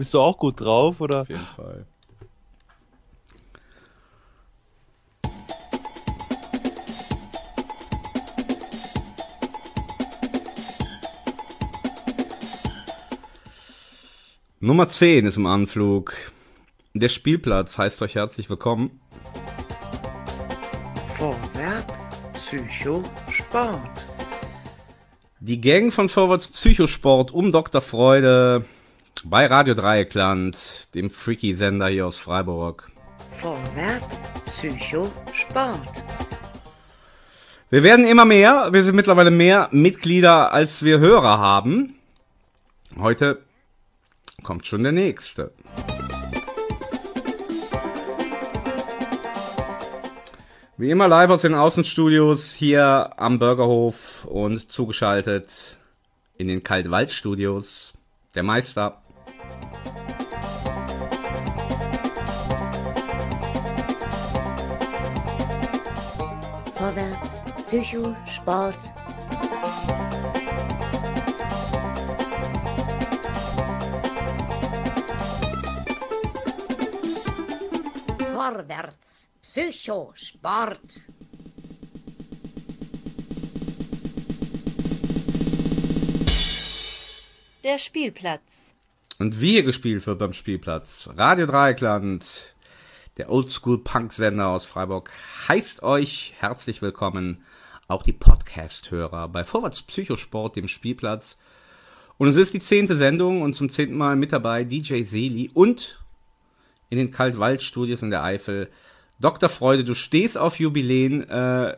Bist du auch gut drauf, oder? Auf jeden Fall. Nummer 10 ist im Anflug. Der Spielplatz heißt euch herzlich willkommen. Vorwärts, Psycho, Sport. Die Gang von Vorwärts Psychosport um Dr. Freude bei Radio Dreieckland, dem Freaky-Sender hier aus Freiburg. Vorwärts, Psycho, Sport. Wir werden immer mehr, wir sind mittlerweile mehr Mitglieder, als wir Hörer haben. Heute kommt schon der nächste. Wie immer live aus den Außenstudios hier am Bürgerhof und zugeschaltet in den Kaltwaldstudios der Meister. Vorwärts, Psycho, Sport. Vorwärts, Psycho, Sport. Der Spielplatz. Und wie hier gespielt wird beim Spielplatz. Radio Dreieckland, der Oldschool-Punk-Sender aus Freiburg, heißt euch herzlich willkommen, auch die Podcast-Hörer bei Vorwärts Psychosport, dem Spielplatz. Und es ist die zehnte Sendung und zum zehnten Mal mit dabei DJ Seeli und in den Kaltwaldstudios in der Eifel Dr. Freude, du stehst auf Jubiläen, äh,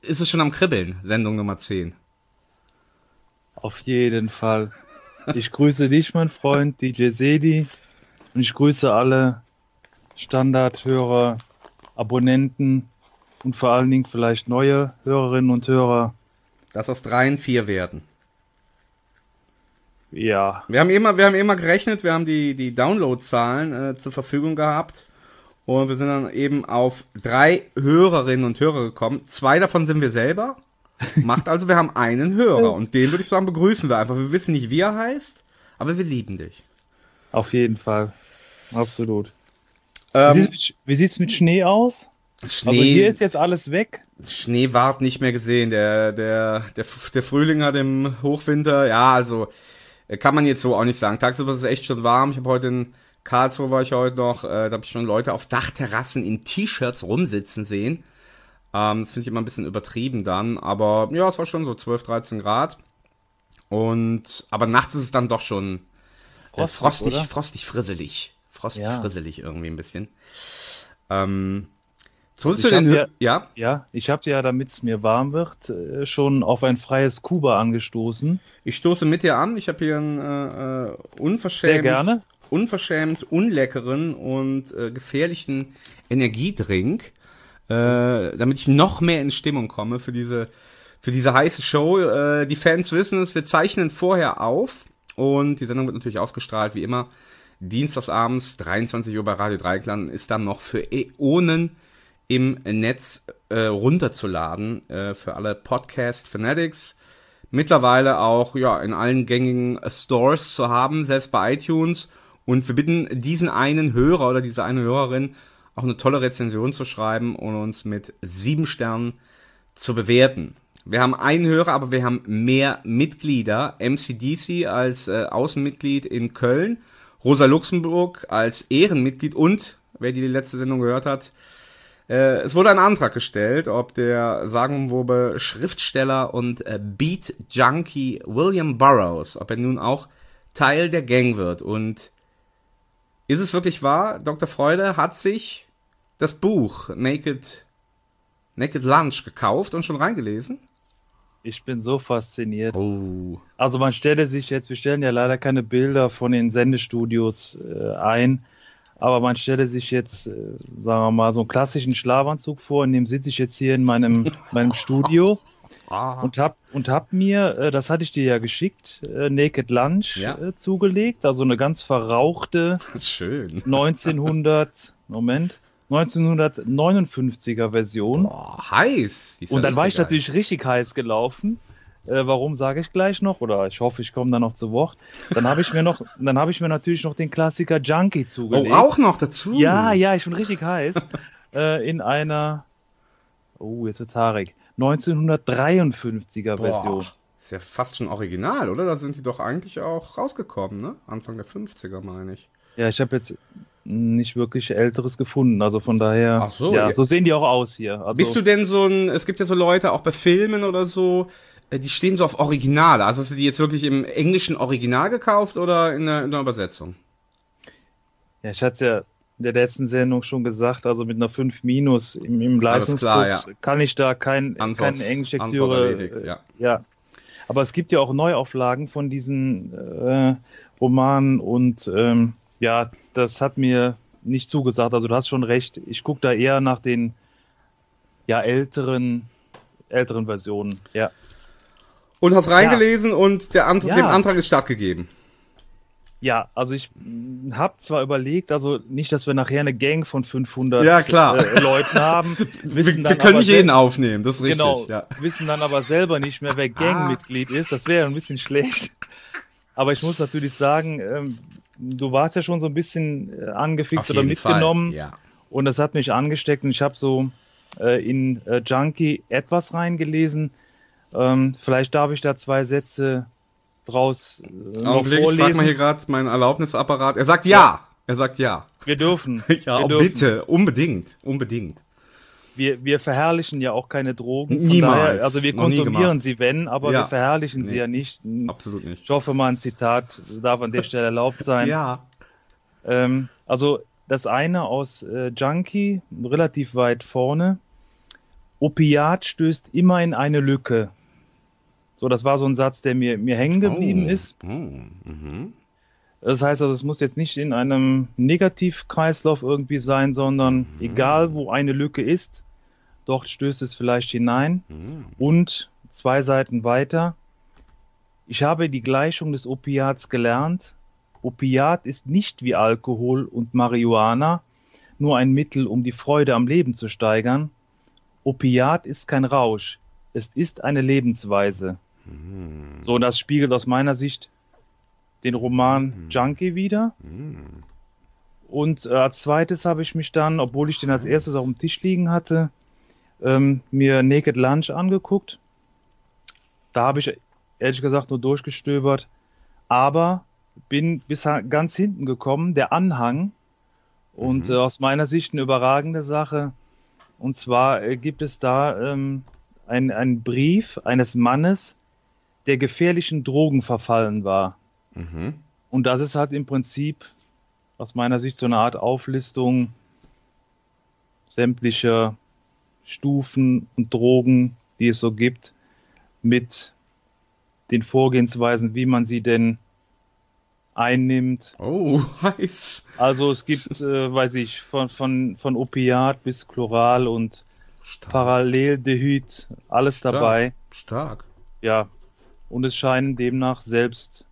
ist es schon am Kribbeln, Sendung Nummer 10. Auf jeden Fall. Ich grüße dich, mein Freund, DJ Sedi. Und ich grüße alle Standardhörer, Abonnenten und vor allen Dingen vielleicht neue Hörerinnen und Hörer. Dass aus dreien vier werden. Ja, Wir haben immer, wir haben immer gerechnet, wir haben die, die Downloadzahlen äh, zur Verfügung gehabt. Und wir sind dann eben auf drei Hörerinnen und Hörer gekommen. Zwei davon sind wir selber. Macht also, wir haben einen Hörer. Und den würde ich sagen, begrüßen wir einfach. Wir wissen nicht, wie er heißt, aber wir lieben dich. auf jeden Fall. Absolut. Ähm, wie, wie sieht's mit Schnee aus? Schnee, Also hier ist jetzt alles weg. Schneewart nicht mehr gesehen. Der, der, der, der Frühling hat im Hochwinter, ja, also äh, kann man jetzt so auch nicht sagen. Tagsüber ist es echt schon warm. Ich habe heute in Karlsruhe war ich heute noch, äh, da habe ich schon Leute auf Dachterrassen in T-Shirts rumsitzen sehen. Ähm, das finde ich immer ein bisschen übertrieben dann, aber ja, es war schon so 12, 13 Grad. Und aber nachts ist es dann doch schon äh, Frostig, frostig, frostig, frisselig. Frostig, Ja. frisselig irgendwie ein bisschen. Ähm, zurück Also zu den Hö- ja. Ja, ich habe ja, damit es mir warm wird, äh, schon auf ein freies Kuba angestoßen. Ich stoße mit dir an. Ich habe hier einen äh, äh, unverschämt, unverschämt unleckeren und äh, gefährlichen Energiedrink, äh, damit ich noch mehr in Stimmung komme für diese für diese heiße Show. Äh, die Fans wissen es, wir zeichnen vorher auf und die Sendung wird natürlich ausgestrahlt wie immer. Dienstagsabends 23 Uhr bei Radio Dreiklang ist dann noch für Äonen im Netz äh, runterzuladen äh, für alle Podcast Fanatics mittlerweile auch ja in allen gängigen äh, Stores zu haben, selbst bei iTunes. Und wir bitten diesen einen Hörer oder diese eine Hörerin auch eine tolle Rezension zu schreiben und uns mit sieben Sternen zu bewerten. Wir haben einen Hörer, aber wir haben mehr Mitglieder. MCDC als äh, Außenmitglied in Köln, Rosa Luxemburg als Ehrenmitglied und, wer die letzte Sendung gehört hat, äh, es wurde ein Antrag gestellt, ob der sagenumwobe Schriftsteller und äh, Beat Junkie William Burroughs, ob er nun auch Teil der Gang wird. Und ist es wirklich wahr? Dr. Freude hat sich das Buch Naked, Naked Lunch gekauft und schon reingelesen? Ich bin so fasziniert. Oh. Also man stelle sich jetzt, wir stellen ja leider keine Bilder von den Sendestudios äh, ein, aber man stelle sich jetzt, äh, sagen wir mal, so einen klassischen Schlafanzug vor, in dem sitze ich jetzt hier in meinem, meinem Studio Ah. und hab, und hab mir, äh, das hatte ich dir ja geschickt, äh, Naked Lunch Ja. äh, zugelegt, also eine ganz verrauchte Schön. 1900, Moment, 1959er Version. Boah, heiß. Und dann war ich richtig natürlich richtig heiß gelaufen. Äh, warum sage ich gleich noch? Oder ich hoffe, ich komme da noch zu Wort. Dann habe ich mir noch, dann habe ich mir natürlich noch den Klassiker Junkie Oh, zugelegt. auch noch dazu. Ja, ja, ich bin richtig heiß. äh, in einer, oh, jetzt wird's haarig, 1953er Version. Boah, ist ja fast schon original, oder? Da sind die doch eigentlich auch rausgekommen, ne? Anfang der 50er, meine ich. Ja, ich habe jetzt nicht wirklich älteres gefunden, also von daher, Ach so, ja, ja. so sehen die auch aus hier. Also, Bist du denn so ein, es gibt ja so Leute, auch bei Filmen oder so, äh, die stehen so auf Originale. Also hast du die jetzt wirklich im englischen Original gekauft oder in der, in der Übersetzung? ja, ich hatte es ja der letzten Sendung schon gesagt, also mit einer 5 minus im, im Leistungskurs kann ich da kein, Antwort- keine englische Antwort Lektüre. erledigt, äh, ja. ja. Aber es gibt ja auch Neuauflagen von diesen äh, Romanen und ähm, ja, das hat mir nicht zugesagt. Also du hast schon recht. Ich gucke da eher nach den ja älteren älteren Versionen. Ja. Und hast reingelesen und der Antrag, Ja. dem Antrag ist stattgegeben. Ja, also ich habe zwar überlegt, also nicht, dass wir nachher eine Gang von 500 Ja, klar. Äh, Leuten haben. Wir, Wissen wir dann können nicht jeden aufnehmen, das ist richtig. Genau, Ja. wissen dann aber selber nicht mehr, wer Gangmitglied ist. Das wäre ein bisschen schlecht. Aber ich muss natürlich sagen, ähm, du warst ja schon so ein bisschen äh, angefixt oder Fall, mitgenommen. Ja. Und das hat mich angesteckt und ich habe so äh, in äh, Junkie etwas reingelesen. Ähm, vielleicht darf ich da zwei Sätze draus äh, noch Augenblick, ich frage vorlesen. mal hier gerade meinen Erlaubnisapparat. Er sagt ja. Er sagt ja. wir dürfen. Ja, wir dürfen. bitte. Unbedingt. Unbedingt. Wir, wir verherrlichen ja auch keine Drogen. Niemals. Daher, also wir konsumieren sie, wenn, aber Ja. wir verherrlichen sie Nee. ja nicht. Absolut nicht. Ich hoffe mal, ein Zitat darf an der Stelle erlaubt sein. Ja. Ähm, also das eine aus äh, Junkie, relativ weit vorne. Opiat stößt immer in eine Lücke. So, das war so ein Satz, der mir, mir hängen geblieben oh. ist. Oh. Mhm. Das heißt also, es muss jetzt nicht in einem Negativkreislauf irgendwie sein, sondern egal wo eine Lücke ist, dort stößt es vielleicht hinein. Mhm. Und zwei Seiten weiter, ich habe die Gleichung des Opiats gelernt. Opiat ist nicht wie Alkohol und Marihuana nur ein Mittel, um die Freude am Leben zu steigern. Opiat ist kein Rausch, es ist eine Lebensweise. So, und das spiegelt aus meiner Sicht den Roman Junkie wieder. Und äh, als zweites habe ich mich dann, obwohl ich den als erstes auf dem Tisch liegen hatte, ähm, mir Naked Lunch angeguckt. Da habe ich ehrlich gesagt nur durchgestöbert, aber bin bis ganz hinten gekommen, der Anhang. Und äh, aus meiner Sicht eine überragende Sache. Und zwar äh, gibt es da ähm, ein- einen Brief eines Mannes, der gefährlichen Drogen verfallen war. Mhm. Und das ist halt im Prinzip aus meiner Sicht so eine Art Auflistung sämtlicher Stufen und Drogen, die es so gibt, mit den Vorgehensweisen, wie man sie denn einnimmt. Oh, heiß. Also es gibt, äh, weiß ich, von, von, von Opiat bis Chloral und Stark. Paralleldehyд, alles Stark. dabei. Stark. Ja, und es scheinen demnach selbst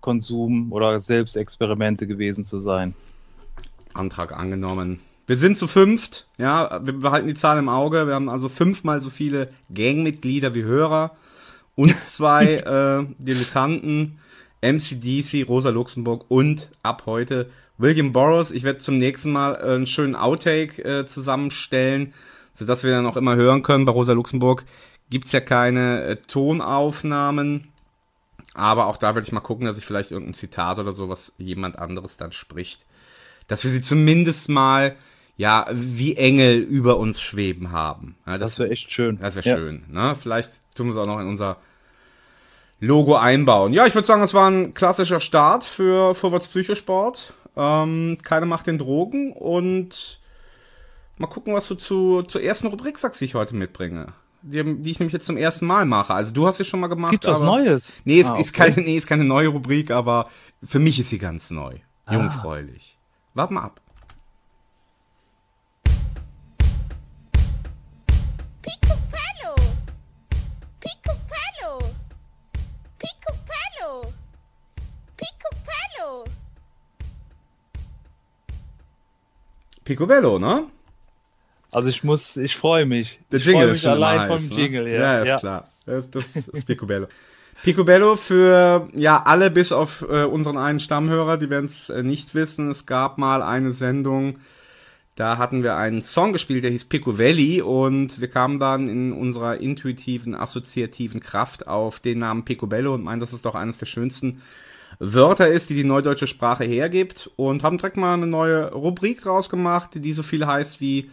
Konsum oder Selbstexperimente gewesen zu sein. Antrag angenommen. Wir sind zu fünft, ja, wir behalten die Zahl im Auge. Wir haben also fünfmal so viele Gangmitglieder wie Hörer. Uns zwei äh, Dilettanten, MCDC, Rosa Luxemburg und ab heute William Burroughs. Ich werde zum nächsten Mal äh, einen schönen Outtake äh, zusammenstellen, sodass wir dann auch immer hören können. Bei Rosa Luxemburg gibt's ja keine äh, Tonaufnahmen. Aber auch da werde ich mal gucken, dass ich vielleicht irgendein Zitat oder so, was jemand anderes dann spricht, dass wir sie zumindest mal, ja, wie Engel über uns schweben haben. Ja, Das wäre echt schön. das wäre Ja. schön. Ne? Vielleicht tun wir es auch noch in unser Logo einbauen. Ja, ich würde sagen, das war ein klassischer Start für Vorwärts Psychosport. Ähm, keine Macht den Drogen und mal gucken, was du zu, zur ersten Rubrik sagst, die ich heute mitbringe. Die, die ich nämlich jetzt zum ersten Mal mache. Also du hast sie schon mal gemacht. Es gibt was aber- Neues. Nee, es Ah, ist, okay. keine, nee, ist keine neue Rubrik, aber für mich ist sie ganz neu. Jungfräulich. Warte mal ab. Picobello! Picobello! Picobello! Picobello! Picobello, ne? Also ich muss, ich freue mich. Der ich Jingle freue ist mich schon allein vom heiß, ne? Jingle her. Ja, ist Ja. klar. Das ist Picobello. Picobello für ja alle bis auf äh, unseren einen Stammhörer, die werden es äh, nicht wissen. Es gab mal eine Sendung, da hatten wir einen Song gespielt, der hieß Picovelli und wir kamen dann in unserer intuitiven, assoziativen Kraft auf den Namen Picobello und meinen, dass es doch eines der schönsten Wörter ist, die die neudeutsche Sprache hergibt und haben direkt mal eine neue Rubrik draus gemacht, die so viel heißt wie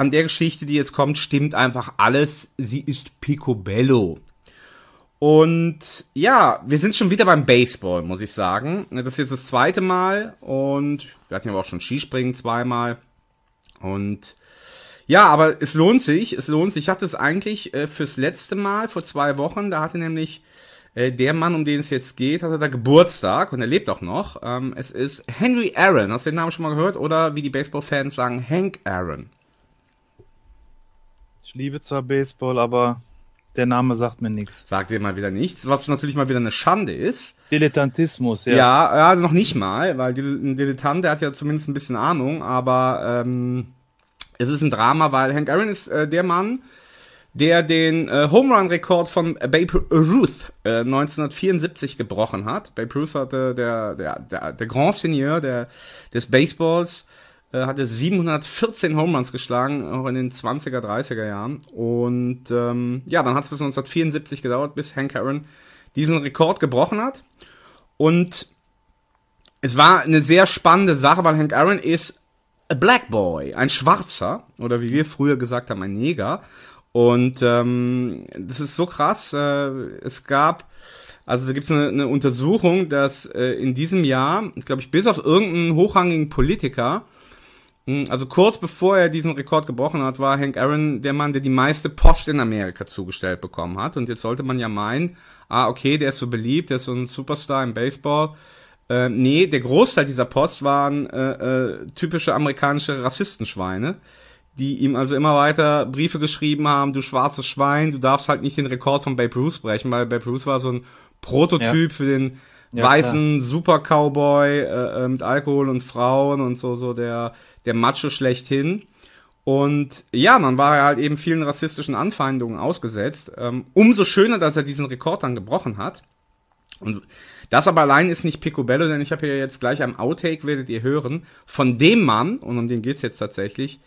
an der Geschichte, die jetzt kommt, stimmt einfach alles. Sie ist Picobello. Und ja, wir sind schon wieder beim Baseball, muss ich sagen. Das ist jetzt das zweite Mal und wir hatten ja auch schon Skispringen zweimal. Und ja, aber es lohnt sich, es lohnt sich. Ich hatte es eigentlich äh, fürs letzte Mal, vor zwei Wochen, da hatte nämlich äh, der Mann, um den es jetzt geht, hatte da Geburtstag und er lebt auch noch. Ähm, es ist Henry Aaron. Hast du den Namen schon mal gehört? Oder wie die Baseball-Fans sagen, Hank Aaron. Ich liebe zwar Baseball, aber der Name sagt mir nichts. Sagt dir mal wieder nichts, was natürlich mal wieder eine Schande ist. Dilettantismus, ja. Ja, ja, noch nicht mal, weil ein Dilettant, der hat ja zumindest ein bisschen Ahnung, aber ähm, es ist ein Drama, weil Hank Aaron ist äh, der Mann, der den äh, Home Run Rekord von Babe Ruth äh, 1974 gebrochen hat. Babe Ruth hatte der der der, der Grand Seigneur der des Baseballs äh, hatte 714 Home Runs geschlagen, auch in den 20er, 30er Jahren. Und ähm, ja, dann hat es bis 1974 gedauert, bis Hank Aaron diesen Rekord gebrochen hat. Und es war eine sehr spannende Sache, weil Hank Aaron ist a Black Boy, ein Schwarzer, oder wie wir früher gesagt haben, ein Neger. Und ähm, das ist so krass. Äh, es gab, also da gibt es eine, eine Untersuchung, dass äh, in diesem Jahr, glaube ich, bis auf irgendeinen hochrangigen Politiker, also kurz bevor er diesen Rekord gebrochen hat, war Hank Aaron der Mann, der die meiste Post in Amerika zugestellt bekommen hat. Und jetzt sollte man ja meinen, ah, okay, der ist so beliebt, der ist so ein Superstar im Baseball. Äh, nee, der Großteil dieser Post waren äh, äh, typische amerikanische Rassistenschweine, die ihm also immer weiter Briefe geschrieben haben, du schwarzes Schwein, du darfst halt nicht den Rekord von Babe Ruth brechen, weil Babe Ruth war so ein Prototyp für den Ja, weißen Super-Cowboy äh, äh, mit Alkohol und Frauen und so, so der, der Macho schlechthin. Und ja, dann war halt eben vielen rassistischen Anfeindungen ausgesetzt. Ähm, umso schöner, dass er diesen Rekord dann gebrochen hat. Und das aber allein ist nicht Picobello, denn ich habe hier jetzt gleich am Outtake, werdet ihr hören, von dem Mann, und um den geht's jetzt tatsächlich,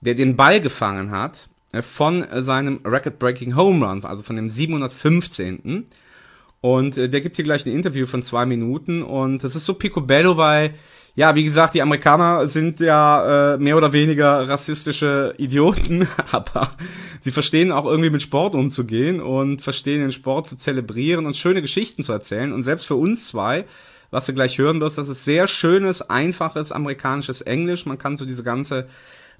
der den Ball gefangen hat äh, von seinem Record-Breaking Home Run, also von dem 715. Und äh, der gibt hier gleich ein Interview von zwei Minuten und das ist so Picobello, weil, ja, wie gesagt, die Amerikaner sind ja äh, mehr oder weniger rassistische Idioten, aber sie verstehen auch irgendwie mit Sport umzugehen und verstehen den Sport zu zelebrieren und schöne Geschichten zu erzählen. Und selbst für uns zwei, was du gleich hören wirst, das ist sehr schönes, einfaches amerikanisches Englisch. Man kann so diese ganze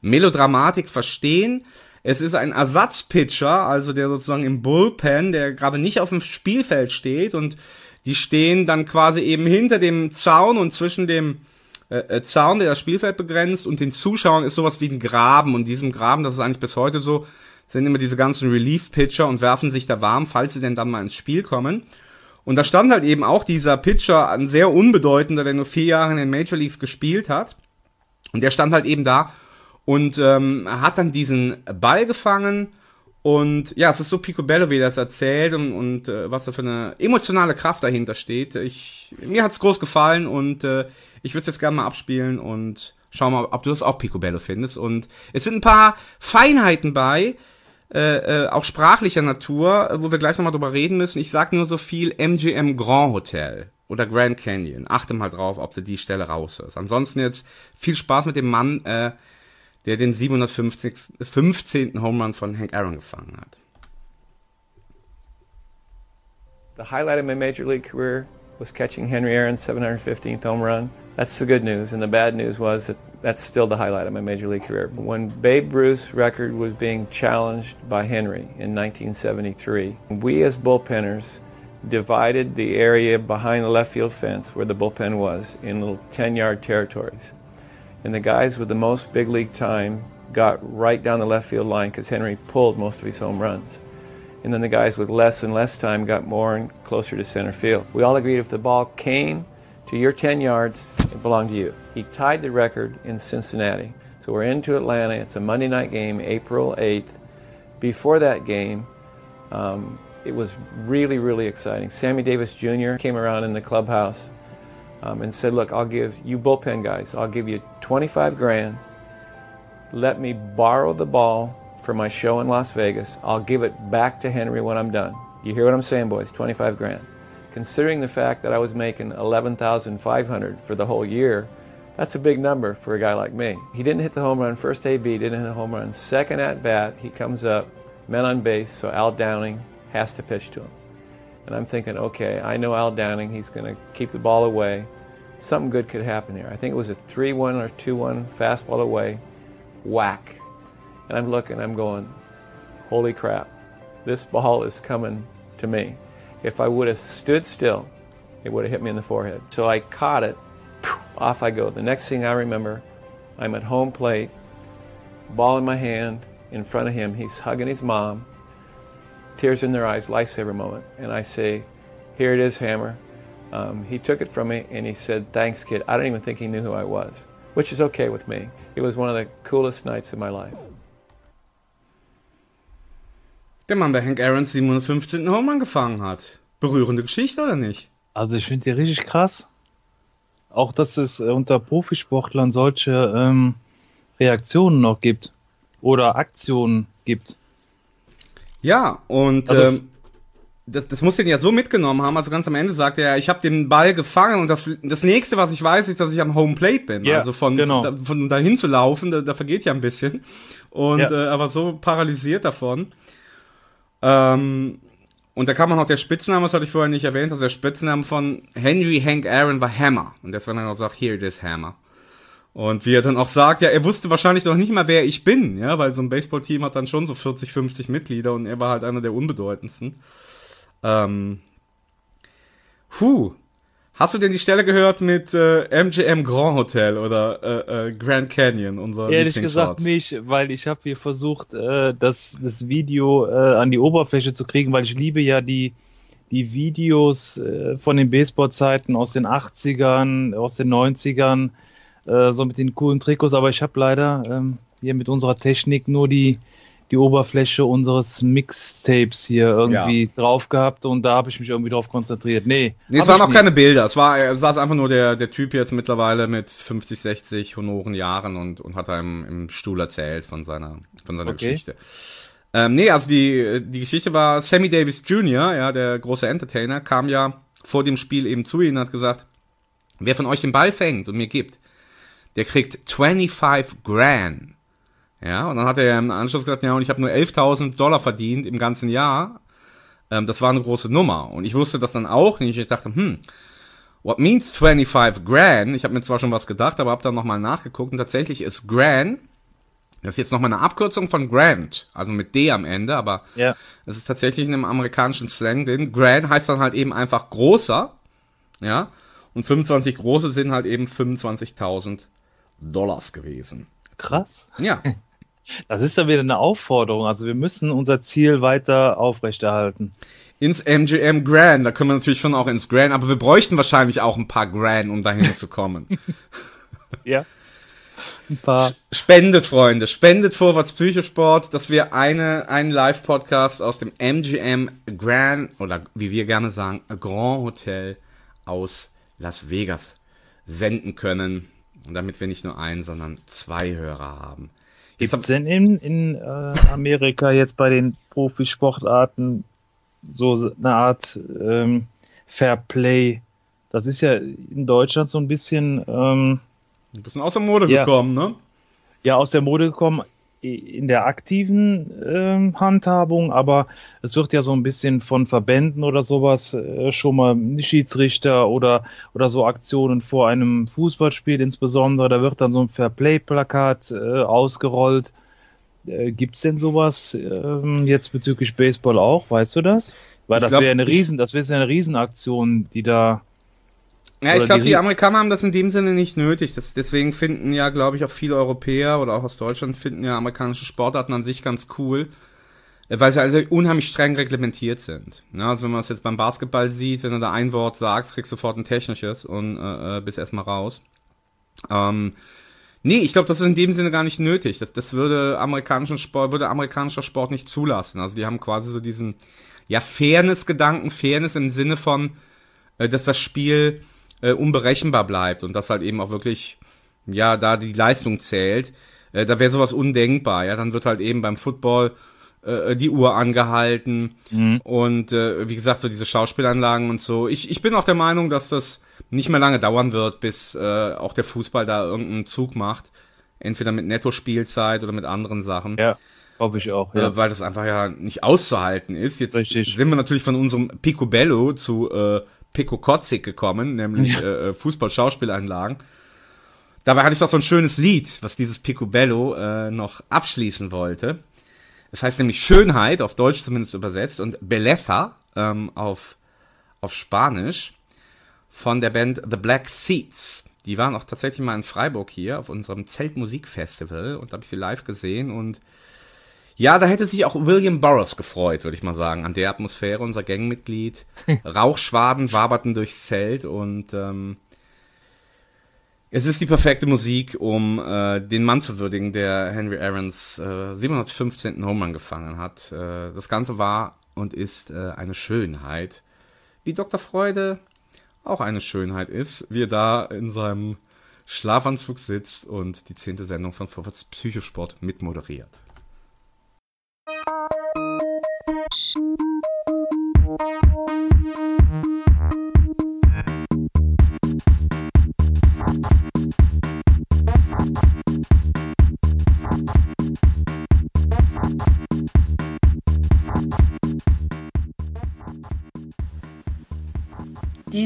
Melodramatik verstehen. Es ist ein Ersatzpitcher, also der sozusagen im Bullpen, der gerade nicht auf dem Spielfeld steht und die stehen dann quasi eben hinter dem Zaun und zwischen dem äh, äh, Zaun, der das Spielfeld begrenzt und den Zuschauern ist sowas wie ein Graben und diesem Graben, das ist eigentlich bis heute so, sind immer diese ganzen Relief-Pitcher und werfen sich da warm, falls sie denn dann mal ins Spiel kommen. Und da stand halt eben auch dieser Pitcher, ein sehr unbedeutender, der nur vier Jahre in den Major Leagues gespielt hat. Und der stand halt eben da und ähm, hat dann diesen Ball gefangen. Und ja, es ist so picobello, wie er das erzählt und, und äh, was da für eine emotionale Kraft dahinter steht. Ich, mir hat's groß gefallen und äh, ich würde es jetzt gerne mal abspielen und schauen mal, ob du das auch picobello findest. Und es sind ein paar Feinheiten bei, äh, äh, auch sprachlicher Natur, wo wir gleich nochmal drüber reden müssen. Ich sag nur so viel MGM Grand Hotel oder Grand Canyon. Achte mal drauf, ob du die Stelle raushörst. Ansonsten jetzt viel Spaß mit dem Mann, äh, der den 750. 15. Home Run von Hank Aaron gefangen hat. The highlight of my major league career was catching Henry Aaron's 715th home run. That's the good news. And the bad news was that that's still the highlight of my major league career. When Babe Ruth's record was being challenged by Henry in 1973, we as bullpenners divided the area behind the left field fence where the bullpen was in little 10 yard territories. And the guys with the most big league time got right down the left field line because Henry pulled most of his home runs and then the guys with less and less time got more and closer to center field. We all agreed if the ball came to your 10 yards, it belonged to you. He tied the record in Cincinnati. So we're into Atlanta. It's a Monday night game, April 8th. Before that game, um, it was really, really exciting. Sammy Davis Jr. came around in the clubhouse um, and said, Look, I'll give you bullpen guys, I'll give you 25 grand. Let me borrow the ball for my show in Las Vegas. I'll give it back to Henry when I'm done. You hear what I'm saying, boys? 25 grand. Considering the fact that I was making 11,500 for the whole year, that's a big number for a guy like me. He didn't hit the home run. First AB didn't hit a home run. Second at bat, he comes up, men on base, so Al Downing has to pitch to him. And I'm thinking, okay, I know Al Downing. He's going to keep the ball away. Something good could happen here. I think it was a 3 1 or 2 1 fastball away. Whack. And I'm looking, I'm going, holy crap, this ball is coming to me. If I would have stood still, it would have hit me in the forehead. So I caught it, off I go. The next thing I remember, I'm at home plate, ball in my hand, in front of him. He's hugging his mom, tears in their eyes, lifesaver moment. And I say, Here it is, Hammer. Um, he took it from me and he said, Thanks, kid. I don't even think he knew who I was, which is okay with me. It was one of the coolest nights of my life. Der Mann, der Hank Aaron's 715. Home gefangen hat. Berührende Geschichte, oder nicht? Also ich finde die richtig krass. Auch, dass es äh, unter Profisportlern solche ähm, Reaktionen noch gibt. Oder Aktionen gibt. Ja, und Also- ähm, das, das muss den ja so mitgenommen haben. Also ganz am Ende sagt er, ich habe den Ball gefangen und das, das nächste, was ich weiß, ist, dass ich am Home Plate bin. Ja, also von, genau. von, von dahin zu laufen, da, da vergeht ja ein bisschen. Und Ja. äh, er war so paralysiert davon. Ähm, und da kam auch noch der Spitzname, das hatte ich vorher nicht erwähnt, also der Spitzname von Henry Hank Aaron war Hammer. Und deswegen hat er gesagt, here it is Hammer. Und wie er dann auch sagt, ja, er wusste wahrscheinlich noch nicht mal, wer ich bin, ja, weil so ein Baseballteam hat dann schon so 40, 50 Mitglieder und er war halt einer der unbedeutendsten. Ähm, puh. Hast du denn die Stelle gehört mit äh, MGM Grand Hotel oder äh, äh, Grand Canyon, unser Ehrlich gesagt nicht, weil ich habe hier versucht, äh, das, das Video äh, an die Oberfläche zu kriegen, weil ich liebe ja die, die Videos äh, von den Baseballzeiten aus den 80ern, aus den 90ern, äh, so mit den coolen Trikots, aber ich habe leider ähm, hier mit unserer Technik nur die, die Oberfläche unseres Mixtapes hier irgendwie drauf gehabt und da habe ich mich irgendwie drauf konzentriert. Nee, Nee, es waren auch nicht. keine Bilder. Es war, er saß einfach nur der, der Typ jetzt mittlerweile mit 50, 60 honoren Jahren und, und hat da im, im Stuhl erzählt von seiner, von seiner Okay. Geschichte. Ähm, nee, also die, die Geschichte war, Sammy Davis Jr., ja, der große Entertainer, kam ja vor dem Spiel eben zu ihm und hat gesagt, wer von euch den Ball fängt und mir gibt, der kriegt 25 Grand. Ja, und dann hat er im Anschluss gesagt, ja, und ich habe nur 11.000 Dollar verdient im ganzen Jahr. Ähm, das war eine große Nummer. Und ich wusste das dann auch nicht. Ich dachte, hm, what means 25 grand? Ich habe mir zwar schon was gedacht, aber habe dann nochmal nachgeguckt. Und tatsächlich ist grand, das ist jetzt nochmal eine Abkürzung von Grand, also mit D am Ende, aber Ja. es ist tatsächlich in einem amerikanischen Slang drin. Grand heißt dann halt eben einfach großer, ja, und 25 große sind halt eben 25.000 Dollars gewesen. Krass. Ja, Das ist dann wieder eine Aufforderung. Also wir müssen unser Ziel weiter aufrechterhalten. ins MGM Grand, da können wir natürlich schon auch ins Grand, aber wir bräuchten wahrscheinlich auch ein paar Grand, um dahin zu kommen. Ja. Ein paar. Spendet, Freunde, spendet Vorwärts Psychosport, dass wir eine, einen Live-Podcast aus dem MGM Grand, oder wie wir gerne sagen, Grand Hotel aus Las Vegas senden können. Und damit wir nicht nur einen, sondern zwei Hörer haben. Gibt es denn in, in äh, Amerika jetzt bei den Profisportarten so eine Art ähm, Fair Play? Das ist ja in Deutschland so ein bisschen ähm, ein bisschen aus der Mode Ja. gekommen, ne? ja aus der Mode gekommen in der aktiven ähm, Handhabung, aber es wird ja so ein bisschen von Verbänden oder sowas äh, schon mal Schiedsrichter oder oder so Aktionen vor einem Fußballspiel insbesondere, da wird dann so ein Fairplay-Plakat äh, ausgerollt. Äh, gibt's denn sowas ähm, jetzt bezüglich Baseball auch? Weißt du das? Weil Ich das wäre eine Riesen, das wäre eine Riesenaktion, die da Ja, ich glaube, die Amerikaner haben das in dem Sinne nicht nötig. Das, deswegen finden ja, glaube ich, auch viele Europäer oder auch aus Deutschland finden ja amerikanische Sportarten an sich ganz cool, äh, weil sie also unheimlich streng reglementiert sind. Ja, also wenn man es jetzt beim Basketball sieht, wenn du da ein Wort sagst, kriegst du sofort ein technisches und äh, äh, bist erstmal raus. Ähm, Nee, ich glaube, das ist in dem Sinne gar nicht nötig. Das, das würde amerikanischen Sport, würde amerikanischer Sport nicht zulassen. Also die haben quasi so diesen, ja, Fairness-Gedanken, Fairness im Sinne von, äh, dass das Spiel äh, unberechenbar bleibt und dass halt eben auch wirklich, ja, da die Leistung zählt. Äh, da wäre sowas undenkbar, ja. Dann wird halt eben beim Football äh, die Uhr angehalten Mhm. und äh, wie gesagt, so diese Schauspielanlagen und so. Ich, ich bin auch der Meinung, dass das nicht mehr lange dauern wird, bis äh, auch der Fußball da irgendeinen Zug macht. Entweder mit Netto-Spielzeit oder mit anderen Sachen. Ja, hoffe ich auch. Ja. Äh, weil das einfach ja nicht auszuhalten ist. Jetzt Richtig. sind wir natürlich von unserem Picobello zu äh, Picocotzig gekommen, nämlich äh, Fußball-Schauspielanlagen. Dabei hatte ich doch so ein schönes Lied, was dieses Picobello äh, noch abschließen wollte. Es heißt nämlich Schönheit, auf Deutsch zumindest übersetzt, und Belleza ähm, auf, auf Spanisch von der Band The Black Seeds. Die waren auch tatsächlich mal in Freiburg hier auf unserem Zeltmusikfestival und da habe ich sie live gesehen und ja, da hätte sich auch William Burroughs gefreut, würde ich mal sagen, an der Atmosphäre, unser Gangmitglied. Rauchschwaden waberten durchs Zelt und ähm, es ist die perfekte Musik, um äh, den Mann zu würdigen, der Henry Aarons äh, 715. Home Run gefangen hat. Äh, das Ganze war und ist äh, eine Schönheit. Wie Dr. Freude auch eine Schönheit ist, wie er da in seinem Schlafanzug sitzt und die zehnte Sendung von Vorwärts Psychosport mitmoderiert.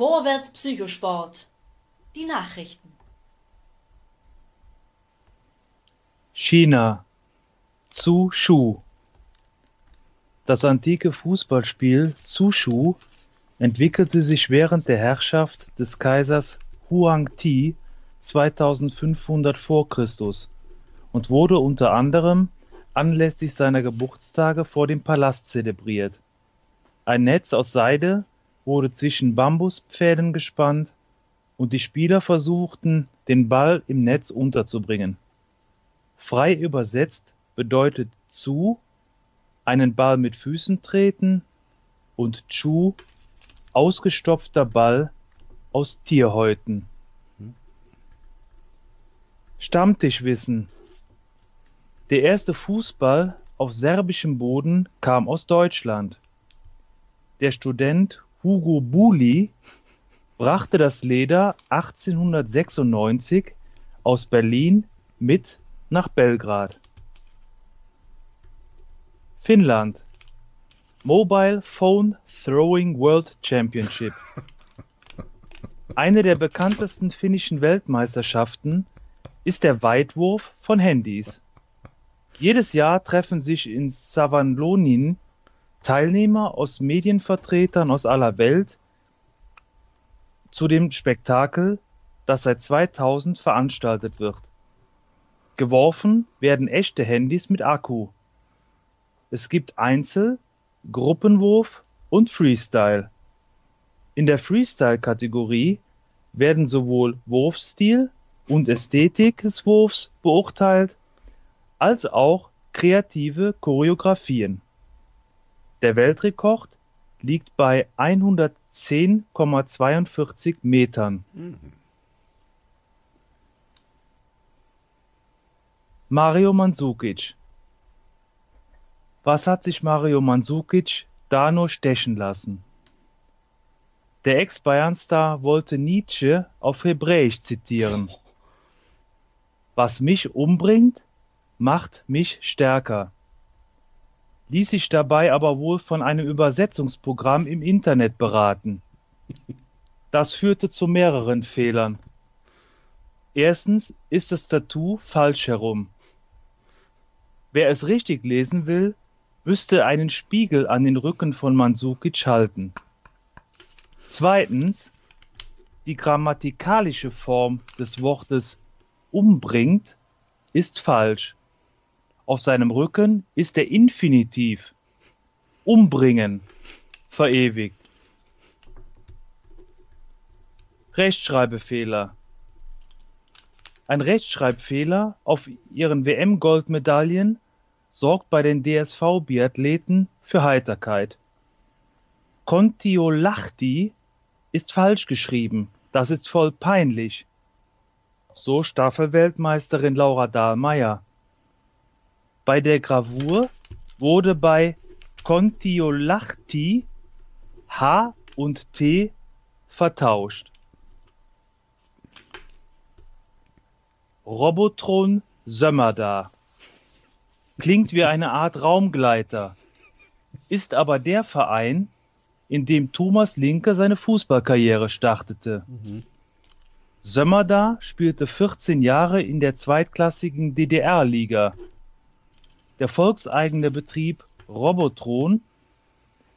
Vorwärts Psychosport. Die Nachrichten. China. Zu Shu. Das antike Fußballspiel Zushu entwickelte sich während der Herrschaft des Kaisers Huang Ti 2500 vor Christus und wurde unter anderem anlässlich seiner Geburtstage vor dem Palast zelebriert. Ein Netz aus Seide wurde zwischen Bambuspfählen gespannt und die Spieler versuchten, den Ball im Netz unterzubringen. Frei übersetzt bedeutet zu einen Ball mit Füßen treten und Chu ausgestopfter Ball aus Tierhäuten. Stammtischwissen. Der erste Fußball auf serbischem Boden kam aus Deutschland. Der Student Hugo Buli brachte das Leder 1896 aus Berlin mit nach Belgrad. Finnland. Mobile Phone Throwing World Championship. Eine der bekanntesten finnischen Weltmeisterschaften ist der Weitwurf von Handys. Jedes Jahr treffen sich in Savonlinna Teilnehmer aus Medienvertretern aus aller Welt zu dem Spektakel, das seit 2000 veranstaltet wird. Geworfen werden echte Handys mit Akku. Es gibt Einzel-, Gruppenwurf und Freestyle. In der Freestyle-Kategorie werden sowohl Wurfstil und Ästhetik des Wurfs beurteilt, als auch kreative Choreografien. Der Weltrekord liegt bei 110,42 Metern. Mario Mandzukic. Was hat sich Mario Mandzukic da nur stechen lassen? Der Ex-Bayern-Star wollte Nietzsche auf Hebräisch zitieren. Was mich umbringt, macht mich stärker. Ließ sich dabei aber wohl von einem Übersetzungsprogramm im Internet beraten. Das führte zu mehreren Fehlern. Erstens ist das Tattoo falsch herum. Wer es richtig lesen will, müsste einen Spiegel an den Rücken von Mansukic halten. Zweitens, die grammatikalische Form des Wortes umbringt ist falsch. Auf seinem Rücken ist der Infinitiv umbringen verewigt. Rechtschreibfehler. Ein Rechtschreibfehler auf ihren WM-Goldmedaillen sorgt bei den DSV-Biathleten für Heiterkeit. Kontiolahti ist falsch geschrieben. Das ist voll peinlich. So Staffelweltmeisterin Laura Dahlmeier. Bei der Gravur wurde bei Kontiolahti H und T vertauscht. Robotron Sömmerda. Klingt wie eine Art Raumgleiter, ist aber der Verein, in dem Thomas Linke seine Fußballkarriere startete. Sömmerda spielte 14 Jahre in der zweitklassigen DDR-Liga. Der volkseigene Betrieb Robotron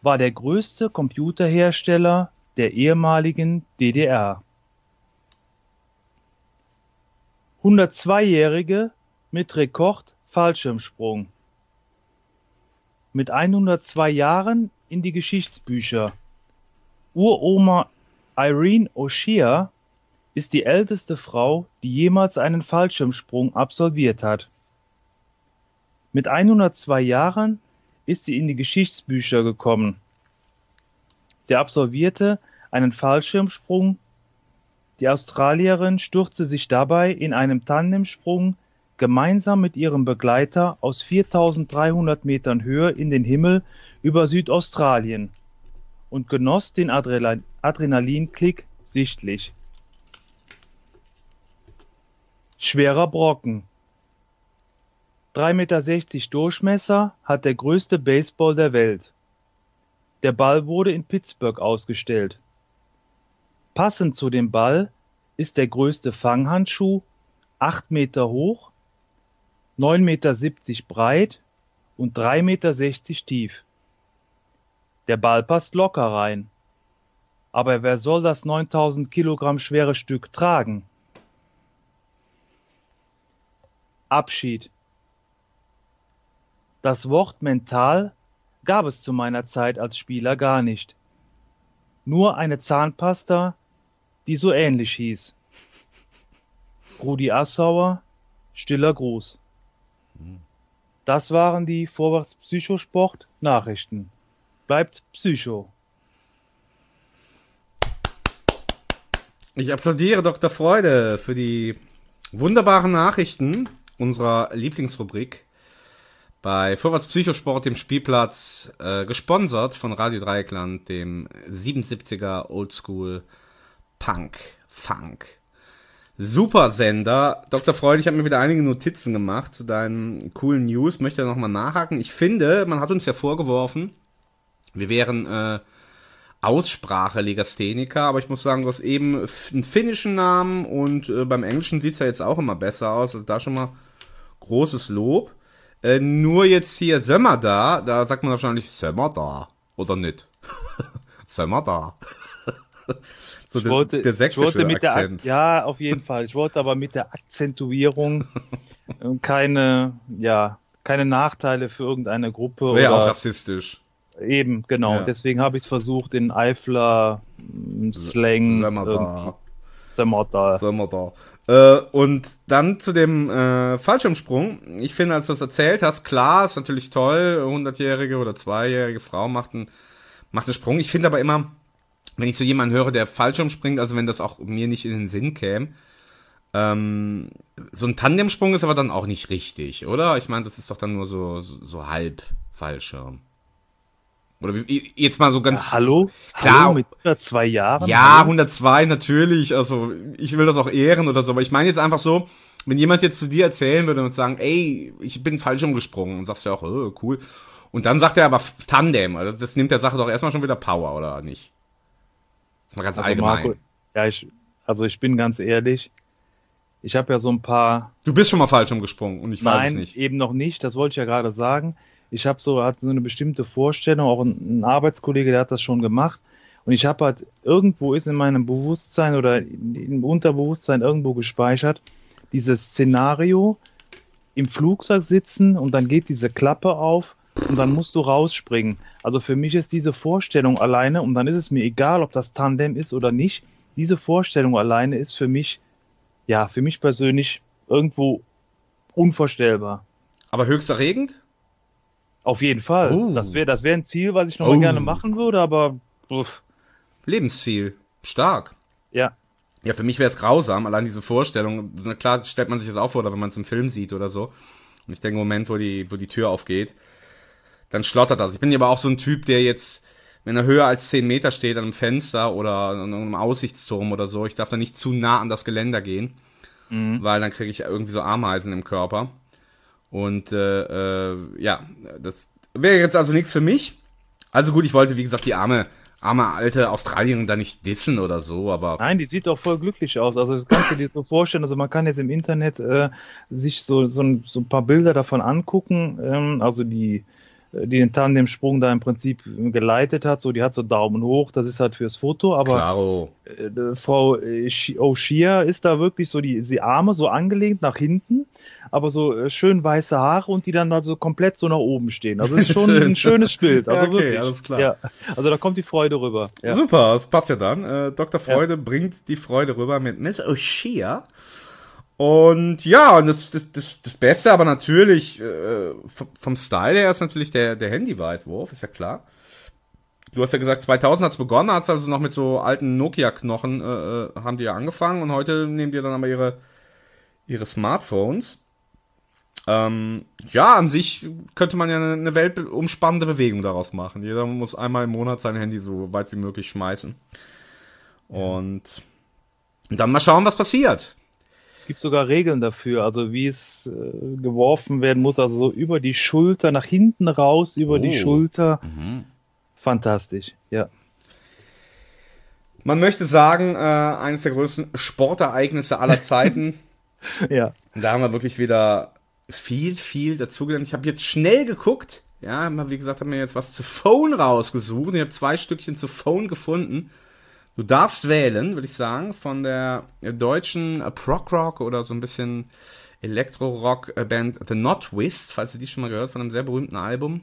war der größte Computerhersteller der ehemaligen DDR. 102-Jährige mit Rekord Fallschirmsprung. Mit 102 Jahren in die Geschichtsbücher. Uroma Irene O'Shea ist die älteste Frau, die jemals einen Fallschirmsprung absolviert hat. Mit 102 Jahren ist sie in die Geschichtsbücher gekommen. Sie absolvierte einen Fallschirmsprung. Die Australierin stürzte sich dabei in einem Tandemsprung gemeinsam mit ihrem Begleiter aus 4300 Metern Höhe in den Himmel über Südaustralien und genoss den Adrenal Adrenalinklick sichtlich. Schwerer Brocken. 3,60 Meter Durchmesser hat der größte Baseball der Welt. Der Ball wurde in Pittsburgh ausgestellt. Passend zu dem Ball ist der größte Fanghandschuh 8 Meter hoch, 9,70 Meter breit und 3,60 Meter tief. Der Ball passt locker rein. Aber wer soll das 9000 Kilogramm schwere Stück tragen? Abschied. Das Wort mental gab es zu meiner Zeit als Spieler gar nicht. Nur eine Zahnpasta, die so ähnlich hieß. Rudi Assauer, stiller Gruß. Das waren die Vorwärts Psychosport Nachrichten. Bleibt Psycho. Ich applaudiere Dr. Freude für die wunderbaren Nachrichten unserer Lieblingsrubrik bei Vorwärts Psychosport, dem Spielplatz, äh, gesponsert von Radio Dreieckland, dem 77er Oldschool Punk Funk. Super Sender. Dr. Freude, ich habe mir wieder einige Notizen gemacht zu deinen coolen News. Möchte nochmal nachhaken. Ich finde, man hat uns ja vorgeworfen, wir wären äh, Aussprache-Legastheniker, aber ich muss sagen, du hast eben einen finnischen Namen und äh, beim Englischen sieht's ja jetzt auch immer besser aus. Also da schon mal großes Lob. Äh, nur jetzt hier Sömmer da, da sagt man wahrscheinlich Sömmer da, oder nicht? Sömmer da. so ich wollte, der, der ich wollte mit Akzent. der Ja, auf jeden Fall. Ich wollte aber mit der Akzentuierung keine, ja, keine Nachteile für irgendeine Gruppe Das wäre auch rassistisch. eben, genau. Ja. Deswegen habe ich es versucht in Eifler m, Slang Sömmer da. Sömmer da. Sömmer da. Äh, und dann zu dem äh, Fallschirmsprung. Ich finde, als du das erzählt hast, klar, ist natürlich toll, 100-jährige oder 2-jährige Frau macht einen, macht einen Sprung. Ich finde aber immer, wenn ich so jemanden höre, der Fallschirm springt, also wenn das auch mir nicht in den Sinn käme, ähm, so ein Tandemsprung ist aber dann auch nicht richtig, oder? Ich meine, das ist doch dann nur so, so, so halb Fallschirm. Oder jetzt mal so ganz. Hallo? Klar. Hallo mit über zwei Jahren? Ja, Hallo? 102 natürlich. Also ich will das auch ehren oder so. Aber ich meine jetzt einfach so, wenn jemand jetzt zu dir erzählen würde und sagen, ey, ich bin falsch umgesprungen und sagst ja auch, oh, cool. Und dann sagt er aber Tandem, also das nimmt der Sache doch erstmal schon wieder Power, oder nicht? Das ist mal ganz Also allgemein. Marco, ja, ich, also ich bin ganz ehrlich, ich habe ja so ein paar du bist schon mal falsch umgesprungen und ich weiß Nein, es nicht. eben noch nicht. Das wollte ich ja gerade sagen. Ich habe so, hatte so eine bestimmte Vorstellung, auch ein, ein Arbeitskollege, der hat das schon gemacht. Und ich habe halt irgendwo ist in meinem Bewusstsein oder im Unterbewusstsein irgendwo gespeichert, dieses Szenario im Flugzeug sitzen und dann geht diese Klappe auf und dann musst du rausspringen. Also für mich ist diese Vorstellung alleine, und dann ist es mir egal, ob das Tandem ist oder nicht, diese Vorstellung alleine ist für mich, ja, für mich persönlich irgendwo unvorstellbar. Aber höchst erregend? Auf jeden Fall. Oh. Das wäre das wär ein Ziel, was ich noch mal Oh. gerne machen würde, aber uff, Lebensziel. Stark. ja. Ja, für mich wäre es grausam, allein diese Vorstellung. Na klar stellt man sich das auch vor, oder wenn man es im Film sieht oder so. Und ich denke, im Moment, wo die, wo die Tür aufgeht, dann schlottert das. Ich bin aber auch so ein Typ, der jetzt, wenn er höher als 10 Meter steht an einem Fenster oder an einem Aussichtsturm oder so, ich darf da nicht zu nah an das Geländer gehen, weil dann kriege ich irgendwie so Ameisen im Körper. Und äh, äh, ja, das wäre jetzt also nichts für mich. Also gut, ich wollte, wie gesagt, die arme, arme alte Australierin da nicht dissen oder so, aber Nein, die sieht doch voll glücklich aus. Also das kannst du dir so vorstellen. Also man kann jetzt im Internet äh, sich so, so, ein, so ein paar Bilder davon angucken. Ähm, also die, die den Tandemsprung da im Prinzip geleitet hat. So, die hat so Daumen hoch. Das ist halt fürs Foto. Aber Claro. äh, Frau äh, O'Shea ist da wirklich so die, die Arme so angelehnt nach hinten, aber so äh, schön weiße Haare und die dann da so komplett so nach oben stehen. Also ist schon ein schönes Bild. Also Ja, okay, wirklich. alles klar. Ja. Also da kommt die Freude rüber. Ja. Super, das passt ja dann. Äh, Dr. Freude bringt die Freude rüber mit Miss O'Shea. Und ja, und das, das, das, das Beste, aber natürlich äh, vom, Style her ist natürlich der, der Handy-Weitwurf, ist ja klar. Du hast ja gesagt, 2000 hat's begonnen, hat's also noch mit so alten Nokia-Knochen äh, äh, haben die ja angefangen und heute nehmen die dann aber ihre, ihre Smartphones. Ähm, ja, an sich könnte man ja eine, eine weltumspannende Bewegung daraus machen. Jeder muss einmal im Monat sein Handy so weit wie möglich schmeißen. Und dann mal schauen, was passiert. Es gibt sogar Regeln dafür, also wie es äh, geworfen werden muss, also so über die Schulter, nach hinten raus, über die Oh. Schulter. Fantastisch, ja. Man möchte sagen, äh, eines der größten Sportereignisse aller Zeiten. Ja. Da haben wir wirklich wieder viel, viel dazugelernt. Ich habe jetzt schnell geguckt. Ja, wie gesagt, haben mir jetzt was zu Phone rausgesucht. Und ich habe zwei Stückchen zu Phone gefunden. Du darfst wählen, würde ich sagen, von der deutschen äh, Prog-Rock oder so ein bisschen Elektro-Rock-Band The Not Twist, falls ihr die schon mal gehört, von einem sehr berühmten Album.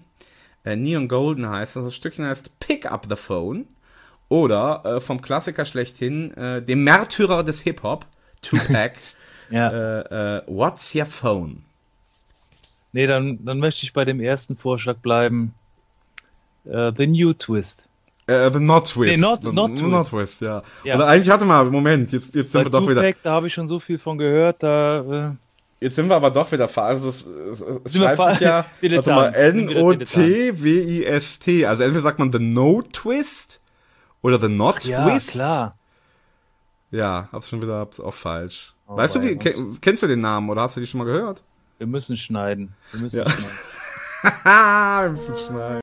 Äh, Neon Golden heißt das. Das Stückchen heißt Pick Up the Phone. Oder äh, vom Klassiker schlechthin, äh, dem Märtyrer des Hip-Hop, Tupac. ja. äh, äh, What's Your Phone? Nee, dann, dann möchte ich bei dem ersten Vorschlag bleiben. Äh, The New Twist. Äh, the Not Twist. Nee, Twist. Not Twist, ja. Ja. Oder eigentlich hatte mal, Moment, jetzt, jetzt Bei sind wir doch wieder, Tupac, da habe ich schon so viel von gehört, da, äh, jetzt sind wir aber doch wieder falsch. Das, Sind wir schreibt sich ja, wieder N-O-T-W-I-S-T. Also entweder sagt man The No Twist oder The Not ja, Twist. klar. Ja, hab's schon wieder hab's auch falsch. Oh, weißt du, wie, wei, was- ke kennst du den Namen oder hast du die schon mal gehört? Wir müssen schneiden. Wir müssen Ja. schneiden. Haha, wir müssen schneiden.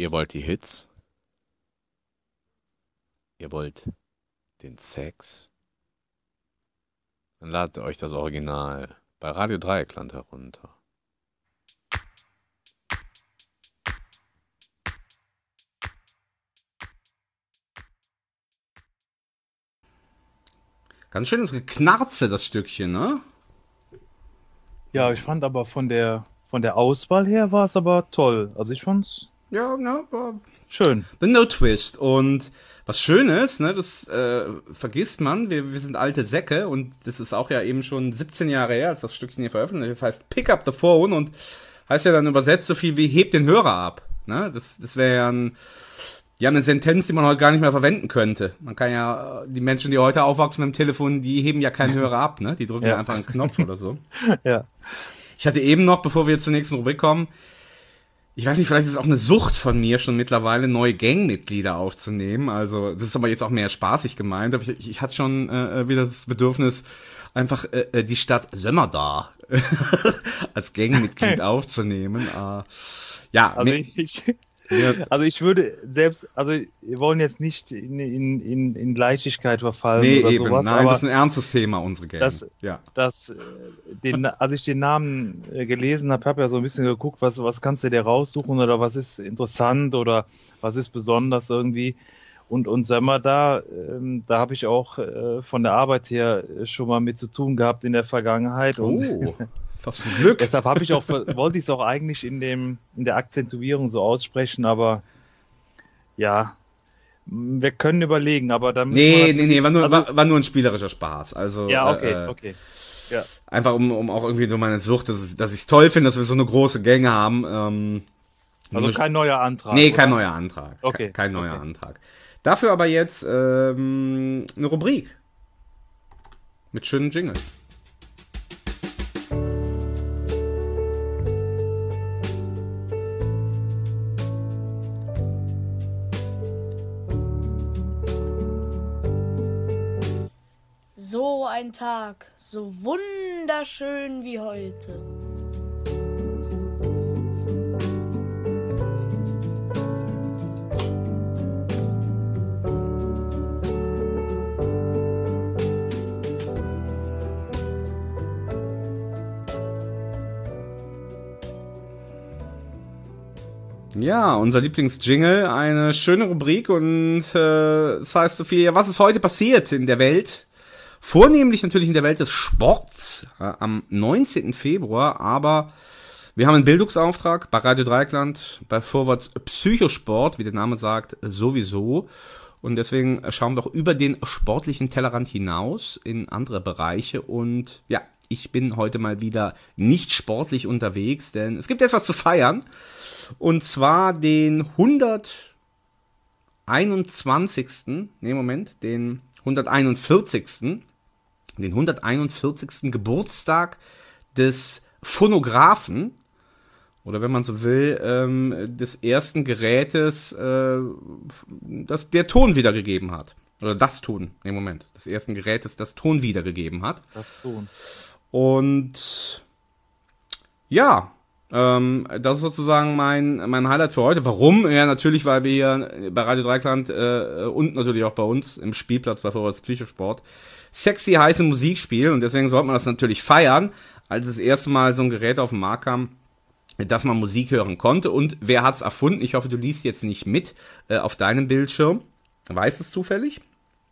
Ihr wollt die Hits? Ihr wollt den Sex? Dann ladet euch das Original bei Radio Dreieckland herunter. Ganz schönes Geknarze, das Stückchen, ne? Ja, ich fand aber von der, von der Auswahl her war es aber toll. Also ich fand's Ja, ne, war schön. The No Twist. Und was schön ist, ne, das äh, vergisst man, wir, wir sind alte Säcke und das ist auch ja eben schon 17 Jahre her, als das Stückchen hier veröffentlicht ist. Das heißt Pick up the phone und heißt ja dann übersetzt so viel wie heb den Hörer ab. Ne? Das, das wäre ja ein, ja eine Sentenz, die man heute gar nicht mehr verwenden könnte. Man kann ja, die Menschen, die heute aufwachsen mit dem Telefon, die heben ja keinen Hörer ab, ne? Die drücken Ja. einfach einen Knopf oder so. Ja. Ich hatte eben noch, bevor wir jetzt zur nächsten Rubrik kommen, ich weiß nicht, vielleicht ist es auch eine Sucht von mir schon mittlerweile, neue Gangmitglieder aufzunehmen. Also, das ist aber jetzt auch mehr spaßig gemeint. Aber ich, ich, ich hatte schon äh, wieder das Bedürfnis, einfach äh, äh, die Stadt Sömmerdar als Gangmitglied aufzunehmen. Äh, ja, Also ich, ich, Ja. also ich würde selbst, also wir wollen jetzt nicht in, in, in, in Leichtigkeit verfallen nee, oder eben. sowas, Nein, das ist ein ernstes Thema, unsere Gang. das- ja. das, äh, den, als ich den Namen äh, gelesen habe, habe ja so ein bisschen geguckt, was, was kannst du dir raussuchen oder was ist interessant oder was ist besonders irgendwie. Und, und sag mal, da, ähm, da habe ich auch äh, von der Arbeit her äh, schon mal mit zu tun gehabt in der Vergangenheit. Und Oh, was für Glück. deshalb habe ich auch, wollte ich es auch eigentlich in dem, in der Akzentuierung so aussprechen, aber ja, wir können überlegen, aber dann Nee, nee, nee, war nur, also- war, war nur ein spielerischer Spaß. Also, Ja, okay, äh, okay. Ja. Einfach um, um auch irgendwie so meine Sucht, dass, es- dass ich es toll finde, dass wir so eine große Gang haben. Ähm, Also kein neuer Antrag. Nee, kein oder? neuer Antrag. Okay, Ke- Kein neuer okay. Antrag. Dafür aber jetzt ähm, eine Rubrik. Mit schönen Jingle. Ein Tag, so wunderschön wie heute. Ja, unser Lieblingsjingle, eine schöne Rubrik und äh, das heißt so viel, ja, was ist heute passiert in der Welt? Vornehmlich natürlich in der Welt des Sports äh, am 19. Februar, aber wir haben einen Bildungsauftrag bei Radio Dreikland, bei Vorwärts Psychosport, wie der Name sagt, sowieso. Und deswegen schauen wir auch über den sportlichen Tellerrand hinaus in andere Bereiche. Und ja, ich bin heute mal wieder nicht sportlich unterwegs, denn es gibt etwas zu feiern. Und zwar den 121. Nee, Moment, den 141. Den 141. Geburtstag des Phonographen. Oder wenn man so will, ähm, des ersten Gerätes, äh, das der Ton wiedergegeben hat. Oder das Ton, nee, Moment, des ersten Gerätes, das Ton wiedergegeben hat. Das tun. Und ja, ähm, das ist sozusagen mein, mein Highlight für heute. Warum? Ja, natürlich, weil wir hier bei Radio Dreikland äh, und natürlich auch bei uns im Spielplatz bei Vorwärts Psychosport sexy heiße Musik spielen und deswegen sollte man das natürlich feiern, als das erste Mal so ein Gerät auf den Markt kam, dass man Musik hören konnte. Und wer hat's erfunden? Ich hoffe, du liest jetzt nicht mit äh, auf deinem Bildschirm. Weißt es zufällig?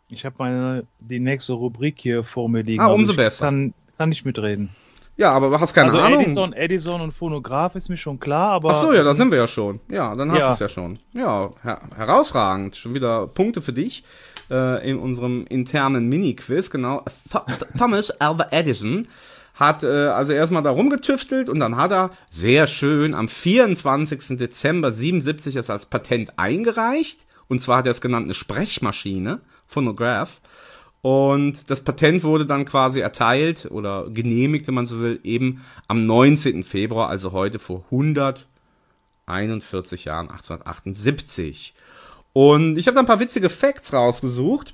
Ich habe meine die nächste Rubrik hier vor mir liegen. Ah, umso ich besser. Kann, kann ich mitreden. Ja, aber du hast keine also Ahnung. Edison, Edison und Phonograph ist mir schon klar, aber Ach so, ja, da sind wir ja schon. Ja, dann hast Ja. du es ja schon. Ja, her herausragend. Schon wieder Punkte für dich äh, in unserem internen Mini-Quiz. Genau. Th Thomas Alva Edison hat äh, also erstmal da rumgetüftelt und dann hat er sehr schön am 24. Dezember 77 es als Patent eingereicht. Und zwar hat er es genannt eine Sprechmaschine, Phonograph. Und das Patent wurde dann quasi erteilt oder genehmigt, wenn man so will, eben am 19. Februar, also heute vor 141 Jahren, 1878. Und ich habe da ein paar witzige Facts rausgesucht.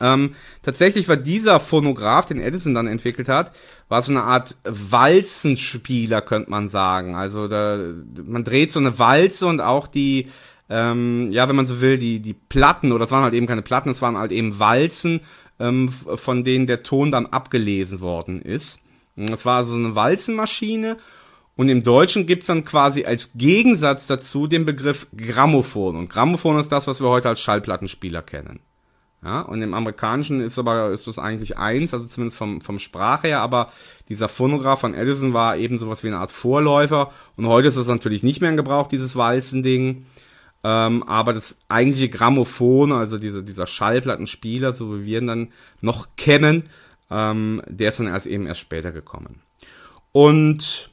Ähm, tatsächlich war dieser Phonograph, den Edison dann entwickelt hat, war so eine Art Walzenspieler, könnte man sagen. Also da, man dreht so eine Walze und auch die, ähm, ja, wenn man so will, die, die Platten, oder es waren halt eben keine Platten, es waren halt eben Walzen, ähm, von denen der Ton dann abgelesen worden ist. Das war so eine Walzenmaschine und im Deutschen gibt's dann quasi als Gegensatz dazu den Begriff Grammophon. Und Grammophon ist das, was wir heute als Schallplattenspieler kennen. Ja, und im Amerikanischen ist aber, ist das eigentlich eins, also zumindest vom, vom Sprach her, aber dieser Phonograph von Edison war eben sowas wie eine Art Vorläufer und heute ist es natürlich nicht mehr in Gebrauch, dieses Walzending. Ähm, aber das eigentliche Grammophon, also diese, dieser Schallplattenspieler, so wie wir ihn dann noch kennen, ähm, der ist dann erst eben erst später gekommen. Und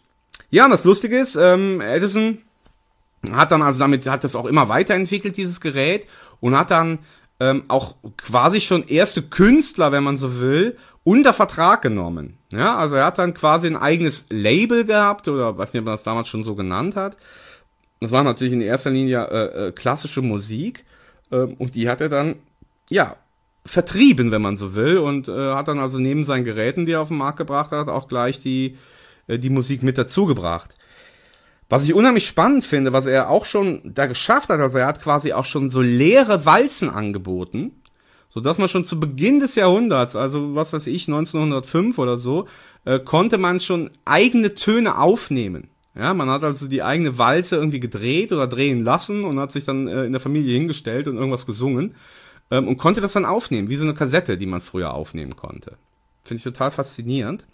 ja, und das Lustige ist, ähm, Edison hat dann also damit, hat das auch immer weiterentwickelt, dieses Gerät, und hat dann ähm, auch quasi schon erste Künstler, wenn man so will, unter Vertrag genommen. Ja, also er hat dann quasi ein eigenes Label gehabt, oder weiß nicht, ob man das damals schon so genannt hat. Das war natürlich in erster Linie äh, äh, klassische Musik ähm, und die hat er dann, ja, vertrieben, wenn man so will, und äh, hat dann also neben seinen Geräten, die er auf den Markt gebracht hat, auch gleich die, die Musik mit dazugebracht. Was ich unheimlich spannend finde, was er auch schon da geschafft hat, also er hat quasi auch schon so leere Walzen angeboten, so dass man schon zu Beginn des Jahrhunderts, also was weiß ich, 1905 oder so, äh, konnte man schon eigene Töne aufnehmen. Ja, man hat also die eigene Walze irgendwie gedreht oder drehen lassen und hat sich dann äh, in der Familie hingestellt und irgendwas gesungen ähm, und konnte das dann aufnehmen, wie so eine Kassette, die man früher aufnehmen konnte. Finde ich total faszinierend.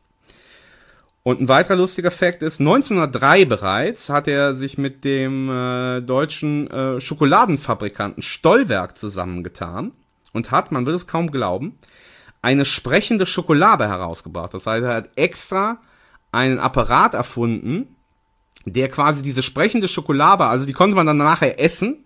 Und ein weiterer lustiger Fakt ist, 1903 bereits hat er sich mit dem äh, deutschen äh, Schokoladenfabrikanten Stollwerk zusammengetan und hat, man wird es kaum glauben, eine sprechende Schokolade herausgebracht. Das heißt, er hat extra einen Apparat erfunden, der quasi diese sprechende Schokolade, also die konnte man dann nachher essen,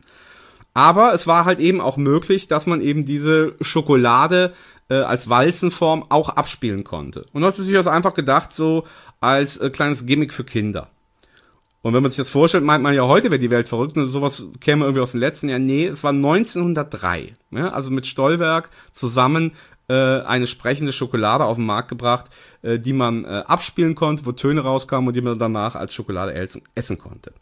aber es war halt eben auch möglich, dass man eben diese Schokolade äh, als Walzenform auch abspielen konnte. Und hat sich das einfach gedacht, so als äh, kleines Gimmick für Kinder. Und wenn man sich das vorstellt, meint man ja heute wäre die Welt verrückt und sowas käme irgendwie aus dem letzten Jahr. Nee, es war 1903. Ja, also mit Stollwerk zusammen äh, eine sprechende Schokolade auf den Markt gebracht, äh, die man äh, abspielen konnte, wo Töne rauskamen und die man danach als Schokolade essen, konnte.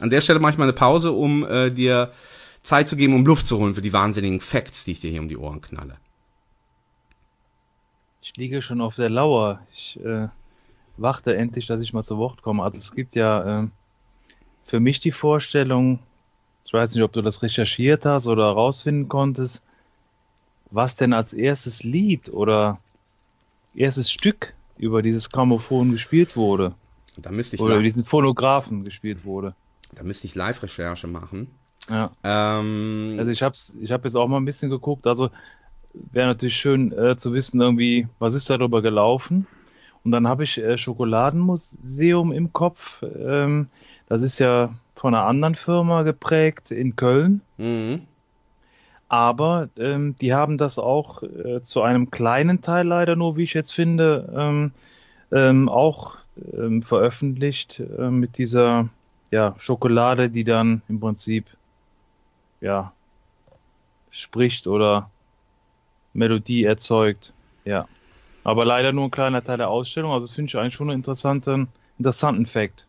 An der Stelle mache ich mal eine Pause, um äh, dir Zeit zu geben, um Luft zu holen für die wahnsinnigen Facts, die ich dir hier um die Ohren knalle. Ich liege schon auf der Lauer. Ich äh, warte endlich, dass ich mal zu Wort komme. Also es gibt ja äh, für mich die Vorstellung, ich weiß nicht, ob du das recherchiert hast oder herausfinden konntest, was denn als erstes Lied oder erstes Stück über dieses Grammophon gespielt wurde. Da müsste ich Oder über diesen Phonographen gespielt wurde. Da müsste ich Live-Recherche machen. Ja. Ähm, Also ich hab's, ich habe jetzt auch mal ein bisschen geguckt. Also wäre natürlich schön äh, zu wissen irgendwie, was ist darüber gelaufen. Und dann habe ich äh, Schokoladenmuseum im Kopf. Ähm, das ist ja von einer anderen Firma geprägt in Köln. mhm. Aber ähm, die haben das auch äh, zu einem kleinen Teil leider nur, wie ich jetzt finde, ähm, ähm, auch ähm, veröffentlicht äh, mit dieser ja, Schokolade, die dann im Prinzip ja spricht oder Melodie erzeugt. Ja. Aber leider nur ein kleiner Teil der Ausstellung. Also das finde ich eigentlich schon einen interessanten, interessanten Fakt.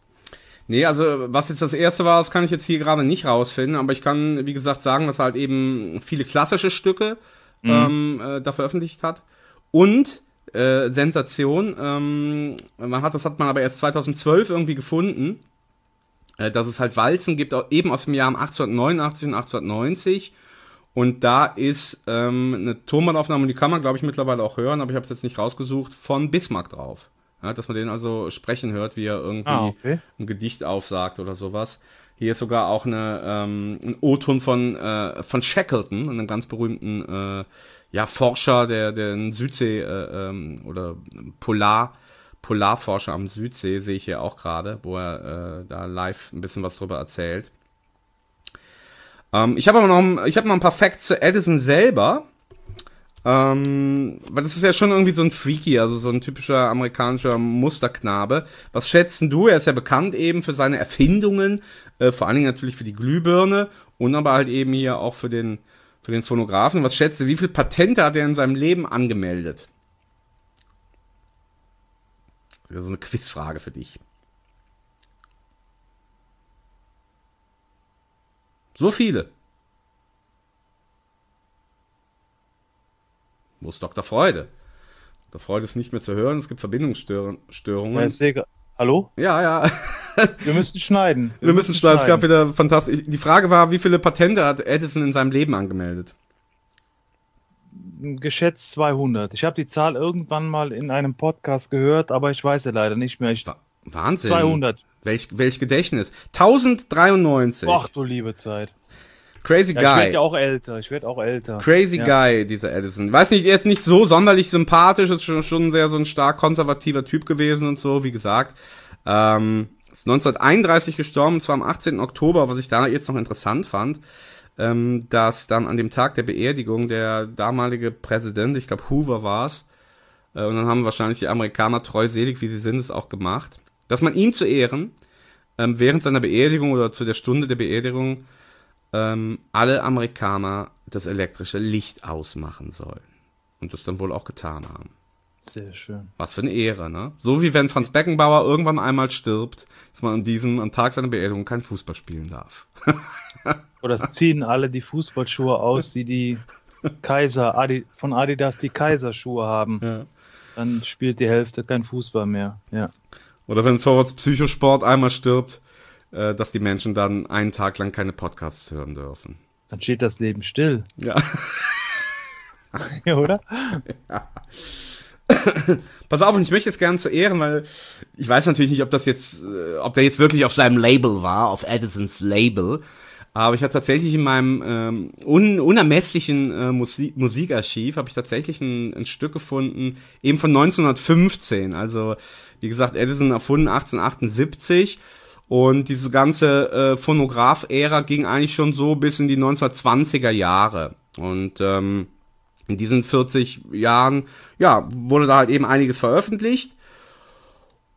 Nee, also was jetzt das erste war, das kann ich jetzt hier gerade nicht rausfinden, aber ich kann, wie gesagt, sagen, dass er halt eben viele klassische Stücke ähm, äh, da veröffentlicht hat. Und äh, Sensation, ähm, man hat, das hat man aber erst 2012 irgendwie gefunden, äh, dass es halt Walzen gibt, auch eben aus dem Jahr 1889 und 1890. Und da ist ähm, eine Tonbandaufnahme, und die kann man, glaube ich, mittlerweile auch hören, aber ich habe es jetzt nicht rausgesucht, von Bismarck drauf. Ja, dass man den also sprechen hört, wie er irgendwie Ah, okay. ein Gedicht aufsagt oder sowas. Hier ist sogar auch eine, ähm, ein O-Ton von, äh, von Shackleton, einem ganz berühmten äh, ja, Forscher, der, der in Südsee äh, ähm, oder Polar, Polarforscher am Südsee, sehe ich hier auch gerade, wo er äh, da live ein bisschen was drüber erzählt. Ähm, ich habe aber noch, ich habe noch ein paar Facts zu Edison selber. Ähm, weil das ist ja schon irgendwie so ein Freaky, also so ein typischer amerikanischer Musterknabe. Was schätzen du? Er ist ja bekannt eben für seine Erfindungen, äh, vor allen Dingen natürlich für die Glühbirne und aber halt eben hier auch für den, für den Phonographen. Was schätzt du, wie viele Patente hat er in seinem Leben angemeldet? Das wäre so eine Quizfrage für dich. So viele. Wo ist Dr. Freude? Dr. Freude ist nicht mehr zu hören, es gibt Verbindungsstörungen. Ja, Hallo? Ja, ja. Wir müssen schneiden. Wir müssen schneiden. Es gab wieder fantastisch. Die Frage war, wie viele Patente hat Edison in seinem Leben angemeldet? Geschätzt 200. Ich habe die Zahl irgendwann mal in einem Podcast gehört, aber ich weiß sie leider nicht mehr. Ich, Wahnsinn. 200. Welch, welch Gedächtnis. 1093. Ach du liebe Zeit. Crazy Ja, ich Guy. werde ja auch älter. Ich werde auch älter. Crazy ja. Guy, dieser Edison. Weiß nicht, er ist nicht so sonderlich sympathisch, ist schon, schon sehr so ein stark konservativer Typ gewesen und so, wie gesagt. Ähm, ist 1931 gestorben, und zwar am 18. Oktober, was ich da jetzt noch interessant fand, ähm, dass dann an dem Tag der Beerdigung der damalige Präsident, ich glaube Hoover war's, äh, und dann haben wahrscheinlich die Amerikaner treuselig, wie sie sind, es auch gemacht, dass man ihm zu Ehren ähm, während seiner Beerdigung oder zu der Stunde der Beerdigung ähm, alle Amerikaner das elektrische Licht ausmachen sollen. Und das dann wohl auch getan haben. Sehr schön. Was für eine Ehre, ne? So wie wenn Franz Beckenbauer irgendwann einmal stirbt, dass man an diesem, am Tag seiner Beerdigung kein Fußball spielen darf. Oder es ziehen alle die Fußballschuhe aus, die die Kaiser Adi, von Adidas die Kaiserschuhe haben. Ja. Dann spielt die Hälfte kein Fußball mehr. Ja. Oder wenn Vorwärts Psychosport einmal stirbt, äh, dass die Menschen dann einen Tag lang keine Podcasts hören dürfen. Dann steht das Leben still. Ja. Ja, oder? Pass auf, und ich möchte jetzt gerne zu Ehren, weil ich weiß natürlich nicht, ob das jetzt, äh, ob der jetzt wirklich auf seinem Label war, auf Edisons Label. Aber ich habe tatsächlich in meinem ähm, un unermesslichen äh, Musik Musikarchiv habe ich tatsächlich ein, ein Stück gefunden, eben von 1915. Also wie gesagt, Edison erfunden 1878 und diese ganze äh, Phonograph-Ära ging eigentlich schon so bis in die 1920er Jahre. Und ähm, in diesen 40 Jahren, ja, wurde da halt eben einiges veröffentlicht.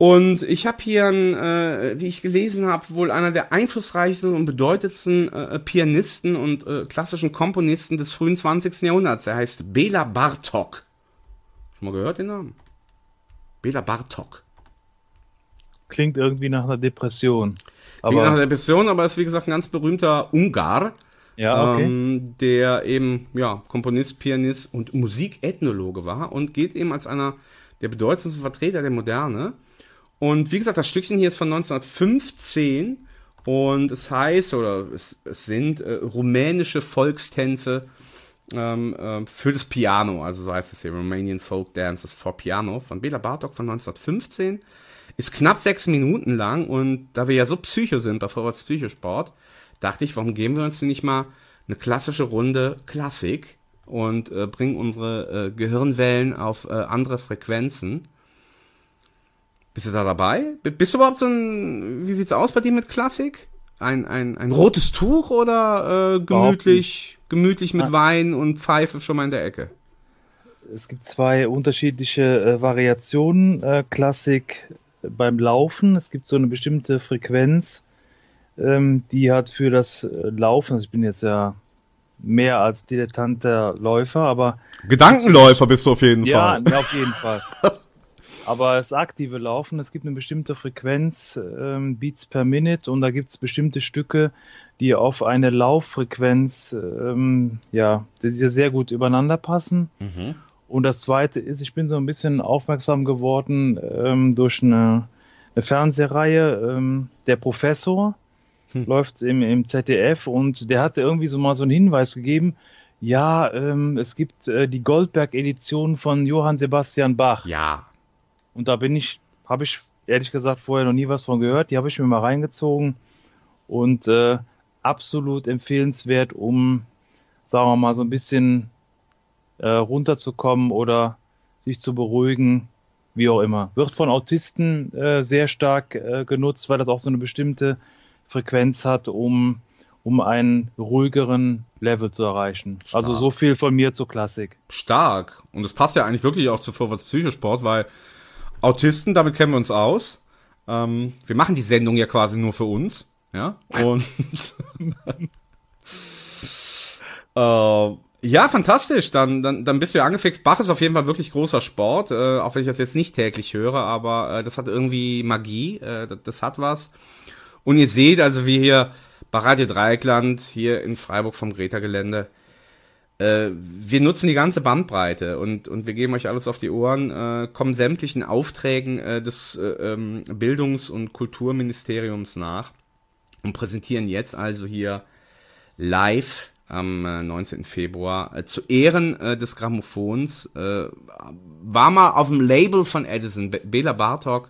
Und ich habe hier, einen, äh, wie ich gelesen habe, wohl einer der einflussreichsten und bedeutendsten äh, Pianisten und äh, klassischen Komponisten des frühen 20. Jahrhunderts. Er heißt Bela Bartok. Schon mal gehört den Namen? Bela Bartok. Klingt irgendwie nach einer Depression. Klingt nach einer Aber Depression, aber ist wie gesagt ein ganz berühmter Ungar. ja, okay. ähm, der eben ja Komponist, Pianist und Musikethnologe war und gilt eben als einer der bedeutendsten Vertreter der Moderne. Und wie gesagt, das Stückchen hier ist von 1915 und es heißt oder es, es sind äh, rumänische Volkstänze ähm, äh, für das Piano, also so heißt es hier, Romanian Folk Dances for Piano von Bela Bartok von 1915. Ist knapp sechs Minuten lang und da wir ja so psycho sind bei Vorwärts Psychosport, dachte ich, warum geben wir uns denn nicht mal eine klassische Runde Klassik und äh, bringen unsere äh, Gehirnwellen auf äh, andere Frequenzen. Bist du da dabei? Bist du überhaupt so ein, wie sieht's aus bei dir mit Klassik? Ein, ein, ein rotes Tuch oder äh, gemütlich, gemütlich mit Nein. Wein und Pfeife schon mal in der Ecke? Es gibt zwei unterschiedliche äh, Variationen. Äh, Klassik beim Laufen. Es gibt so eine bestimmte Frequenz, ähm, die hat für das äh, Laufen, also ich bin jetzt ja mehr als dilettanter Läufer, aber Gedankenläufer bist du auf jeden ja, Fall. ja, auf jeden Fall. Aber das aktive Laufen, es gibt eine bestimmte Frequenz, ähm, Beats per Minute, und da gibt es bestimmte Stücke, die auf eine Lauffrequenz, ähm, ja, die sehr, sehr gut übereinander passen. Mhm. Und das zweite ist, ich bin so ein bisschen aufmerksam geworden ähm, durch eine, eine Fernsehreihe, ähm, Der Professor, Hm. läuft im, im ZDF und der hatte irgendwie so mal so einen Hinweis gegeben, ja, ähm, es gibt äh, die Goldberg-Edition von Johann Sebastian Bach. Ja. Und da bin ich, habe ich ehrlich gesagt vorher noch nie was von gehört. Die habe ich mir mal reingezogen und äh, absolut empfehlenswert, um, sagen wir mal, so ein bisschen äh, runterzukommen oder sich zu beruhigen, wie auch immer. Wird von Autisten äh, sehr stark äh, genutzt, weil das auch so eine bestimmte Frequenz hat, um, um einen ruhigeren Level zu erreichen. Also Stark. so viel von mir zur Klassik. Stark. Und das passt ja eigentlich wirklich auch zu Vorwärts Psychosport, weil Autisten, damit kennen wir uns aus. Ähm, wir machen die Sendung ja quasi nur für uns. Ja. Und äh, ja, fantastisch. Dann, dann, dann bist du ja angefixt. Bach ist auf jeden Fall wirklich großer Sport, äh, auch wenn ich das jetzt nicht täglich höre, aber äh, das hat irgendwie Magie, äh, das, das hat was. Und ihr seht also, wie hier bei Radio Dreieckland, hier in Freiburg vom Greta-Gelände, äh, wir nutzen die ganze Bandbreite und, und wir geben euch alles auf die Ohren, äh, kommen sämtlichen Aufträgen äh, des äh, ähm, Bildungs- und Kulturministeriums nach und präsentieren jetzt also hier live am äh, 19. Februar äh, zu Ehren des Grammophons. War mal auf dem Label von Edison, Be Bela Bartok,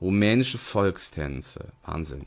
rumänische Volkstänze. Wahnsinn.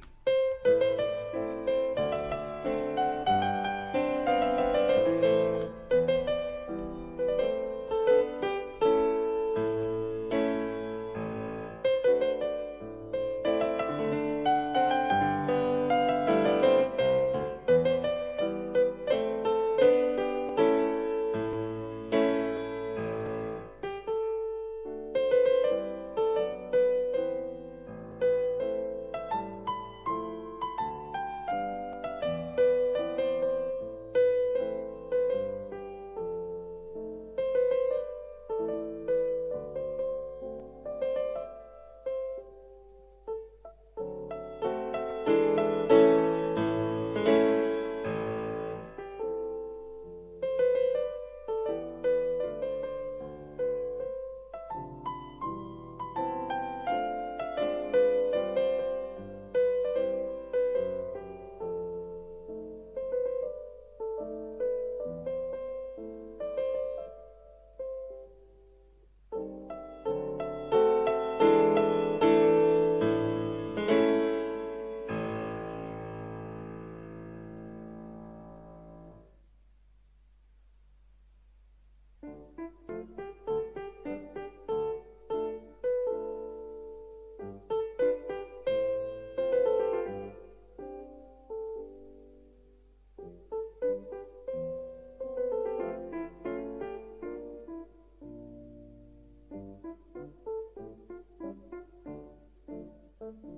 Thank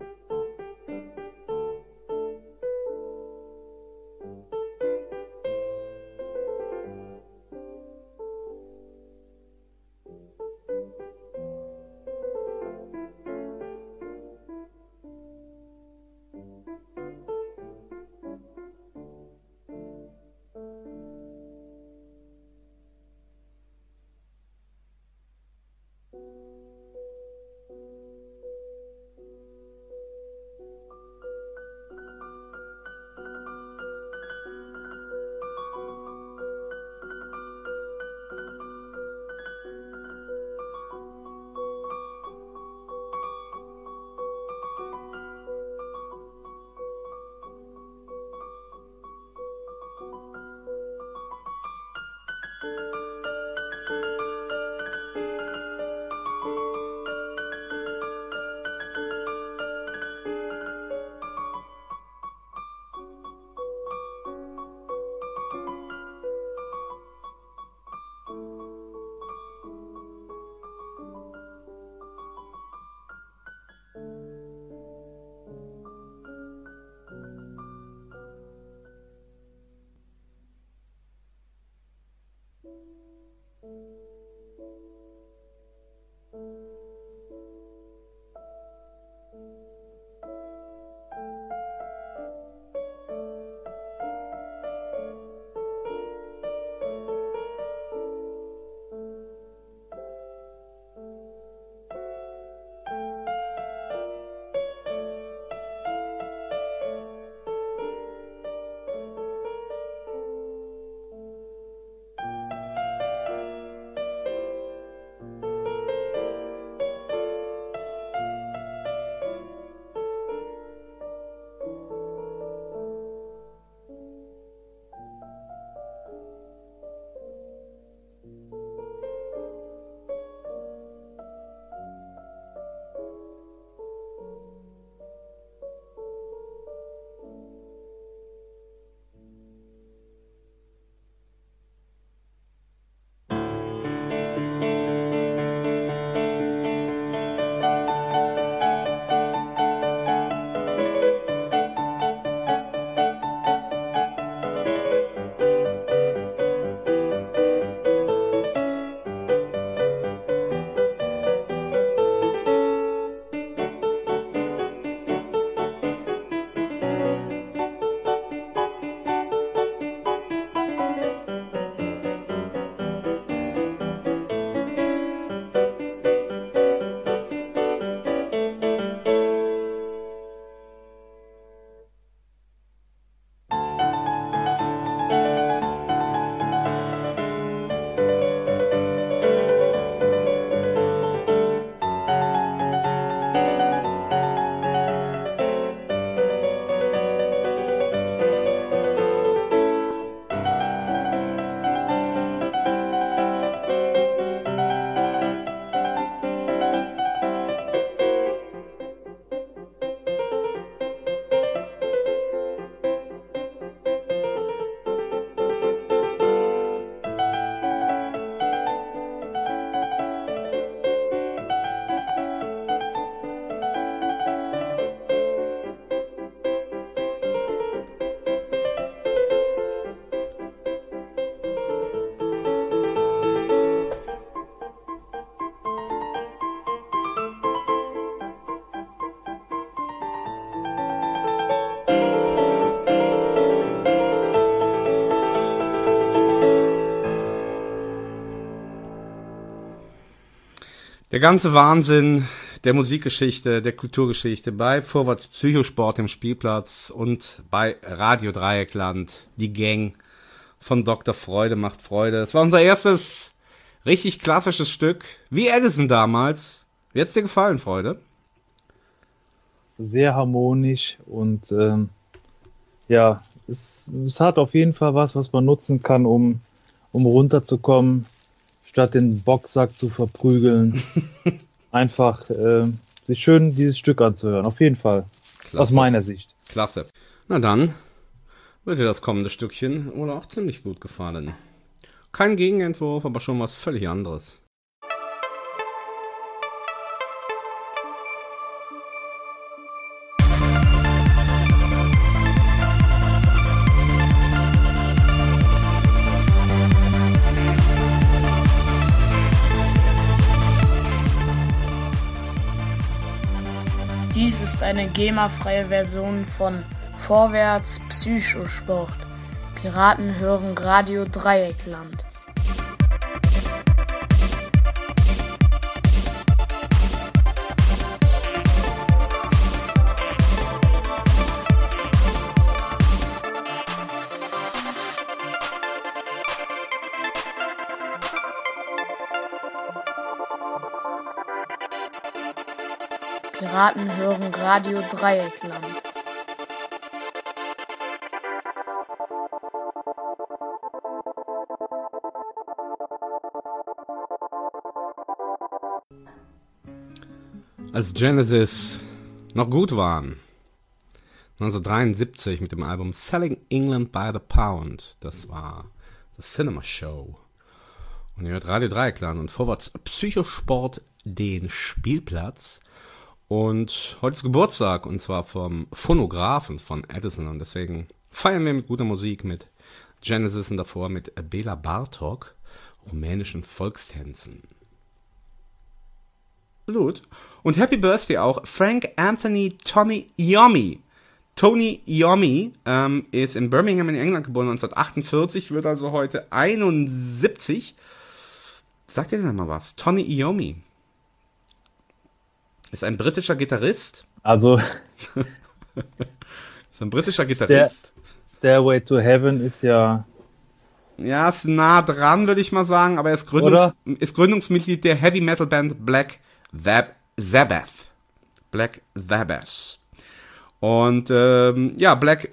you. Der ganze Wahnsinn der Musikgeschichte, der Kulturgeschichte bei Vorwärts Psychosport im Spielplatz und bei Radio Dreieckland, die Gang von Dr. Freude macht Freude. Das war unser erstes richtig klassisches Stück, wie Edison damals. Wie hat's dir gefallen, Freude? Sehr harmonisch und ähm, ja, es, es hat auf jeden Fall was, was man nutzen kann, um, um runterzukommen, statt den Boxsack zu verprügeln. Einfach äh, sich schön dieses Stück anzuhören, auf jeden Fall. Klasse. Aus meiner Sicht. Klasse. Na dann wird dir das kommende Stückchen wohl auch ziemlich gut gefallen. Kein Gegenentwurf, aber schon was völlig anderes. Ist eine GEMA-freie Version von Vorwärts Psychosport. Piraten hören Radio Dreieckland. Piraten hören Radio Dreieckland. Als Genesis noch gut waren, 1973 mit dem Album Selling England by the Pound, das war The Cinema Show. Und ihr hört Radio Dreieckland und vorwärts Psychosport den Spielplatz. Und heute ist Geburtstag und zwar vom Phonographen von Edison und deswegen feiern wir mit guter Musik mit Genesis und davor mit Bela Bartok, rumänischen Volkstänzen. Absolut. Und Happy Birthday auch Frank Anthony Tommy Iommi. Tony Iommi ähm, ist in Birmingham in England geboren 1948, wird also heute 71. Sagt ihr denn mal was? Tony Iommi. Ist ein britischer Gitarrist. Also, Ist ein britischer Gitarrist. Stairway to Heaven ist ja. Ja, ist nah dran, würde ich mal sagen, aber er ist, Gründungs ist Gründungsmitglied der Heavy Metal Band Black Sabbath. Black Sabbath. Und ähm, ja, Black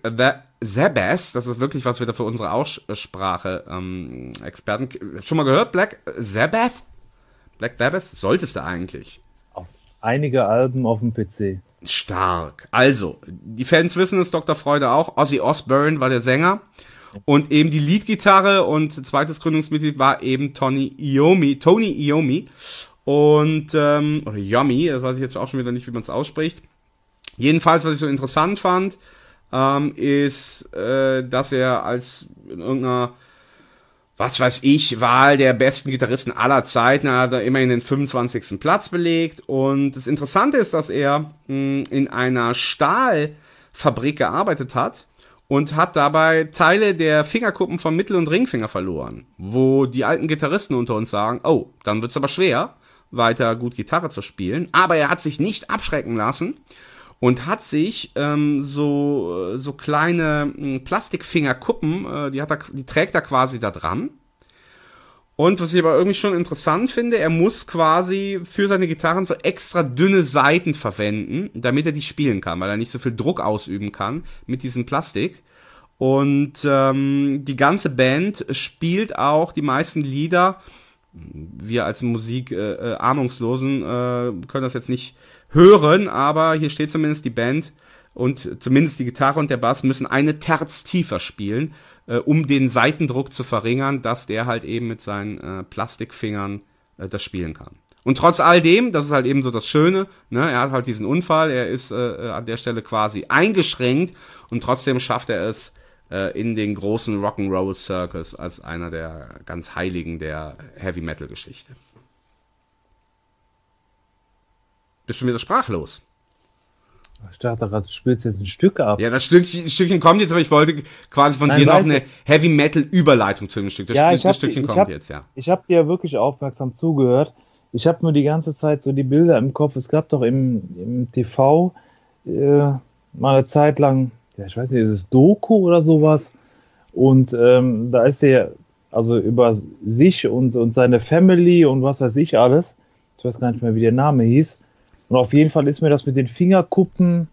Sabbath, das ist wirklich was wieder für unsere Aussprache ähm, Experten. Schon mal gehört? Black Sabbath? Black Sabbath? Solltest du eigentlich. Einige Alben auf dem PC. Stark. Also, die Fans wissen es, Dr. Freude auch. Ozzy Osbourne war der Sänger. Und eben die Leadgitarre und zweites Gründungsmitglied war eben Tony Iommi, Tony Iommi. Und, ähm, oder Iommi, das weiß ich jetzt auch schon wieder nicht, wie man es ausspricht. Jedenfalls, was ich so interessant fand, ähm, ist, äh, dass er als in irgendeiner, was weiß ich, Wahl der besten Gitarristen aller Zeiten hat er immerhin den 25. Platz belegt. Und das Interessante ist, dass er mh, in einer Stahlfabrik gearbeitet hat und hat dabei Teile der Fingerkuppen vom Mittel- und Ringfinger verloren. Wo die alten Gitarristen unter uns sagen, oh, dann wird's aber schwer, weiter gut Gitarre zu spielen. Aber er hat sich nicht abschrecken lassen und hat sich ähm, so so kleine mh, Plastikfingerkuppen, äh, die hat er, die trägt er quasi da dran. Und was ich aber irgendwie schon interessant finde, er muss quasi für seine Gitarren so extra dünne Saiten verwenden, damit er die spielen kann, weil er nicht so viel Druck ausüben kann mit diesem Plastik. Und ähm, die ganze Band spielt auch die meisten Lieder. Wir als Musik äh, äh, Ahnungslosen äh, können das jetzt nicht hören, aber hier steht zumindest die Band und zumindest die Gitarre und der Bass müssen eine Terz tiefer spielen, äh, um den Seitendruck zu verringern, dass der halt eben mit seinen äh, Plastikfingern äh, das spielen kann. Und trotz all dem, das ist halt eben so das Schöne, ne, er hat halt diesen Unfall, er ist äh, an der Stelle quasi eingeschränkt und trotzdem schafft er es äh, in den großen Rock'n'Roll Circus als einer der ganz Heiligen der Heavy Metal Geschichte. Bist schon wieder sprachlos. Ich dachte gerade, du spielst jetzt ein Stück ab. Ja, das Stückchen, Stückchen kommt jetzt, aber ich wollte quasi von Nein, dir noch eine Heavy Metal Überleitung zu dem Stück. Das, Ja, Stück- ich das hab- Stückchen kommt hab- jetzt, ja. Ich habe dir wirklich aufmerksam zugehört. ich habe nur die ganze Zeit so die Bilder im Kopf. Es gab doch im, im TV äh, mal eine Zeit lang, ja, ich weiß nicht, ist es Doku oder sowas? Und ähm, da ist er also über sich und, und seine Family und was weiß ich alles. Ich weiß gar nicht mehr, wie der Name hieß. Und auf jeden Fall ist mir das mit den Fingerkuppen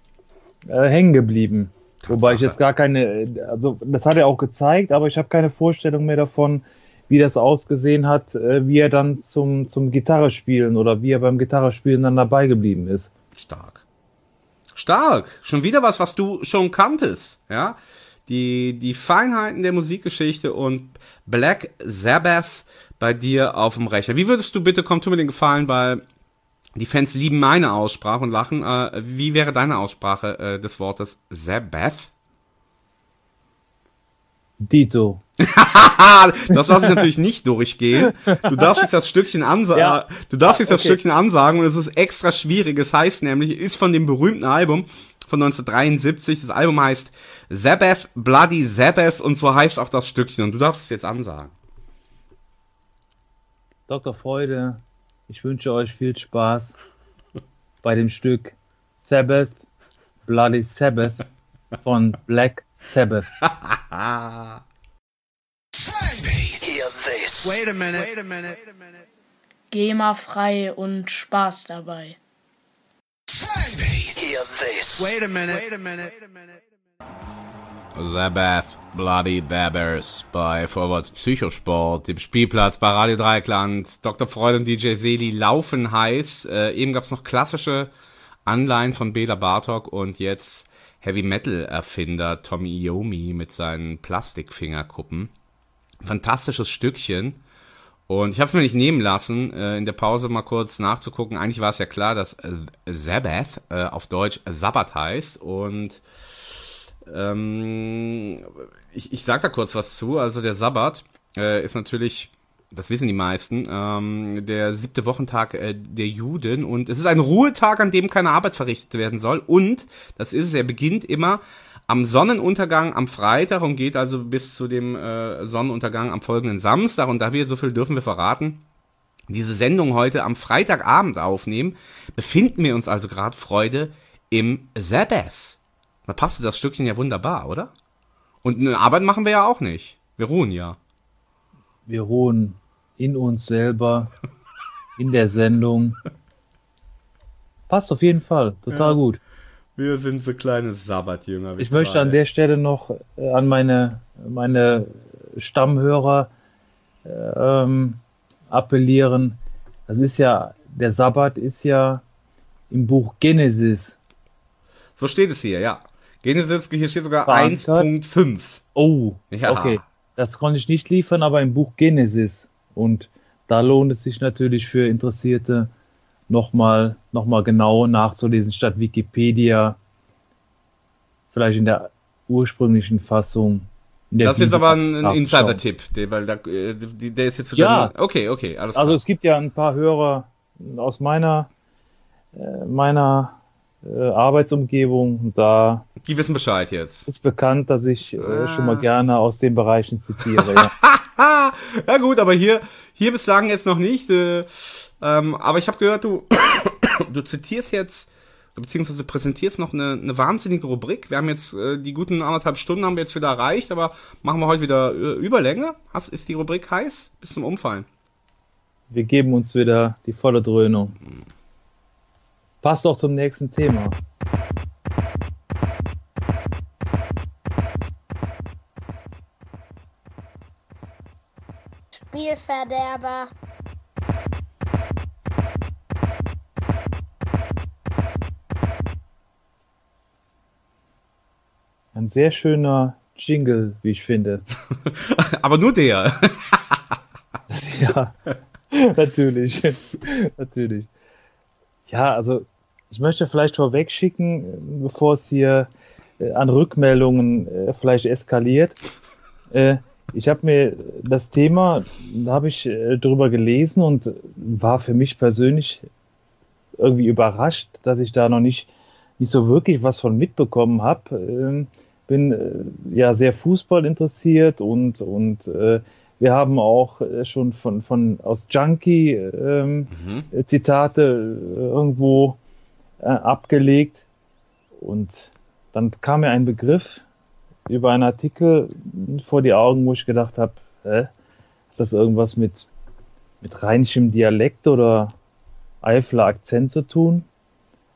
äh, hängen geblieben. Wobei ich jetzt gar keine, also das hat er auch gezeigt, aber ich habe keine Vorstellung mehr davon, wie das ausgesehen hat, äh, wie er dann zum, zum Gitarre spielen oder wie er beim Gitarre spielen dann dabei geblieben ist. Stark. Stark. Schon wieder was, was du schon kanntest, ja. Die, die Feinheiten der Musikgeschichte und Black Sabbath bei dir auf dem Rechner. Wie würdest du bitte, komm, tu mir den Gefallen, weil die Fans lieben meine Aussprache und lachen. Äh, wie wäre deine Aussprache äh, des Wortes Sabbath? Dito. das lasse ich natürlich nicht durchgehen. Du darfst jetzt das Stückchen ansagen. Ja. Du darfst jetzt das okay. Stückchen ansagen und es ist extra schwierig. Es heißt nämlich, ist von dem berühmten Album von 1973. Das Album heißt Sabbath, Bloody Sabbath und so heißt auch das Stückchen. Und du darfst es jetzt ansagen. Dr. Freude, ich wünsche euch viel Spaß bei dem Stück Sabbath, Bloody Sabbath von Black Sabbath. Wait a minute. Wait a minute. GEMA-frei und Spaß dabei. Wait a minute. Wait a minute. Sabbath, Bloody Babbers bei Vorwärts Psychosport, dem Spielplatz bei Radio Dreieckland. Dr. Freud und DJ Seli laufen heiß. Äh, eben gab's noch klassische Anleihen von Bela Bartok und jetzt Heavy Metal Erfinder Tommy Iommi mit seinen Plastikfingerkuppen. Fantastisches Stückchen. Und ich habe es mir nicht nehmen lassen, äh, in der Pause mal kurz nachzugucken. Eigentlich war es ja klar, dass äh, Sabbath äh, auf Deutsch Sabbath heißt. Und ähm, ich, ich sag da kurz was zu. Also der Sabbat äh, ist natürlich, das wissen die meisten, ähm, der siebte Wochentag äh, der Juden. Und es ist ein Ruhetag, an dem keine Arbeit verrichtet werden soll. Und, das ist es, er beginnt immer am Sonnenuntergang am Freitag und geht also bis zu dem äh, Sonnenuntergang am folgenden Samstag. Und da wir, so viel dürfen wir verraten, diese Sendung heute am Freitagabend aufnehmen, befinden wir uns also gerade, Freude, im Sabbath. Da passte das Stückchen ja wunderbar, oder? Und eine Arbeit machen wir ja auch nicht. Wir ruhen ja. Wir ruhen in uns selber, in der Sendung. Passt auf jeden Fall, total Ja. gut. Wir sind so kleine Sabbatjünger. Ich möchte zwei. an der Stelle noch äh, an meine, meine Stammhörer äh, ähm, appellieren. Das ist ja, der Sabbat ist ja im Buch Genesis. So steht es hier, ja. Genesis, hier steht sogar Verankert. 1.5. Oh, Ja. okay. Das konnte ich nicht liefern, aber im Buch Genesis. Und da lohnt es sich natürlich für Interessierte, nochmal noch mal genau nachzulesen, statt Wikipedia. Vielleicht in der ursprünglichen Fassung. Der Das ist jetzt aber ein, ein. Insider-Tipp, der, weil da, äh, der ist jetzt für Ja. deine- Okay, okay, alles Also klar. es gibt ja ein paar Hörer aus meiner, äh, meiner äh, Arbeitsumgebung. Und da Die wissen Bescheid jetzt. ist bekannt, dass ich äh, Ah. schon mal gerne aus den Bereichen zitiere. ja. Ja gut, aber hier, hier bislang jetzt noch nicht. Äh, ähm, aber ich habe gehört, du, du zitierst jetzt, beziehungsweise du präsentierst noch eine, eine wahnsinnige Rubrik. Wir haben jetzt äh, die guten anderthalb Stunden haben wir jetzt wieder erreicht, aber machen wir heute wieder äh, Überlänge. Hast, ist die Rubrik heiß? Bis zum Umfallen. Wir geben uns wieder die volle Dröhnung. Passt auch zum nächsten Thema. Spielverderber. Ein sehr schöner Jingle, wie ich finde. aber nur der. ja, natürlich. natürlich. Ja, also ich möchte vielleicht vorweg schicken, bevor es hier äh, an Rückmeldungen äh, vielleicht eskaliert. Äh, ich habe mir das Thema, da habe ich drüber gelesen und war für mich persönlich irgendwie überrascht, dass ich da noch nicht, nicht so wirklich was von mitbekommen habe. Ähm, bin ja sehr Fußball interessiert und, und Wir haben auch schon von, von aus Junkie ähm, Mhm. Zitate irgendwo äh, abgelegt. Und dann kam mir ein Begriff über einen Artikel vor die Augen, wo ich gedacht habe, hä? hat das irgendwas mit, mit rheinischem Dialekt oder Eifler Akzent zu tun?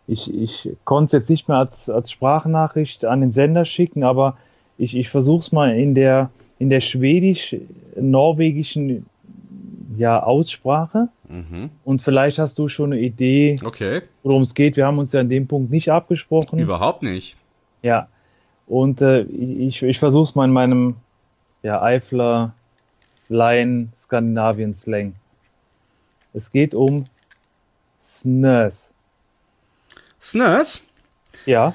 Ich, ich konnte es jetzt nicht mehr als, als Sprachnachricht an den Sender schicken, aber ich, ich versuche es mal in der, in der schwedisch-norwegischen ja, Aussprache. Mhm. Und vielleicht hast du schon eine Idee, Okay. worum es geht. Wir haben uns ja an dem Punkt nicht abgesprochen. Überhaupt nicht. Ja. Und äh, ich, ich versuche es mal in meinem ja, Eifler Laien Skandinavien Slang. Es geht um Snös. Snurs? Ja.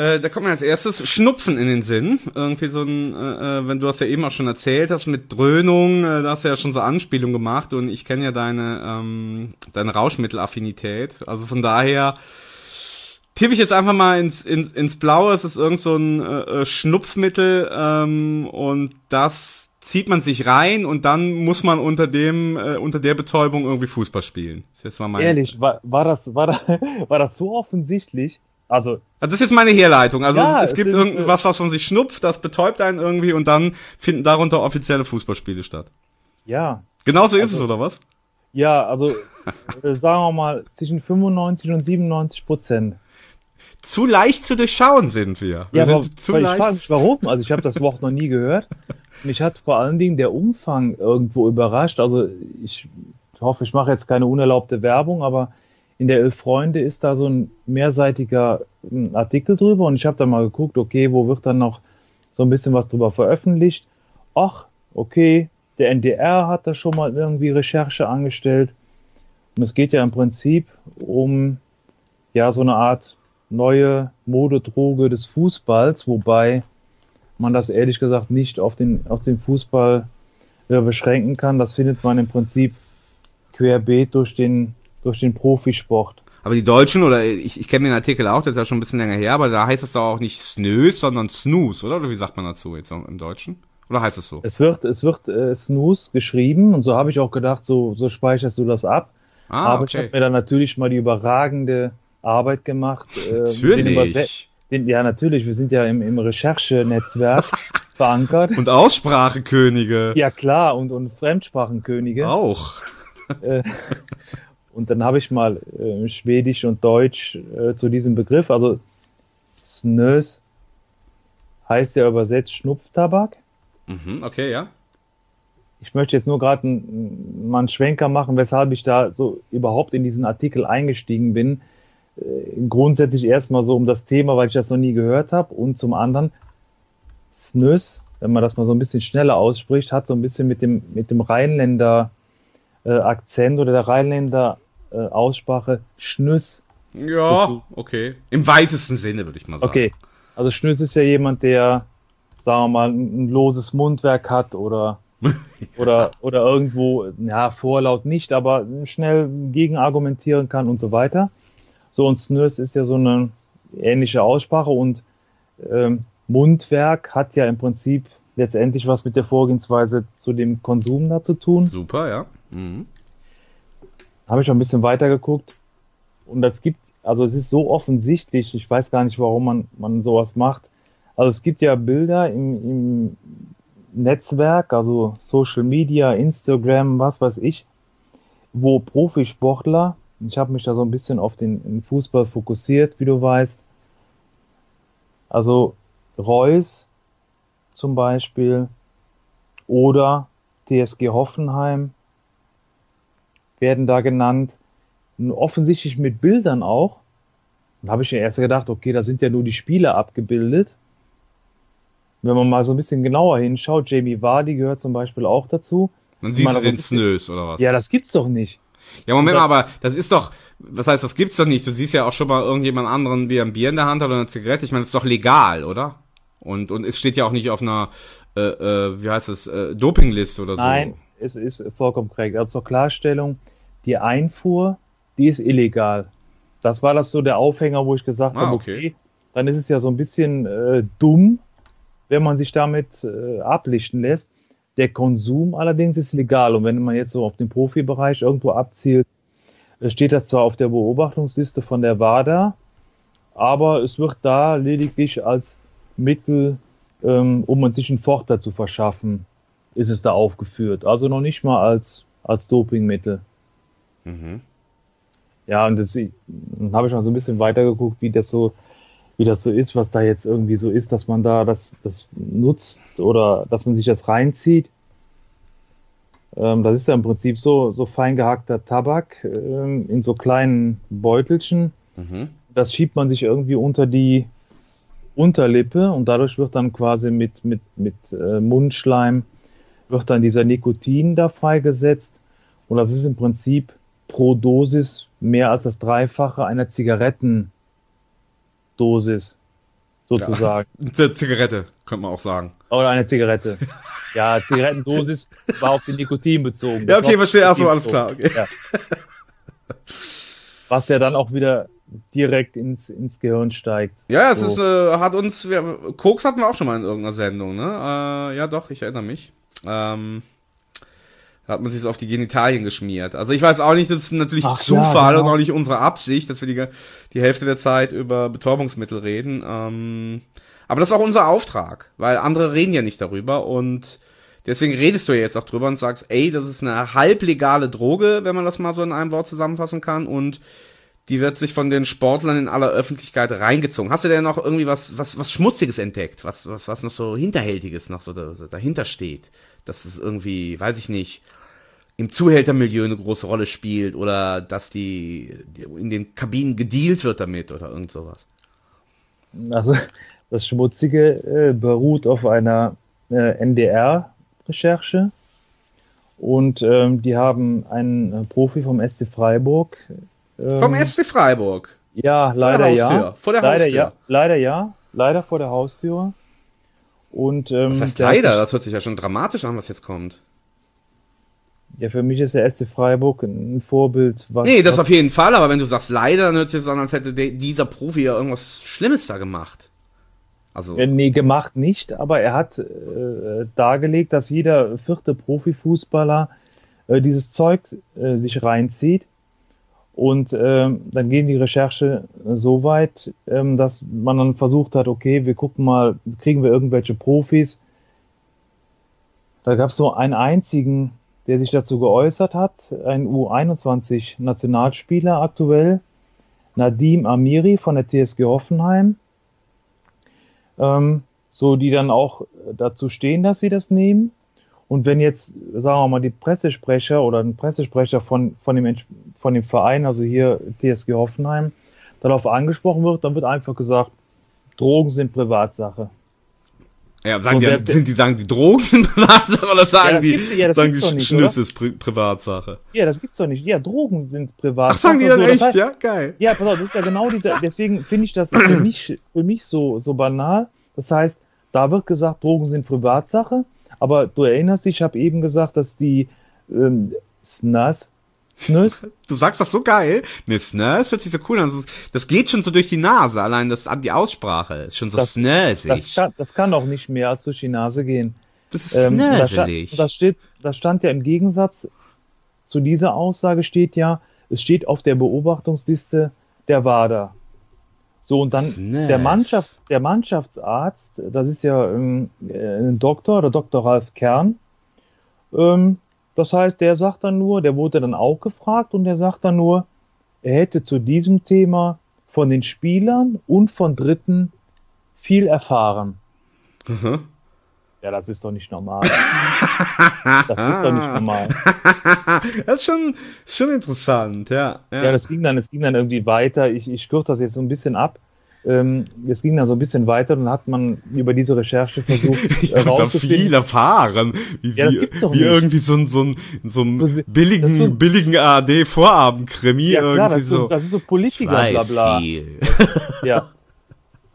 Äh, da kommt mir als erstes Schnupfen in den Sinn. Irgendwie so ein, äh, äh, wenn du das ja eben auch schon erzählt hast mit Dröhnung, äh, da hast du ja schon so Anspielungen gemacht und ich kenne ja deine, ähm, deine Rauschmittelaffinität. Also von daher tippe ich jetzt einfach mal ins, ins, ins Blaue. Es ist irgend so ein äh, äh, Schnupfmittel ähm, und das zieht man sich rein und dann muss man unter dem, äh, unter der Betäubung irgendwie Fußball spielen. Das ist jetzt mal mein Ehrlich, war, war, das, war, das, war das so offensichtlich? Also, Also das ist jetzt meine Herleitung. Also Ja, es, es gibt sind, irgendwas, was von sich schnupft, das betäubt einen irgendwie und dann finden darunter offizielle Fußballspiele statt. ja. Genauso ist Also- es, oder was? Ja, also äh, sagen wir mal zwischen 95 und 97 Prozent. Zu leicht zu durchschauen sind wir. Wir Ja, aber sind zu weil ich frage leicht. mich, warum? Also ich habe das Wort noch nie gehört. Mich hat vor allen Dingen der Umfang irgendwo überrascht. Also ich hoffe, ich mache jetzt keine unerlaubte Werbung, aber in der Elf Freunde ist da so ein mehrseitiger ähm, Artikel drüber und ich habe da mal geguckt, okay, wo wird dann noch so ein bisschen was drüber veröffentlicht? Ach, okay, der NDR hat da schon mal irgendwie Recherche angestellt. Und es geht ja im Prinzip um ja so eine Art neue Modedroge des Fußballs, wobei man das ehrlich gesagt nicht auf den, auf den Fußball äh, beschränken kann. Das findet man im Prinzip querbeet durch den, durch den Profisport. Aber die Deutschen, oder ich, ich kenne den Artikel auch, das ist ja schon ein bisschen länger her, aber da heißt es doch auch nicht Snös, sondern Snooze, oder? Oder wie sagt man dazu jetzt im Deutschen? Oder heißt es so? Es wird, es wird äh, Snooze geschrieben und so habe ich auch gedacht, so, so speicherst du das ab. Ah, Aber ich okay. habe mir dann natürlich mal die überragende Arbeit gemacht. äh, Natürlich. Den, ja, natürlich, wir sind ja im, im Recherchenetzwerk verankert. Und Aussprachekönige. Ja, klar, und, und Fremdsprachenkönige. Auch. Äh, und dann habe ich mal äh, Schwedisch und Deutsch äh, zu diesem Begriff. Also Snös heißt ja übersetzt Schnupftabak. Mhm, okay, ja. Ich möchte jetzt nur gerade einen, mal einen Schwenker machen, weshalb ich da so überhaupt in diesen Artikel eingestiegen bin. Äh, grundsätzlich erstmal so um das Thema, weil ich das noch nie gehört habe. Und zum anderen, Snös, wenn man das mal so ein bisschen schneller ausspricht, hat so ein bisschen mit dem, mit dem Rheinländer äh, Akzent oder der Rheinländer äh, Aussprache Schnüss. Ja, okay. Im weitesten Sinne, würde ich mal sagen. Okay, also Schnüss ist ja jemand, der, sagen wir mal, ein, loses Mundwerk hat oder, oder, oder irgendwo, ja, vorlaut nicht, aber schnell gegenargumentieren kann und so weiter. So, und Snös ist ja so eine ähnliche Aussprache und ähm, Mundwerk hat ja im Prinzip letztendlich was mit der Vorgehensweise zu dem Konsum da zu tun. Super, ja. Mhm. Habe ich ein bisschen weiter geguckt. Und das gibt, also es ist so offensichtlich, ich weiß gar nicht, warum man, man sowas macht. Also es gibt ja Bilder im, im Netzwerk, also Social Media, Instagram, was weiß ich, wo Profisportler, ich habe mich da so ein bisschen auf den, den Fußball fokussiert, wie du weißt, also Reus zum Beispiel oder TSG Hoffenheim werden da genannt. Und offensichtlich mit Bildern auch. Da habe ich ja erst gedacht, okay, da sind ja nur die Spieler abgebildet. Wenn man mal so ein bisschen genauer hinschaut, Jamie Vardy gehört zum Beispiel auch dazu. Dann siehst du den Snös, oder was? Ja, das gibt's doch nicht. Ja, Moment mal, aber das ist doch, was heißt, das gibt's doch nicht. Du siehst ja auch schon mal irgendjemand anderen, wie er ein Bier in der Hand hat oder eine Zigarette. Ich meine, das ist doch legal, oder? Und, und es steht ja auch nicht auf einer, äh, äh, wie heißt es, äh, Dopingliste oder so. Nein, es ist vollkommen korrekt. Also zur Klarstellung, die Einfuhr, die ist illegal. Das war das so der Aufhänger, wo ich gesagt Ah, habe, okay. okay, dann ist es ja so ein bisschen äh, dumm, wenn man sich damit äh, ablichten lässt. Der Konsum allerdings ist legal. Und wenn man jetzt so auf den Profibereich irgendwo abzielt, äh, steht das zwar auf der Beobachtungsliste von der WADA, aber es wird da lediglich als Mittel, ähm, um sich einen Vorteil zu verschaffen, ist es da aufgeführt. Also noch nicht mal als, als Dopingmittel. Mhm. Ja, und das dann habe ich mal so ein bisschen weitergeguckt, wie das so, wie das so ist, was da jetzt irgendwie so ist, dass man da das, das nutzt oder dass man sich das reinzieht. Ähm, das ist ja im Prinzip so, so fein gehackter Tabak ähm, in so kleinen Beutelchen. Mhm. Das schiebt man sich irgendwie unter die Unterlippe und dadurch wird dann quasi mit, mit, mit äh, Mundschleim wird dann dieser Nikotin da freigesetzt. Und das ist im Prinzip pro Dosis mehr als das Dreifache einer Zigarettendosis, sozusagen. Ja, eine Zigarette, könnte man auch sagen. Oder eine Zigarette. Ja, Zigarettendosis war auf den Nikotin bezogen. Ja, okay, verstehe. Achso, alles klar. Okay. Ja. Was ja dann auch wieder direkt ins, ins Gehirn steigt. Ja, es So. ist, äh, hat uns, wir, Koks hatten wir auch schon mal in irgendeiner Sendung, ne? Äh, ja, doch, ich erinnere mich. Ähm, da hat man sich auf die Genitalien geschmiert. Also ich weiß auch nicht, das ist natürlich Ach, Zufall ja, genau. und auch nicht unsere Absicht, dass wir die, die Hälfte der Zeit über Betäubungsmittel reden. Ähm, aber das ist auch unser Auftrag, weil andere reden ja nicht darüber und deswegen redest du ja jetzt auch drüber und sagst, ey, das ist eine halblegale Droge, wenn man das mal so in einem Wort zusammenfassen kann und die wird sich von den Sportlern in aller Öffentlichkeit reingezogen. Hast du denn noch irgendwie was, was, was Schmutziges entdeckt? Was, was, was noch so Hinterhältiges noch so da, so dahinter steht? Dass es irgendwie, weiß ich nicht, im Zuhältermilieu eine große Rolle spielt oder dass die, die in den Kabinen gedealt wird damit oder irgend sowas. Also das Schmutzige äh, beruht auf einer äh, NDR-Recherche und ähm, die haben einen äh, Profi vom SC Freiburg. Ähm, Vom SC Freiburg. Ja, der leider Haustür, ja. vor der leider Haustür. ja. Leider ja. Leider vor der Haustür. Und ähm, Das heißt leider, das hört sich ja schon dramatisch an, was jetzt kommt. Ja, für mich ist der SC Freiburg ein Vorbild. Was, Nee, das was, auf jeden Fall, aber wenn du sagst leider, dann hört sich das an, als hätte dieser Profi ja irgendwas Schlimmes da gemacht. Also, Ja, nee, gemacht nicht, aber er hat äh, dargelegt, dass jeder vierte Profifußballer äh, dieses Zeug äh, sich reinzieht. Und ähm, dann gehen die Recherche so weit, ähm, dass man dann versucht hat, okay, wir gucken mal, kriegen wir irgendwelche Profis. Da gab es so einen einzigen, der sich dazu geäußert hat, ein U21-Nationalspieler aktuell, Nadim Amiri von der TSG Hoffenheim ähm, so die dann auch dazu stehen, dass sie das nehmen. Und wenn jetzt, sagen wir mal, die Pressesprecher oder ein Pressesprecher von, von, dem, von dem Verein, also hier TSG Hoffenheim, darauf angesprochen wird, dann wird einfach gesagt, Drogen sind Privatsache. ja, sagen die, sind die sagen die Drogen sind Privatsache oder sagen Ja, die, gibt's- ja, sagen die nicht, Schnitz oder? ist Pri Privatsache? Ja, das gibt's doch nicht. Ja, Drogen sind Privatsache. Ach, sagen die dann so, echt, das heißt, ja? Geil. Ja, pass auf, das ist ja genau dieser, deswegen finde ich das für mich, für mich so, so banal. Das heißt, da wird gesagt, Drogen sind Privatsache, aber du erinnerst dich, ich habe eben gesagt, dass die ähm, SNAS, SNUS, Du sagst das so geil. Ne, Snurs hört sich so cool an. Das, das geht schon so durch die Nase. Allein das, die Aussprache ist schon so Das- snösig. das kann, das kann auch nicht mehr als durch die Nase gehen. Das ist Ähm, da, sta snöselig. das, steht, das stand ja im Gegensatz zu dieser Aussage steht ja, es steht auf der Beobachtungsliste der WADA. So, und dann der, Mannschaft, der Mannschaftsarzt, das ist ja ähm, äh, ein Doktor, der Dr. Ralf Kern. Ähm, das heißt, der sagt dann nur, der wurde dann auch gefragt und der sagt dann nur, er hätte zu diesem Thema von den Spielern und von Dritten viel erfahren. Mhm. Ja, das ist doch nicht normal. Das ist doch nicht normal. das ist schon, ist schon interessant, ja. Ja, Ja, das ging dann, es ging dann irgendwie weiter. Ich, ich kürze das jetzt so ein bisschen ab. Ähm, es ging dann so ein bisschen weiter und dann hat man über diese Recherche versucht ich habe da viel herauszufinden. erfahren. Wie, Ja, das gibt's doch wie nicht. irgendwie so ein, so ein, so ein So billigen, das ist so- billigen ARD-Vorabendkrimi Ja klar, irgendwie das ist so, so. das ist so Politiker, bla bla. viel. Ja.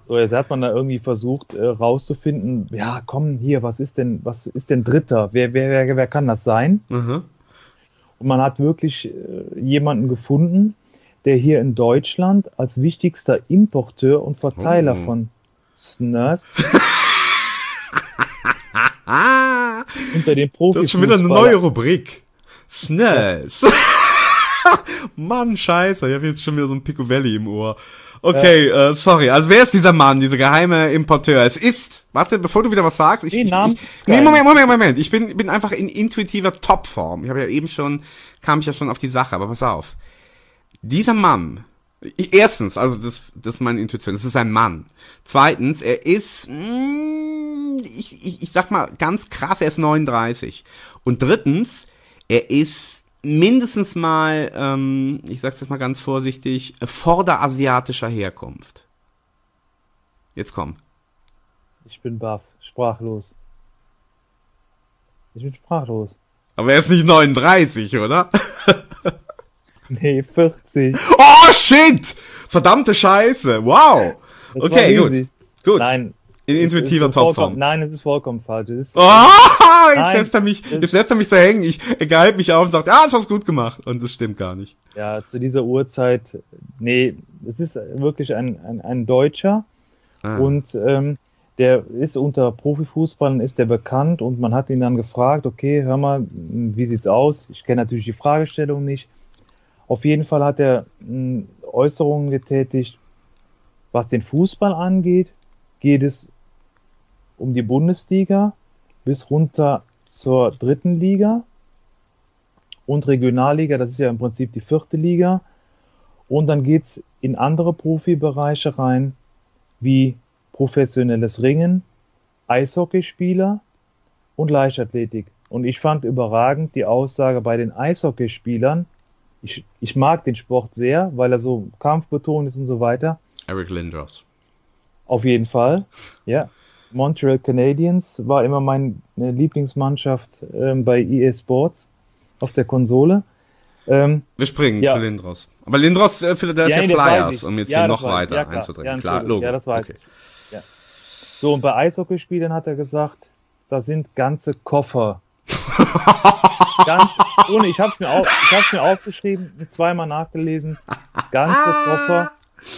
So, jetzt hat man da irgendwie versucht äh, rauszufinden, ja, komm hier, was ist denn, was ist denn Dritter? Wer, wer, wer, wer kann das sein? Mhm. Und man hat wirklich äh, jemanden gefunden, der hier in Deutschland als wichtigster Importeur und Verteiler Oh. von Snurs unter den Profis. Das ist schon wieder eine neue Rubrik. Snaz. Mann, scheiße, ich habe jetzt schon wieder so ein Picovelli im Ohr. Okay, äh, sorry. Also wer ist dieser Mann, dieser geheime Importeur? Es ist, warte, bevor du wieder was sagst, ich, ich, Namen ich nee. Moment, Moment, Moment. Ich bin, bin einfach in intuitiver Topform. Ich habe ja eben schon, kam ich ja schon auf die Sache, aber pass auf. Dieser Mann, erstens, also das, das ist meine Intuition, das ist ein Mann. Zweitens, er ist, mm, ich, ich, ich sag mal ganz krass, er ist 39. Und drittens, er ist mindestens mal, ähm, ich sag's jetzt mal ganz vorsichtig, vorderasiatischer Herkunft. Jetzt komm. Ich bin baff, sprachlos. Ich bin sprachlos. Aber er ist nicht 39, oder? Nee, 40. Oh, shit! Verdammte Scheiße! Wow! Das okay, gut. Gut. Nein. In intuitiver Topform. Nein, es ist vollkommen falsch. Ist, Oh, jetzt Nein, lässt er mich, jetzt lässt er mich so hängen. Ich, er geilt mich auf und sagt, ah, das hast du gut gemacht. Und das stimmt gar nicht. Ja, zu dieser Uhrzeit, nee, es ist wirklich ein, ein, ein Deutscher Ah. und ähm, der ist unter Profifußballern ist der bekannt und man hat ihn dann gefragt, okay, hör mal, wie sieht's aus? Ich kenne natürlich die Fragestellung nicht. Auf jeden Fall hat er mh, Äußerungen getätigt, was den Fußball angeht, geht es um die Bundesliga bis runter zur dritten Liga und Regionalliga, das ist ja im Prinzip die vierte Liga. Und dann geht's in andere Profibereiche rein, wie professionelles Ringen, Eishockeyspieler und Leichtathletik. Und ich fand überragend die Aussage bei den Eishockeyspielern. Ich, ich mag den Sport sehr, weil er so kampfbetont ist und so weiter. Eric Lindros. Auf jeden Fall. Ja. Montreal Canadiens war immer meine Lieblingsmannschaft ähm, bei EA Sports auf der Konsole. Ähm, Wir springen Ja. zu Lindros. Aber Lindros, äh, Philadelphia nee, das weiß Flyers, um jetzt Ja, hier noch weiter Ja, klar. einzudringen. Ja, Klar. Logo. Ja, das weiß okay. ich. Ja. So, und bei Eishockeyspielern hat er gesagt, da sind ganze Koffer. Ganz, ohne, ich hab's mir, auf, ich hab's mir aufgeschrieben, zweimal nachgelesen, ganze Koffer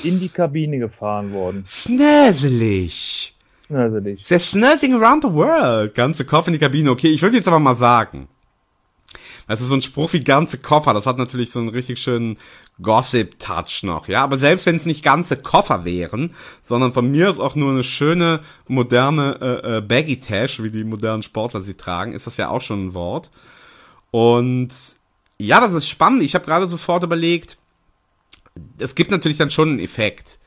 in die Kabine gefahren worden. Snäselig. Snöselig. Der Snuzzing around the world. Ganze Kopf in die Kabine. Okay, ich würde jetzt aber mal sagen. Also so ein Spruch wie ganze Koffer, das hat natürlich so einen richtig schönen Gossip-Touch noch, ja. Aber selbst wenn es nicht ganze Koffer wären, sondern von mir ist auch nur eine schöne, moderne äh, äh, Baggy-Tash, wie die modernen Sportler sie tragen, ist das ja auch schon ein Wort. Und ja, das ist spannend. Ich habe gerade sofort überlegt, es gibt natürlich dann schon einen Effekt.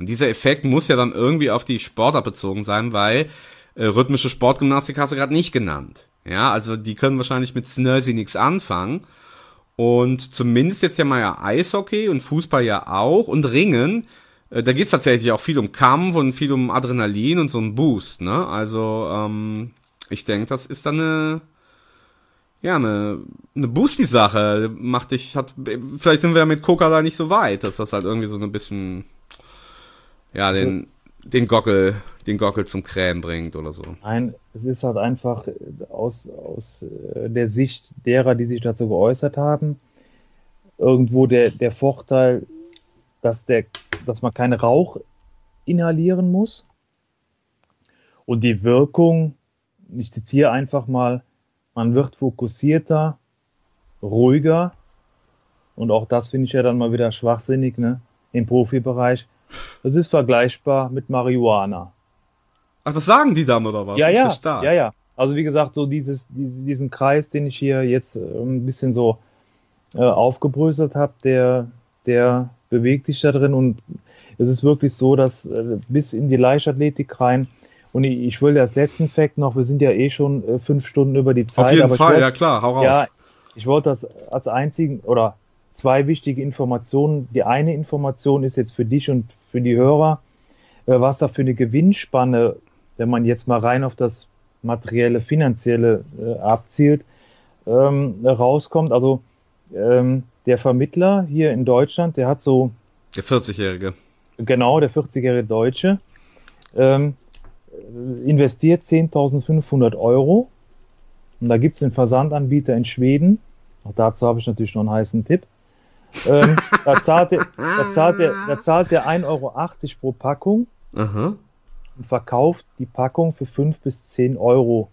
Und dieser Effekt muss ja dann irgendwie auf die Sportart bezogen sein, weil äh, rhythmische Sportgymnastik hast du gerade nicht genannt. Ja, also die können wahrscheinlich mit Snursi nichts anfangen. Und zumindest jetzt ja mal ja Eishockey und Fußball ja auch und Ringen, äh, da geht's tatsächlich auch viel um Kampf und viel um Adrenalin und so einen Boost, ne? Also, ähm, ich denke, das ist dann eine, ja, eine, eine Boosty-Sache. Macht dich, hat, vielleicht sind wir ja mit Coca da nicht so weit, dass das halt irgendwie so ein bisschen, ja, den, den Gockel, den Gockel zum Krähen bringt oder so. Nein, es ist halt einfach aus, aus äh, der Sicht derer, die sich dazu geäußert haben, irgendwo der, der Vorteil, dass, der, dass man keinen Rauch inhalieren muss. Und die Wirkung, ich zitiere einfach mal, man wird fokussierter, ruhiger. Und auch das finde ich ja dann mal wieder schwachsinnig, ne? Im Profibereich. Das ist vergleichbar mit Marihuana. Ach, das sagen die dann oder was? Ja, ja, stark? ja, ja. Also wie gesagt, so dieses, dieses, diesen Kreis, den ich hier jetzt äh, ein bisschen so äh, aufgebröselt habe, der, der bewegt sich da drin und es ist wirklich so, dass äh, bis in die Leichtathletik rein und ich, ich will als letzten Fakt noch, wir sind ja eh schon äh, fünf Stunden über die Zeit. Auf jeden Fall, wollt- ja klar, hau raus. Ja, ich wollte das als einzigen oder zwei wichtige Informationen. Die eine Information ist jetzt für dich und für die Hörer, äh, was da für eine Gewinnspanne, wenn man jetzt mal rein auf das materielle, finanzielle äh, abzielt, ähm, rauskommt. Also ähm, der Vermittler hier in Deutschland, der hat so Der 40-Jährige. genau, der 40-jährige Deutsche, ähm, investiert 10.500 Euro. Und da gibt es einen Versandanbieter in Schweden. Auch dazu habe ich natürlich noch einen heißen Tipp. Ähm, da, zahlt der, da, zahlt der, da zahlt der 1,80 Euro pro Packung Aha. und verkauft die Packung für 5 bis 10 Euro.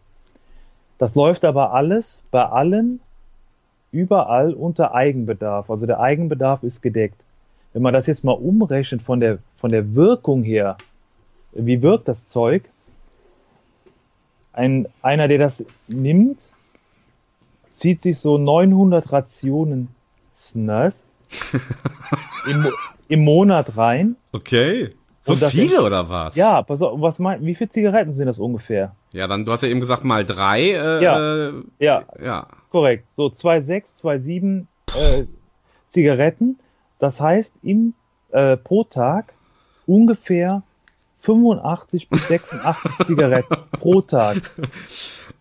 Das läuft aber alles bei allen überall unter Eigenbedarf. Also der Eigenbedarf ist gedeckt. Wenn man das jetzt mal umrechnet von der, von der Wirkung her, wie wirkt das Zeug? Ein, einer, der das nimmt, zieht sich so 900 Rationen Snus im, im Monat rein. Okay. So viele oder was? Ja, pass auf, was mein, wie viele Zigaretten sind das ungefähr? Ja, dann, du hast ja eben gesagt, mal drei. Äh, Ja. Äh, Ja, ja. korrekt. So 2,6, 2,7 äh, Zigaretten. Das heißt, im, äh, pro Tag ungefähr 85 bis 86 Zigaretten pro Tag.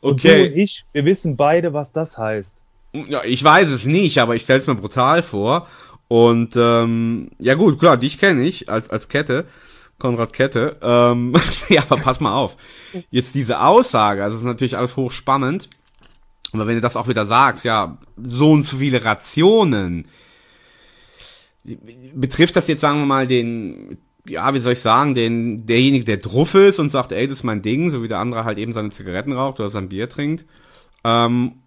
Und du Okay. und ich, wir wissen beide, was das heißt. Ja, ich weiß es nicht, aber ich stelle es mir brutal vor. Und ähm, ja gut, klar, dich kenne ich als als Kette, Konrad Kette. Ähm, ja, aber pass mal auf. Jetzt diese Aussage, also ist natürlich alles hochspannend. Aber wenn du das auch wieder sagst, ja, so und so viele Rationen, betrifft das jetzt, sagen wir mal, den, ja, wie soll ich sagen, den, derjenige, der druff ist und sagt, ey, das ist mein Ding, so wie der andere halt eben seine Zigaretten raucht oder sein Bier trinkt. Ähm,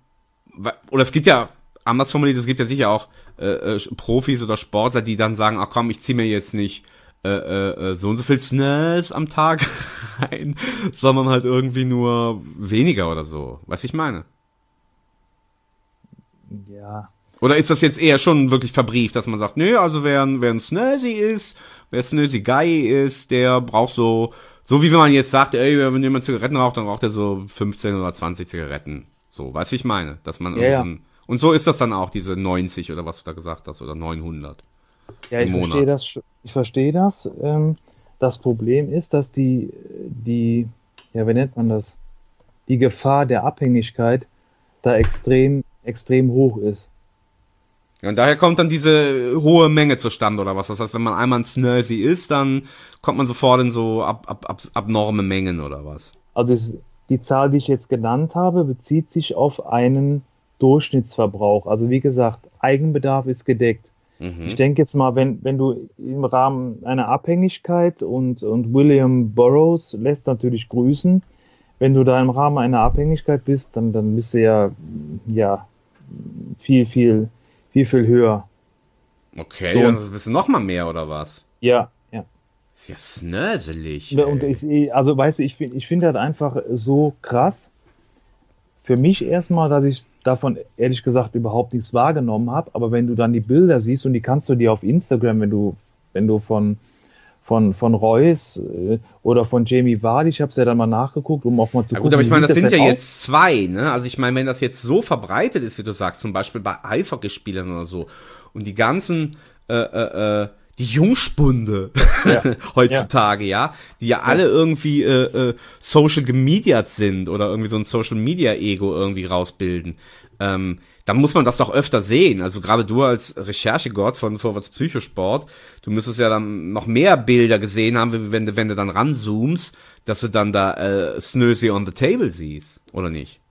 oder es gibt ja, anders formuliert, es gibt ja sicher auch äh, äh, Profis oder Sportler, die dann sagen, ach komm, ich zieh mir jetzt nicht äh, äh, äh, so und so viel Snus am Tag rein, sondern halt irgendwie nur weniger oder so. Was ich meine? Ja. Oder ist das jetzt eher schon wirklich verbrieft, dass man sagt, nö, also wer, ein- wer ein Snazzy ist, wer Snazzy Guy ist, der braucht so, so wie wenn man jetzt sagt, ey, wenn jemand Zigaretten raucht, dann raucht er so 15 oder 20 Zigaretten. So, weiß ich meine, dass man Ja, ein- und so ist das dann auch, diese 90 oder was du da gesagt hast, oder 900. Ja, ich verstehe das. Ich verstehe das. Ähm, das Problem ist, dass die, die, ja, wie nennt man das? Die Gefahr der Abhängigkeit da extrem, extrem hoch ist. Ja, und daher kommt dann diese hohe Menge zustande oder was. Das heißt, wenn man einmal ein Snazzy ist, dann kommt man sofort in so ab, ab, ab, abnorme Mengen oder was. Also es, die Zahl, die ich jetzt genannt habe, bezieht sich auf einen Durchschnittsverbrauch. Also wie gesagt, Eigenbedarf ist gedeckt. Mhm. Ich denke jetzt mal, wenn, wenn du im Rahmen einer Abhängigkeit und, und William Burroughs lässt natürlich grüßen, wenn du da im Rahmen einer Abhängigkeit bist, dann, dann bist du ja, ja viel, viel, viel, viel höher. Okay, So, dann und- bist du noch mal mehr oder was? Ja. Ist ja snöselig. Ja, Und ich, also weißt du, ich, find- ich finde das einfach so krass. Für mich erstmal, dass ich davon ehrlich gesagt überhaupt nichts wahrgenommen habe, aber wenn du dann die Bilder siehst und die kannst du dir auf Instagram, wenn du, wenn du von, von, von Reus äh, oder von Jamie Vardy, ich habe es ja dann mal nachgeguckt, um auch mal zu Ja gucken, gut, aber ich meine, sieht das sind ja aus? jetzt zwei, ne? Also ich meine, wenn das jetzt so verbreitet ist, wie du sagst, zum Beispiel bei Eishockeyspielern oder so, und die ganzen, äh, äh, äh, die Jungspunde heutzutage, ja. die ja, alle irgendwie äh, äh, Social Gemediat sind oder irgendwie so ein Social Media Ego irgendwie rausbilden. Ähm, dann muss man das doch öfter sehen. Also gerade du als Recherchegott von Vorwärts Psychosport, du müsstest ja dann noch mehr Bilder gesehen haben, wenn du, wenn du dann ranzoomst, dass du dann da äh, Snösy on the Table siehst, oder nicht?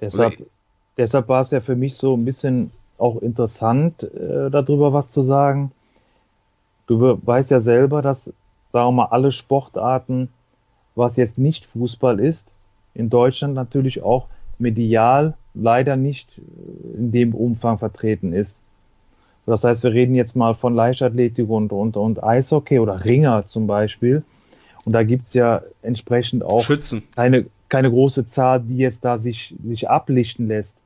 Deshalb, Oder- deshalb war es ja für mich so ein bisschen auch interessant, äh, darüber was zu sagen. Du we- weißt ja selber, dass, sagen wir mal, alle Sportarten, was jetzt nicht Fußball ist, in Deutschland natürlich auch medial leider nicht äh, in dem Umfang vertreten ist. Das heißt, wir reden jetzt mal von Leichtathletik und, und, und Eishockey oder Ringer zum Beispiel. Und da gibt's ja entsprechend auch Schützen. keine, keine große Zahl, die jetzt da sich, sich ablichten lässt.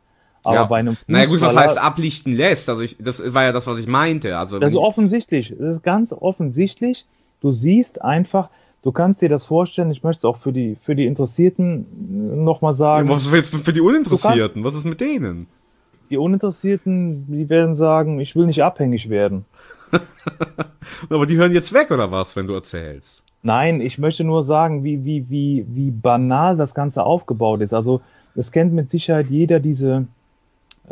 Aber ja. bei einem naja gut, was Fußballer- heißt ablichten lässt? Also ich, das war ja das, was ich meinte. Also Das ist offensichtlich. Es ist ganz offensichtlich. Du siehst einfach, du kannst dir das vorstellen, ich möchte es auch für die, für die Interessierten nochmal ja, sagen. was ist jetzt für die Uninteressierten? Was ist mit denen? Die Uninteressierten, die werden sagen, ich will nicht abhängig werden. Aber die hören jetzt weg oder was, wenn du erzählst? Nein, ich möchte nur sagen, wie, wie, wie, wie banal das Ganze aufgebaut ist. Also, es kennt mit Sicherheit jeder diese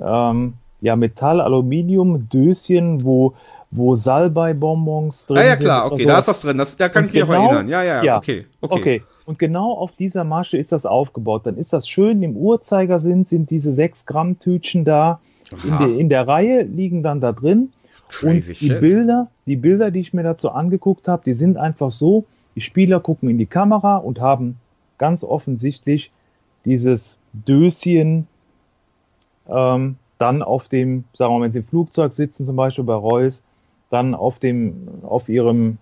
ähm, ja, Metall-Aluminium-Döschen, wo, wo Salbei-Bonbons drin Ah ja sind. klar, okay, so. da ist das drin. Das, da kann Und ich mich auch genau- erinnern. Ja, ja, ja. okay, okay. Okay. Und genau auf dieser Masche ist das aufgebaut. Dann ist das schön im Uhrzeigersinn, sind diese 6 Gramm Tütchen da. In der, in der Reihe liegen dann da drin. Crazy und die shit. Bilder, die Bilder, die ich mir dazu angeguckt habe, die sind einfach so, die Spieler gucken in die Kamera und haben ganz offensichtlich dieses Döschen ähm, dann auf dem, sagen wir mal, wenn sie im Flugzeug sitzen, zum Beispiel bei Reus, dann auf dem, auf ihrem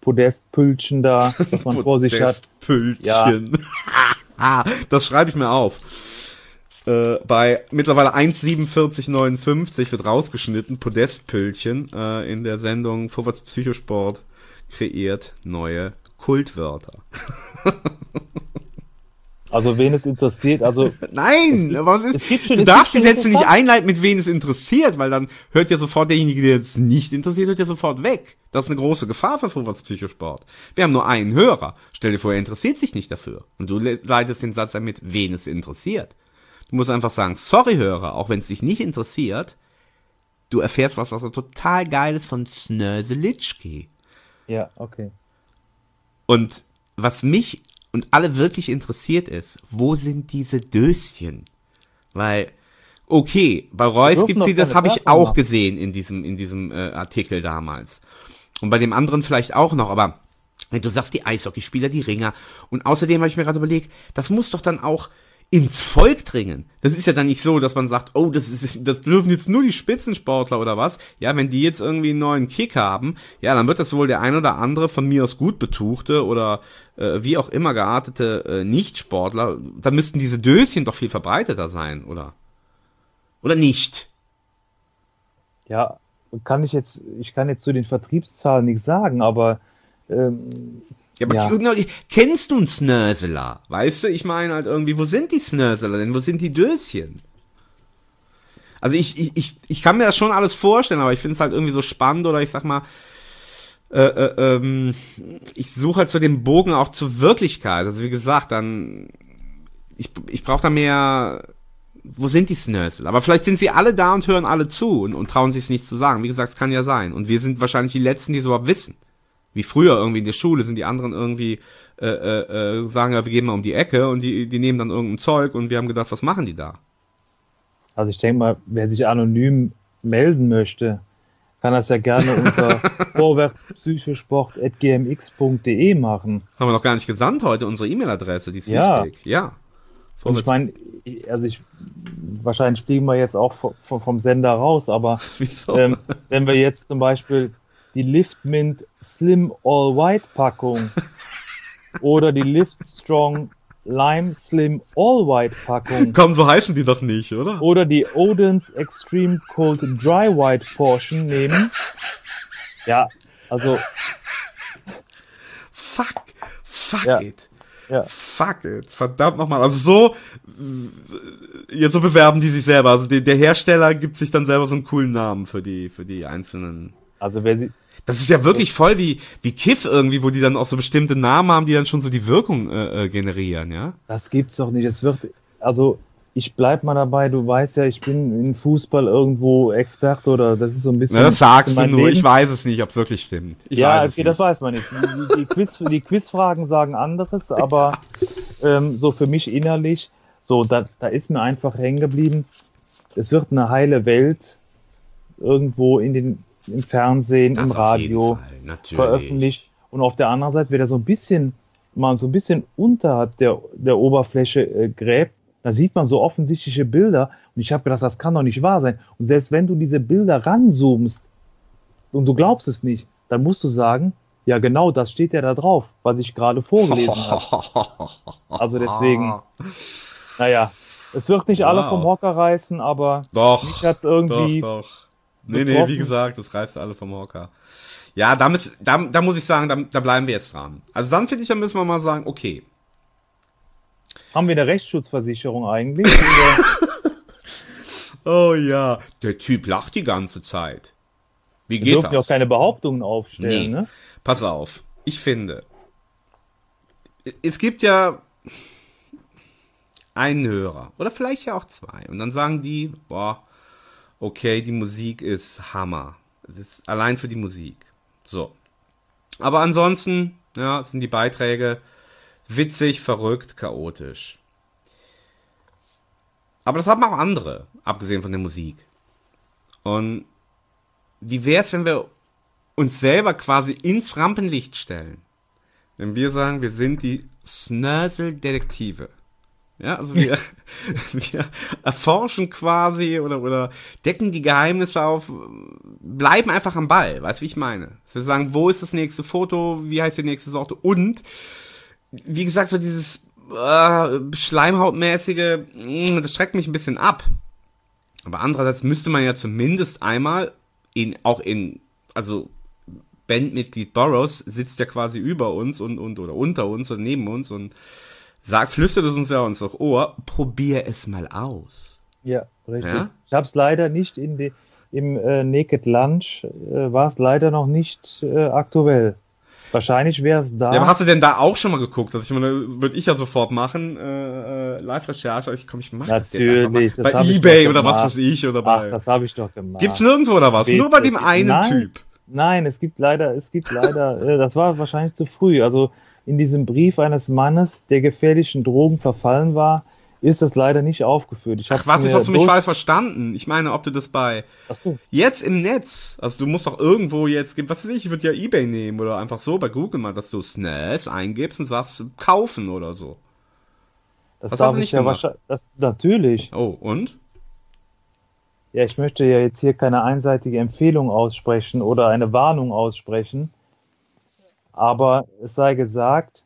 Podestpülchen da, was man vor sich hat. Podestpülchen. Ah, das schreibe ich mir auf. Äh, bei mittlerweile 1,4759 wird rausgeschnitten, Podestpülchen äh, in der Sendung Vorwärts Psychosport kreiert neue Kultwörter. Also wen es interessiert, also Nein, es gibt, es ist, es gibt schon, du darfst die Sätze nicht einleiten, mit wen es interessiert, weil dann hört ja sofort derjenige, der es nicht interessiert, hört ja sofort weg. Das ist eine große Gefahr für Vorwärts Psychosport. Wir haben nur einen Hörer. Stell dir vor, er interessiert sich nicht dafür. Und du le- leitest den Satz damit, wen es interessiert. Du musst einfach sagen, sorry Hörer, auch wenn es dich nicht interessiert, du erfährst was, was total geiles von Snöselitschki. Ja, okay. Und was mich und alle wirklich interessiert ist, wo sind diese Döschen? Weil, okay, bei Reus gibt's die, das habe ich auch machen. gesehen in diesem, in diesem äh, Artikel damals. Und bei dem anderen vielleicht auch noch, aber wenn du sagst, die Eishockeyspieler, die Ringer. Und außerdem habe ich mir gerade überlegt, das muss doch dann auch ins Volk dringen. Das ist ja dann nicht so, dass man sagt, oh, das ist, das dürfen jetzt nur die Spitzensportler oder was. Ja, wenn die jetzt irgendwie einen neuen Kick haben, ja, dann wird das wohl der ein oder andere von mir aus gut betuchte oder äh, wie auch immer geartete äh, Nichtsportler, da müssten diese Döschen doch viel verbreiteter sein, oder? Oder nicht? Ja, kann ich jetzt, ich kann jetzt zu den Vertriebszahlen nichts sagen, aber ähm, Ja, aber Ja. kennst du einen Snörseler? Weißt du, ich meine halt irgendwie, wo sind die Snörseler denn? Wo sind die Döschen? Also ich, ich, ich, ich kann mir das schon alles vorstellen, aber ich finde es halt irgendwie so spannend oder ich sag mal, äh, äh, ähm, ich suche halt so den Bogen auch zur Wirklichkeit. Also wie gesagt, dann, ich, ich brauche da mehr, wo sind die Snörsel? Aber vielleicht sind sie alle da und hören alle zu und, und trauen sich es nicht zu sagen. Wie gesagt, es kann ja sein. Und wir sind wahrscheinlich die Letzten, die es überhaupt wissen. Wie früher irgendwie in der Schule sind die anderen irgendwie, äh, äh, äh, sagen ja, wir gehen mal um die Ecke und die, die nehmen dann irgendein Zeug und wir haben gedacht, was machen die da? also ich denke mal, wer sich anonym melden möchte, kann das ja gerne unter vorwärtspsychosport.gmx.de machen. Haben wir noch gar nicht gesandt heute, unsere E-Mail-Adresse, die ist Ja. wichtig. Ja. Und ich meine, also ich, wahrscheinlich fliegen wir jetzt auch vom, vom Sender raus, aber ähm, wenn wir jetzt zum Beispiel die Liftmint Slim All White Packung oder die Lift Strong Lime Slim All White Packung Komm, so heißen die doch nicht, oder? oder die Odins Extreme Cold Dry White Portion nehmen, ja, also Fuck, fuck Ja. it. Ja. Fuck it. Verdammt nochmal. Also so, jetzt so bewerben die sich selber. Also der, der Hersteller gibt sich dann selber so einen coolen Namen für die, für die einzelnen. also wer sie, Das ist ja wirklich voll wie, wie Kiff irgendwie, wo die dann auch so bestimmte Namen haben, die dann schon so die Wirkung äh, äh, generieren, ja? Das gibt's doch nicht. Es wird, also ich bleib mal dabei. Du weißt ja, ich bin in Fußball irgendwo Experte oder das ist so ein bisschen. Na, das sagst du nur. Leben. Ich weiß es nicht, ob es wirklich stimmt. Ich ja, okay, das weiß man nicht. Die, die, Quiz, die Quizfragen sagen anderes, aber ähm, so für mich innerlich, so da, da ist mir einfach hängen geblieben. Es wird eine heile Welt irgendwo in den im Fernsehen, Das im Radio veröffentlicht und auf der anderen Seite, wer da so ein bisschen mal so ein bisschen unterhalb der, der Oberfläche äh, gräbt, da sieht man so offensichtliche Bilder und ich habe gedacht, das kann doch nicht wahr sein. Und selbst wenn du diese Bilder ranzoomst und du glaubst es nicht, dann musst du sagen, ja genau, das steht ja da drauf, was ich gerade vorgelesen habe. Also deswegen, naja, es wird nicht alle Wow. vom Hocker reißen, aber Doch. mich hat's irgendwie Doch, doch. Nee, nee, betroffen. wie gesagt, das reißt alle vom Hocker. Ja, da, müß, da, da muss ich sagen, da, da bleiben wir jetzt dran. Also dann finde ich, da müssen wir mal sagen, okay. haben wir eine Rechtsschutzversicherung eigentlich? Oh ja. Der Typ lacht die ganze Zeit. Wie Wir geht dürfen ja auch das? keine Behauptungen aufstellen, Nee. ne? Pass auf. Ich finde, es gibt ja einen Hörer oder vielleicht ja auch zwei und dann sagen die, boah, okay, die Musik ist Hammer. Das ist allein für die Musik. So. Aber ansonsten, ja, sind die Beiträge witzig, verrückt, chaotisch. Aber das haben auch andere, abgesehen von der Musik. Und wie wär's, wenn wir uns selber quasi ins Rampenlicht stellen? Wenn wir sagen, wir sind die Snörsel-Detektive. Ja, also wir, wir erforschen quasi oder, oder decken die Geheimnisse auf, bleiben einfach am Ball, weißt du, wie ich meine? Dass wir sagen, wo ist das nächste Foto, wie heißt die nächste Sorte und, wie gesagt, so dieses äh, Schleimhautmäßige, mh, das schreckt mich ein bisschen ab. Aber andererseits müsste man ja zumindest einmal in, auch in, also Bandmitglied Burroughs sitzt ja quasi über uns und, und oder unter uns oder neben uns und sagt, flüstert es uns ja uns auf Ohr, probier es mal aus. Ja, richtig. Ja? Ich habe es leider nicht in die, im äh, Naked Lunch, äh, war es leider noch nicht äh, aktuell. Wahrscheinlich wäre es da. Ja, aber hast du denn da auch schon mal geguckt? Also ich meine, würde ich ja sofort machen, äh, äh, Live-Recherche. Ich komm, ich mach das jetzt einfach mal. Das Bei Ebay oder was weiß ich oder bei. Ach, das habe ich doch gemacht. Gibt's nirgendwo oder was? Nur bei dem einen Nein, Typ. Nein, es gibt leider, es gibt leider, äh, das war wahrscheinlich zu früh. Also in diesem Brief eines Mannes, der gefährlichen Drogen verfallen war, ist das leider nicht aufgeführt. Ich Ach, was, jetzt hast du mich falsch verstanden. Ich meine, ob du das bei Ach so. jetzt im Netz, also du musst doch irgendwo jetzt, was weiß ich, ich würde ja Ebay nehmen oder einfach so bei Google mal, dass du SNES eingibst und sagst kaufen oder so. Das Was darf hast du ich nicht ja gemacht? wahrscheinlich. Das, natürlich. Oh, und? Ja, ich möchte ja jetzt hier keine einseitige Empfehlung aussprechen oder eine Warnung aussprechen. Aber es sei gesagt,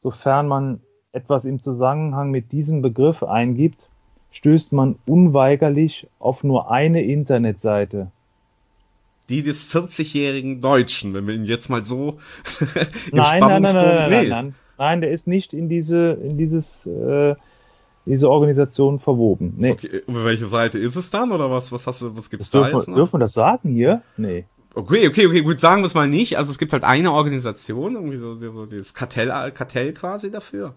sofern man etwas im Zusammenhang mit diesem Begriff eingibt, stößt man unweigerlich auf nur eine Internetseite. Die des 40-jährigen Deutschen, wenn wir ihn jetzt mal so Nein, nein, nein, nein, nein, nein, nein. Nein, der ist nicht in diese, in dieses, äh, diese Organisation verwoben. Nee. Okay, über welche Seite ist es dann oder was? Was hast du? Was gibt's Das da dürfen, jetzt noch? dürfen wir das sagen hier? Nee. Okay, okay, okay, gut, sagen wir es mal nicht. Also es gibt halt eine Organisation, irgendwie so, so dieses Kartell, Kartell quasi dafür.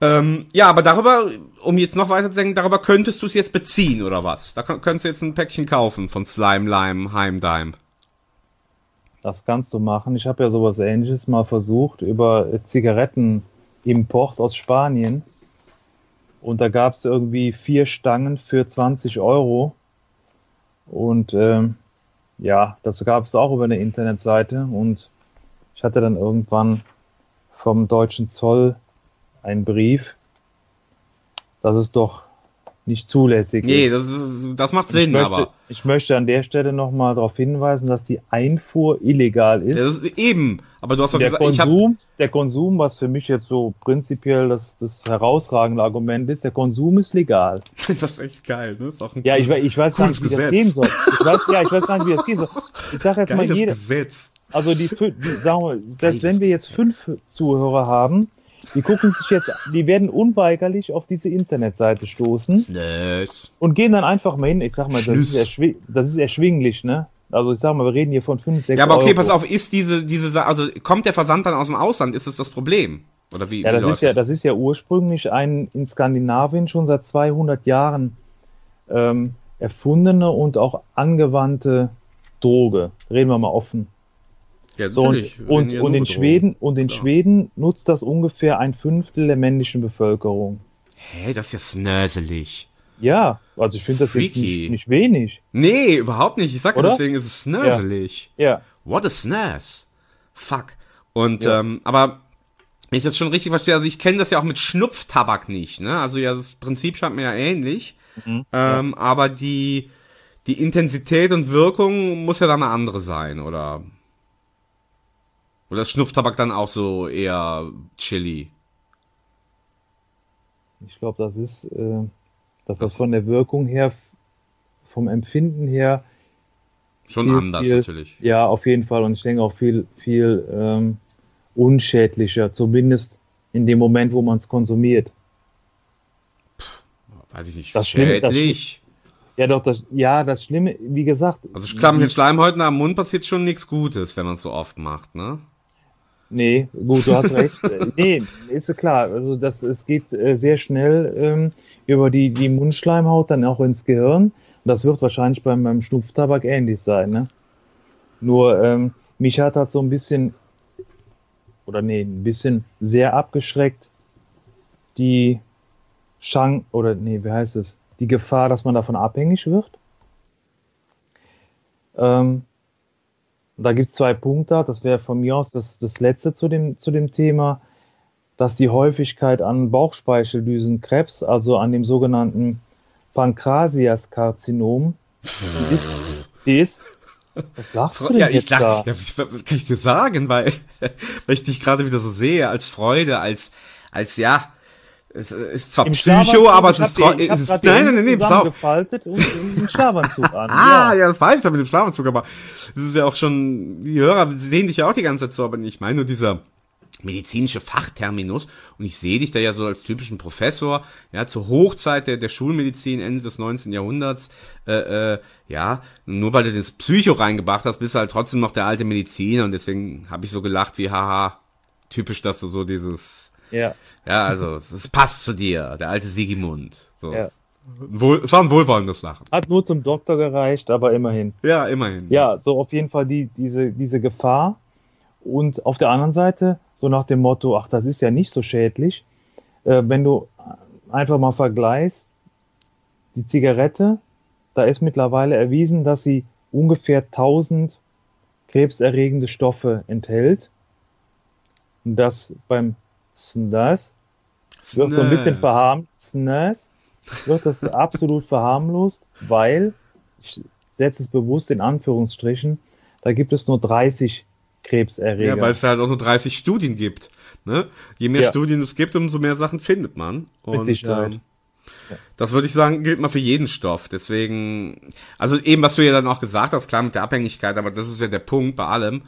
Ähm, ja, aber darüber, um jetzt noch weiter zu denken, darüber könntest du es jetzt beziehen oder was? Da könnt- könntest du jetzt ein Päckchen kaufen von Slime, Lime, Heimdime. Das kannst du machen. Ich habe ja sowas ähnliches mal versucht über Zigarettenimport aus Spanien. Und da gab es irgendwie vier Stangen für 20 Euro. Und ähm, ja, das gab es auch über eine Internetseite. Und ich hatte dann irgendwann vom deutschen Zoll einen Brief, dass es doch nicht zulässig Nee, ist. das, ist, das macht Und ich Sinn, möchte, aber. Ich möchte an der Stelle nochmal darauf hinweisen, dass die Einfuhr illegal ist. Das ist eben, aber du hast doch der gesagt, ich hab, Konsum, der Konsum, was für mich jetzt so prinzipiell das, das herausragende Argument ist, der Konsum ist legal. das ist echt geil, ne? Ist auch ein Ja, ich, ich weiß gar nicht, wie das Gesetz. gehen soll. Ich weiß, ja, ich weiß gar nicht, wie das soll. Ich sage jetzt mal, Geiles jeder, Gesetz. also die, die sagen wir, selbst wenn wir jetzt fünf Zuhörer haben, die gucken sich jetzt, die werden unweigerlich auf diese Internetseite stoßen Nett. und gehen dann einfach mal hin. Ich sag mal, das ist, das ist erschwinglich, ne? Also ich sag mal, wir reden hier von fünf, sechs Ja, aber okay, Euro. pass auf, ist diese, diese, also kommt der Versand dann aus dem Ausland? Ist das das Problem? Oder wie? Ja, wie das läuft ist ja, das ist ja ursprünglich ein in Skandinavien schon seit 200 Jahren ähm, erfundene und auch angewandte Droge. Reden wir mal offen. Ja, So, und, und, ja und in Schweden und in Klar. Schweden nutzt das ungefähr ein Fünftel der männlichen Bevölkerung. Hä, das ist ja snöselig. Ja, also ich finde das jetzt nicht, nicht wenig. Nee, überhaupt nicht. Ich sag ja, Oder? deswegen ist es snöselig. Ja, What a snaz. Fuck. Und, Ja. ähm, aber wenn ich das schon richtig verstehe, also ich kenne das ja auch mit Schnupftabak nicht, ne? Also ja, das Prinzip scheint mir ja ähnlich. Mhm. Ähm, aber die, die Intensität und Wirkung muss ja dann eine andere sein, oder? Oder ist Schnupftabak dann auch so eher chili? ich glaube, das ist, äh, dass das von der Wirkung her, vom Empfinden her, Schon viel, anders viel, natürlich. Ja, auf jeden Fall. Und ich denke auch viel, viel ähm, unschädlicher, zumindest in dem Moment, wo man es konsumiert. Weiß ich nicht. Das Schlimme- das. Ja, doch, das, ja, das Schlimme, wie gesagt. Also klar, mit Schleimhäuten am Mund passiert schon nichts Gutes, wenn man es so oft macht, ne? Nee, gut, du hast recht. Nee, ist klar. Also das, es geht äh, sehr schnell ähm, über die, die Mundschleimhaut dann auch ins Gehirn. Und das wird wahrscheinlich beim, beim Schnupftabak ähnlich sein, ne? Nur ähm, mich hat das so ein bisschen, oder nee, ein bisschen sehr abgeschreckt, die Chance, oder nee, wie heißt es? Die Gefahr, dass man davon abhängig wird. Ähm, da gibt es zwei Punkte. Das wäre von mir aus das, das letzte zu dem, zu dem Thema, dass die Häufigkeit an Bauchspeicheldrüsenkrebs, also an dem sogenannten Pankrasiaskarzinom, die ist, die ist was lachst du denn Ja, ich jetzt lach, da? ja, was kann ich dir sagen, weil, weil ich dich gerade wieder so sehe, als Freude, als, als ja, es ist zwar Im Psycho, aber es ist trotzdem. Nein, nein, nein, auf. zusammengefaltet und einen Schlafanzug an. Ah, ja. ja, das weiß ich ja mit dem Schlafanzug, aber das ist ja auch schon, die Hörer sehen dich ja auch die ganze Zeit so, aber ich meine nur dieser medizinische Fachterminus und ich sehe dich da ja so als typischen Professor, ja, zur Hochzeit der, der Schulmedizin Ende des 19. Jahrhunderts, äh, äh, ja, nur weil du das Psycho reingebracht hast, bist du halt trotzdem noch der alte Mediziner und deswegen habe ich so gelacht wie, haha, typisch, dass du so dieses, Ja. ja, also, es passt zu dir, der alte Sigimund, so. Ja. Wohl, es war ein wohlwollendes Lachen. Hat nur zum Doktor gereicht, aber immerhin. Ja, immerhin. Ja, so auf jeden Fall die, diese, diese Gefahr. Und auf der anderen Seite, so nach dem Motto, ach, das ist ja nicht so schädlich, äh, wenn du einfach mal vergleichst, die Zigarette, da ist mittlerweile erwiesen, dass sie ungefähr 1000 krebserregende Stoffe enthält. Und das beim Snus wird so ein bisschen verharmlost. Wird das absolut verharmlost, weil, ich setze es bewusst in Anführungsstrichen, da gibt es nur 30 Krebserreger. Ja, weil es halt auch nur 30 Studien gibt. Ne? Je mehr Ja. Studien es gibt, umso mehr Sachen findet man. Und, Sicherheit. Ähm, Das würde ich sagen, gilt mal für jeden Stoff. Deswegen, also eben, was du ja dann auch gesagt hast, klar mit der Abhängigkeit, aber das ist ja der Punkt bei allem.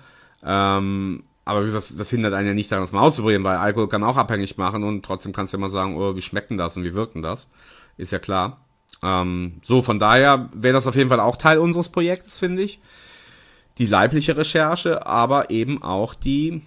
Ähm, aber gesagt, das hindert einen ja nicht daran, das mal auszuprobieren, weil Alkohol kann auch abhängig machen und trotzdem kannst du immer sagen, oh, wie schmeckt denn das und wie wirkt denn das? Ist ja klar. Ähm, so, von daher wäre das auf jeden Fall auch Teil unseres Projektes, finde ich. Die leibliche Recherche, aber eben auch die,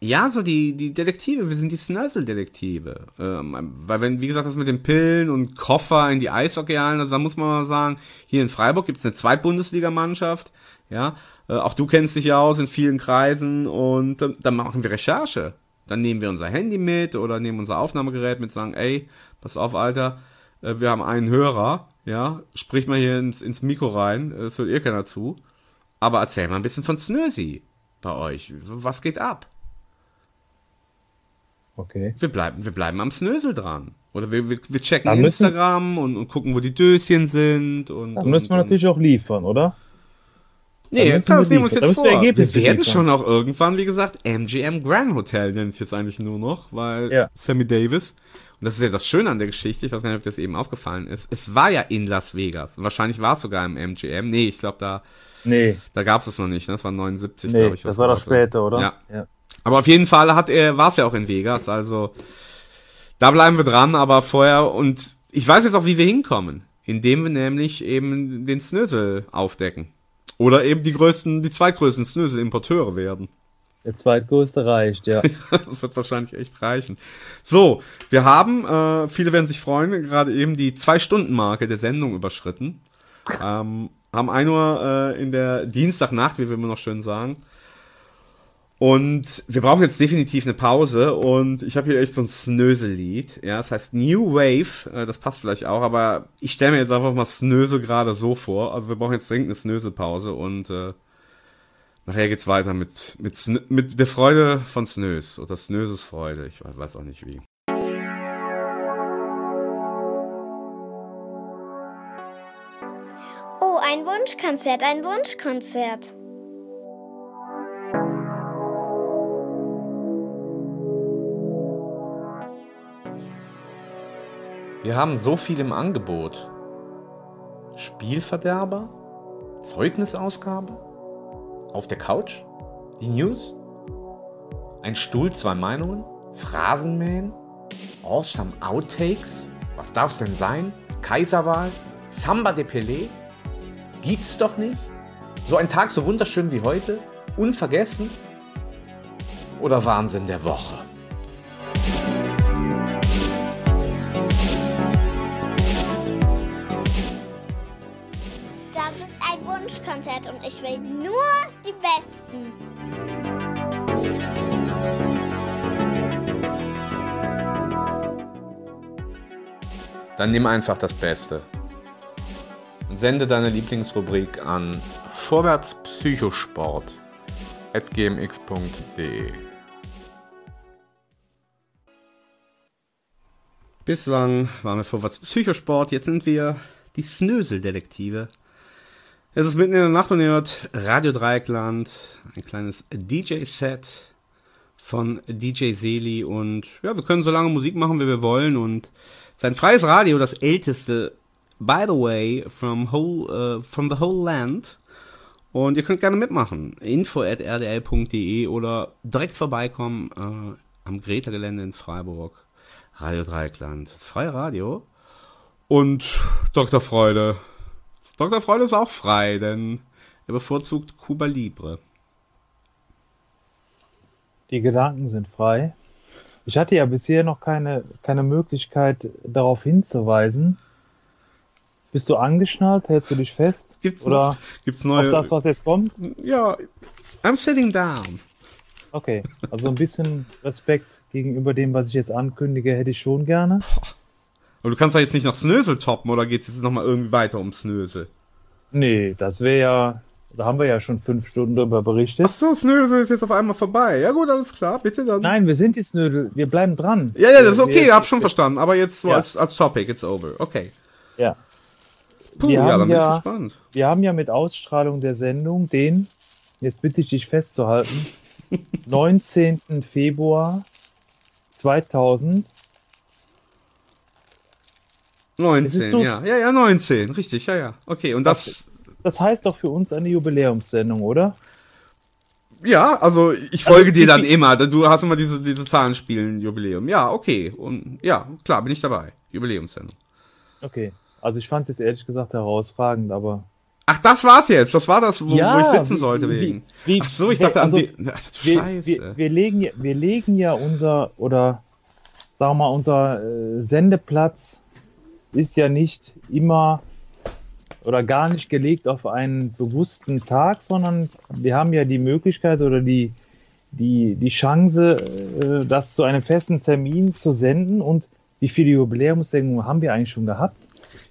ja, so die, die Detektive, wir sind die Snösel-Detektive. Ähm, weil wenn, wie gesagt, das mit den Pillen und Koffer in die Eishockeyhallen, also da muss man mal sagen, hier in Freiburg gibt es eine Zweitbundesligamannschaft, ja, äh, auch du kennst dich ja aus in vielen Kreisen und äh, dann machen wir Recherche. Dann nehmen wir unser Handy mit oder nehmen unser Aufnahmegerät mit, sagen, ey, pass auf, Alter, äh, wir haben einen Hörer, ja, sprich mal hier ins, ins Mikro rein, äh, es hört ihr keiner zu, aber erzähl mal ein bisschen von Snösi bei euch. Was geht ab? Okay. Wir bleiben, wir bleiben am Snösel dran. Oder wir, wir, wir checken müssen- Instagram und, und gucken, wo die Döschen sind. Und, Da müssen wir und, natürlich auch liefern, oder? Nee, Da das, wir nehmen wir uns jetzt wir vor. Wir, Ergebnisse werden schon auch irgendwann, wie gesagt, MGM Grand Hotel nennen es jetzt eigentlich nur noch, weil Ja. Sammy Davis. Und das ist ja das Schöne an der Geschichte, ich weiß gar nicht, ob das eben aufgefallen ist. Es war ja in Las Vegas. Wahrscheinlich war es sogar im MGM. Nee, ich glaube, da, Nee, da gab es es noch nicht. Ne? Das war 79, nee glaube ich. das war doch später, oder? Ja. ja. Aber auf jeden Fall hat er, war es ja auch in Vegas, also da bleiben wir dran, aber vorher, und ich weiß jetzt auch, wie wir hinkommen, indem wir nämlich eben den Snösel aufdecken. Oder eben die größten, die zweitgrößten Snösel-Importeure werden. Der zweitgrößte reicht, ja. das wird wahrscheinlich echt reichen. So, wir haben, äh, viele werden sich freuen, gerade eben die Zwei-Stunden-Marke der Sendung überschritten. Ähm, haben 1 Uhr äh, in der Dienstagnacht, wie wir immer noch schön sagen. Und wir brauchen jetzt definitiv eine Pause und ich habe hier echt so ein Snösel-Lied. Ja, das heißt New Wave, äh, das passt vielleicht auch, aber ich stelle mir jetzt einfach mal Snösel gerade so vor. Also wir brauchen jetzt dringend eine Snösel-Pause und äh, nachher geht's weiter mit, mit, mit der Freude von Snös oder Snöses Freude. Ich weiß auch nicht wie. Oh, ein Wunschkonzert, ein Wunschkonzert. Wir haben so viel im Angebot. Spielverderber? Zeugnisausgabe? Auf der Couch? Die News? Ein Stuhl, zwei Meinungen? Phrasenmähen? Awesome Outtakes? Was darf's denn sein? Kaiserwahl? Samba de Pelé? Gibt's doch nicht? So ein Tag so wunderschön wie heute? Unvergessen? Oder Wahnsinn der Woche? Ich will nur die Besten. Dann nimm einfach das Beste. Und sende deine Lieblingsrubrik an vorwärtspsychosport.gmx.de. Bislang waren wir vorwärts Psychosport, jetzt sind wir die Snöseldetektive. Es ist mitten in der Nacht und ihr hört Radio Dreieckland, ein kleines DJ-Set von DJ Seli und ja, wir können so lange Musik machen, wie wir wollen und sein freies Radio, das älteste, by the way, from, whole, uh, from the whole land. Und ihr könnt gerne mitmachen. info at rdl.de oder direkt vorbeikommen äh, am Greta-Gelände in Freiburg. Radio Dreieckland. Das freie Radio. Und Dr. Freude. Dr. Freude ist auch frei, denn er bevorzugt Cuba Libre. Die Gedanken sind frei. Ich hatte ja bisher noch keine, keine Möglichkeit, darauf hinzuweisen. Bist du angeschnallt? Hältst du dich fest? Gibt's Oder noch- gibt's neue- auf das, was jetzt kommt? Ja, I'm sitting down. Okay, also ein bisschen Respekt gegenüber dem, was ich jetzt ankündige, hätte ich schon gerne. Aber du kannst doch jetzt nicht noch Snösel toppen, oder geht's jetzt nochmal irgendwie weiter um Snösel? Nee, das wäre ja, da haben wir ja schon fünf Stunden darüber berichtet. Ach so, Snösel ist jetzt auf einmal vorbei. Ja gut, alles klar, bitte dann. Nein, wir sind jetzt Nödel, wir bleiben dran. Ja, ja, das ist okay, wir, hab schon verstanden. Aber jetzt so Ja. als, als Topic, it's over. Okay. Ja. Puh, wir ja, haben dann bin ich ja, gespannt. wir haben ja mit Ausstrahlung der Sendung den, jetzt bitte ich dich festzuhalten, 19. Februar 2000. 19, ist so- ja. Ja, ja, 19, richtig, ja, ja. Okay, und das, Das heißt doch für uns eine Jubiläumssendung, oder? ja, also ich Also, folge dir wie dann immer. Du hast immer diese, diese Zahlenspielen, Jubiläum. Ja, okay. Und ja, klar, bin ich dabei. Jubiläumssendung. Okay. Also ich fand es jetzt ehrlich gesagt herausragend, aber. Ach, das war's jetzt. Das war das, wo, Ja, wo ich sitzen wie- sollte wie- wegen. wie- Ach so, ich dachte also, an die. Ach, Scheiße. wir, wir, legen, ja- wir legen ja unser, oder sagen wir mal, unser äh, Sendeplatz ist ja nicht immer oder gar nicht gelegt auf einen bewussten Tag, sondern wir haben ja die Möglichkeit oder die, die, die Chance, äh, das zu einem festen Termin zu senden. Und wie viele Jubiläumssendungen haben wir eigentlich schon gehabt?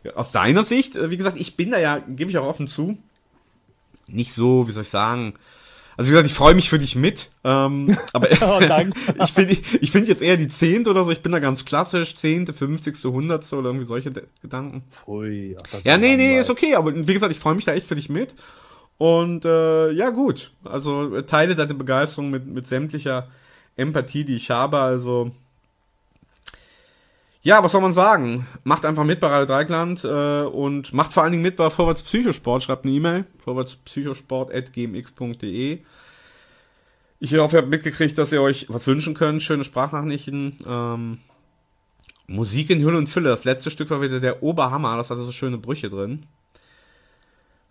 Ja, Aus deiner Sicht, äh, wie gesagt, ich bin da ja, gebe ich auch offen zu, nicht so, wie soll ich sagen. Also wie gesagt, ich freue mich für dich mit, ähm, aber Oh, ich finde ich finde jetzt eher die zehnte oder so, ich bin da ganz klassisch, zehnte, fünfzigste, hundertste oder irgendwie solche Gedanken. Pfui, ach, das Ja, nee, nee, ist okay, aber wie gesagt, ich freue mich da echt für dich mit. Und äh, ja, gut. Also teile deine Begeisterung mit, mit sämtlicher Empathie, die ich habe. Also ja, was soll man sagen? Macht einfach mit bei Radio Dreikland äh, und macht vor allen Dingen mit bei Vorwärts Psychosport. Schreibt eine E-Mail, vorwärtspsychosport.gmx.de. Ich hoffe, ihr habt mitgekriegt, dass ihr euch was wünschen könnt. Schöne Sprachnachrichten. Ähm, Musik in Hülle und Fülle. Das letzte Stück war wieder der Oberhammer. Das hatte so schöne Brüche drin.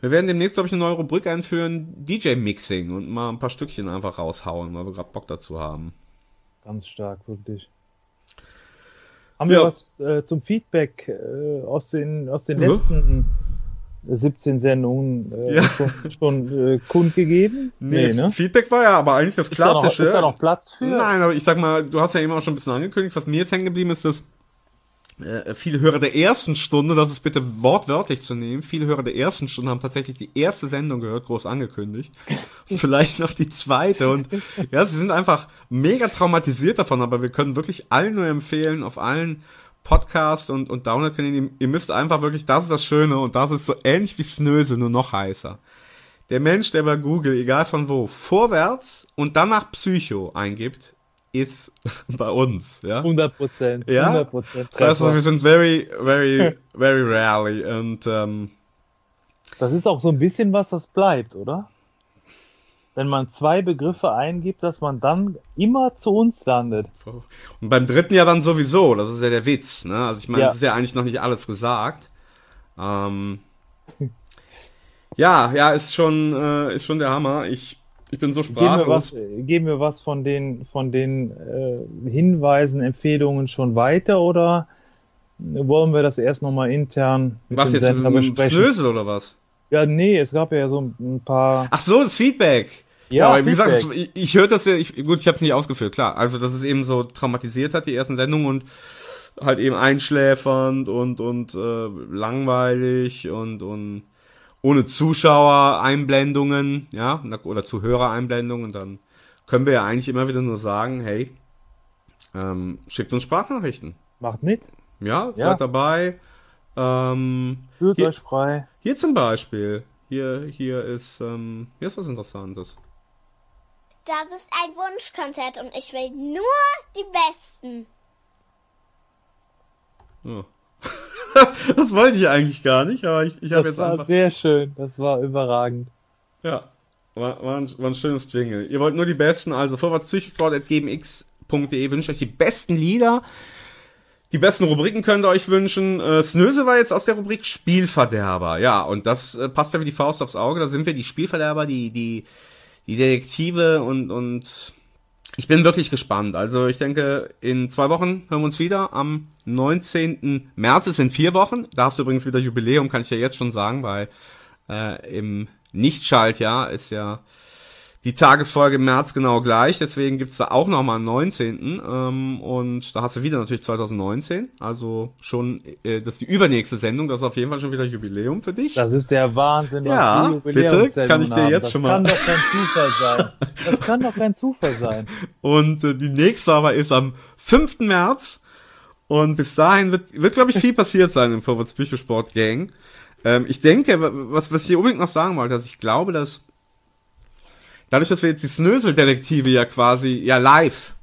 Wir werden demnächst, glaube ich, eine neue Rubrik einführen. DJ-Mixing und mal ein paar Stückchen einfach raushauen, weil wir gerade Bock dazu haben. Ganz stark, wirklich. Haben Ja. wir was äh, zum Feedback äh, aus den, aus den Mhm. letzten 17 Sendungen äh, Ja. schon, schon äh, kundgegeben? Nee, ne? Feedback war ja aber eigentlich das Ist da, noch, Klassische. ist da noch Platz für? Nein, aber ich sag mal, du hast ja eben auch schon ein bisschen angekündigt, was mir jetzt hängen geblieben ist, dass äh, viele Hörer der ersten Stunde, das ist bitte wortwörtlich zu nehmen, viele Hörer der ersten Stunde haben tatsächlich die erste Sendung gehört, groß angekündigt. Vielleicht noch die zweite. Und ja, sie sind einfach mega traumatisiert davon, aber wir können wirklich allen nur empfehlen, auf allen Podcasts und, und Download-Kanälen, ihr, ihr müsst einfach wirklich, das ist das Schöne und das ist so ähnlich wie Snöse, nur noch heißer. Der Mensch, der bei Google, egal von wo, vorwärts und danach Psycho eingibt, ist bei uns, ja. 100 Prozent. Ja? 100 Prozent. Das heißt, also, wir sind very, very, very rarely und ähm, Das ist auch so ein bisschen was, was bleibt, oder? Wenn man zwei Begriffe eingibt, dass man dann immer zu uns landet. und beim dritten ja dann sowieso, das ist ja der Witz, ne? Also ich meine, Ja. es ist ja eigentlich noch nicht alles gesagt. Ähm, ja, ja, ist schon, äh, ist schon der Hammer. Ich, ich bin so Geben wir sprachlos. was, geben wir was von den, von den äh, Hinweisen, Empfehlungen schon weiter oder wollen wir das erst nochmal intern mit Was dem jetzt, Sender besprechen? Schnösel oder was? Ja, nee, es gab ja so ein paar. Ach so, das Feedback. Ja, aber wie gesagt, Feedback. ich, ich höre das ja, ich, gut, ich habe es nicht ausgeführt, klar. Also, dass es eben so traumatisiert hat, die ersten Sendungen und halt eben einschläfernd und, und äh, langweilig und, und ohne Zuschauer-Einblendungen, ja, oder Zuhörer-Einblendungen, dann können wir ja eigentlich immer wieder nur sagen, hey, ähm, schickt uns Sprachnachrichten. Macht mit. Ja, Ja. seid dabei. Ähm, Fühlt hier, euch frei. hier zum Beispiel. Hier, hier ist, ähm, hier ist was Interessantes. Das ist ein Wunschkonzert und ich will nur die Besten. Ja. das wollte ich eigentlich gar nicht, aber ich, ich habe Das jetzt war einfach. sehr schön. Das war überragend. Ja, war, war, ein, war ein schönes Jingle. Ihr wollt nur die besten, also vorwärtspsychosport.gmx.de wünscht euch die besten Lieder. Die besten Rubriken könnt ihr euch wünschen. Äh, Snöse war jetzt aus der Rubrik Spielverderber. Ja, und das äh, passt ja wie die Faust aufs Auge. Da sind wir die Spielverderber, die, die, die Detektive und, und ich bin wirklich gespannt. Also ich denke, in zwei Wochen hören wir uns wieder am 19. März. Es sind vier Wochen. Da hast du übrigens wieder Jubiläum, kann ich ja jetzt schon sagen, weil äh, im Nichtschaltjahr ist ja die Tagesfolge im März genau gleich. Deswegen gibt's da auch nochmal einen 19. Ähm, und da hast du wieder natürlich 2019. Also schon, äh, das ist die übernächste Sendung. Das ist auf jeden Fall schon wieder Jubiläum für dich. Das ist der Wahnsinn, was Ja, die bitte, kann ich dir haben. jetzt das schon mal- kann doch kein Zufall sein. Das kann doch kein Zufall sein. Und äh, die nächste aber ist am 5. März. Und bis dahin wird, wird glaube ich, viel passiert sein im Vorwärts Psychosport Gang. Ähm, ich denke, wa- was, was ich hier unbedingt noch sagen wollte, dass ich glaube, dass dadurch, dass wir jetzt die Snösel-Detektive ja quasi, ja live,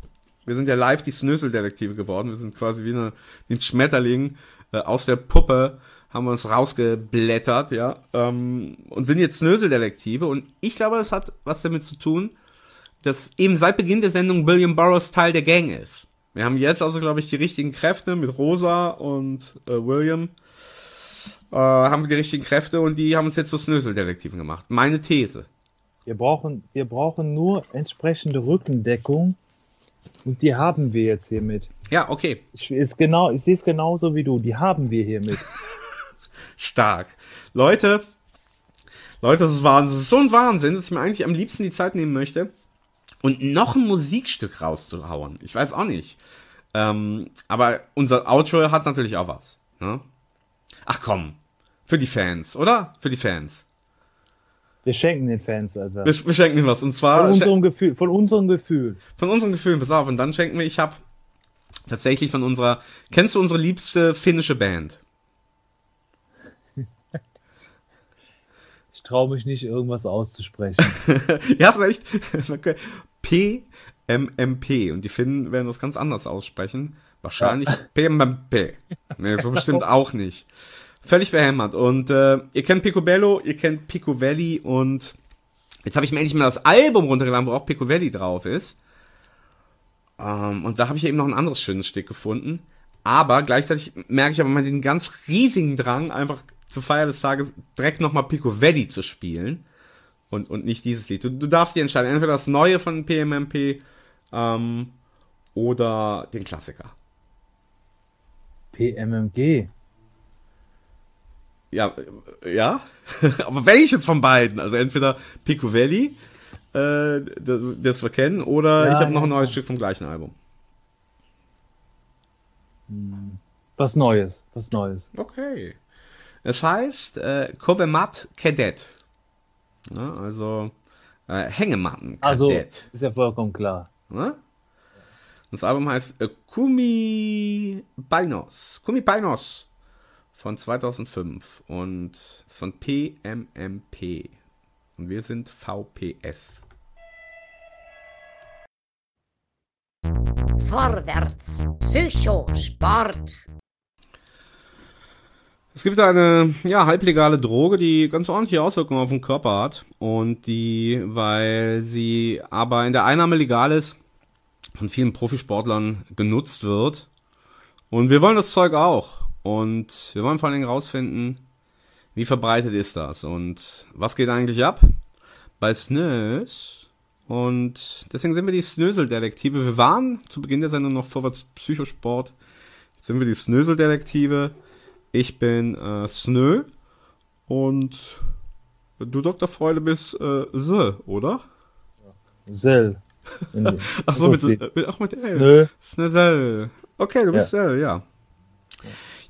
wir sind ja live die Snösel-Detektive geworden, wir sind quasi wie, eine, wie ein Schmetterling äh, aus der Puppe, haben wir uns rausgeblättert, ja, ähm, und sind jetzt Snösel-Detektive. Und ich glaube, das hat was damit zu tun, dass eben seit Beginn der Sendung William Burroughs Teil der Gang ist. Wir haben jetzt also, glaube ich, die richtigen Kräfte mit Rosa und äh, William. Äh, haben wir die richtigen Kräfte und die haben uns jetzt zu Snösel-Detektiven gemacht. Meine These. Wir brauchen, wir brauchen nur entsprechende Rückendeckung. Und die haben wir jetzt hiermit. Ja, okay. Ich, ist genau, ich sehe es genauso wie du. Die haben wir hiermit. Stark. Leute, Leute, das ist Wahnsinn. Das ist so ein Wahnsinn, dass ich mir eigentlich am liebsten die Zeit nehmen möchte und noch ein Musikstück rauszuhauen. Ich weiß auch nicht. Ähm, aber unser Outro hat natürlich auch was. Ne? Ach komm. Für die Fans, oder? Für die Fans. Wir schenken den Fans etwas. Wir, wir schenken ihnen was. Und zwar Von unserem Gefühl, von unserem Gefühl. von unseren Gefühlen, pass auf. Und dann schenken wir, ich habe tatsächlich von unserer, kennst du unsere liebste finnische Band? Ich traue mich nicht, irgendwas auszusprechen. ja, ist recht. Okay. PMMP. Und die Finnen werden das ganz anders aussprechen. Wahrscheinlich PMMP. Nee, so bestimmt auch nicht. Völlig behämmert. Und äh, ihr kennt Picobello, ihr kennt Picovelli und jetzt habe ich mir endlich mal das Album runtergeladen, wo auch Picovelli drauf ist. Ähm, und da habe ich eben noch ein anderes schönes Stück gefunden. Aber gleichzeitig merke ich aber mal den ganz riesigen Drang, einfach zur Feier des Tages direkt nochmal Picovelli zu spielen und, und nicht dieses Lied. Du, du darfst dir entscheiden, entweder das Neue von PMMP ähm, oder den Klassiker. PMMG. Ja, ja. Aber welches von beiden? Also entweder Picovelli, äh, das, das wir kennen, oder Ja, ich habe noch ja, ein neues ja. Stück vom gleichen Album. Was Neues, was Neues. Okay. Es heißt äh, Kovemat Cadet. Ja, also äh, Hängematten Also, Cadet. ist ja vollkommen klar. Ne? Das Album heißt äh, Kumi Bainos. Kumi Bainos von 2005 und ist von PMMP. Und wir sind VPS. Vorwärts. Psychosport. Es gibt eine ja, halblegale Droge, die ganz ordentliche Auswirkungen auf den Körper hat und die, weil sie aber in der Einnahme legal ist, von vielen Profisportlern genutzt wird. Und wir wollen das Zeug auch. Und wir wollen vor allen Dingen rausfinden, wie verbreitet ist das und was geht eigentlich ab bei Snös. Und deswegen sind wir die Snösel-Detektive. Wir waren zu Beginn der Sendung noch vorwärts Psychosport. Jetzt sind wir die Snösel-Detektive. Ich bin äh, Snö und du Dr. Freude bist äh, Se, oder? Sell. Ach so, mit, mit, auch mit L. Snö. Snösel. Okay, du bist Ja. Sel, ja.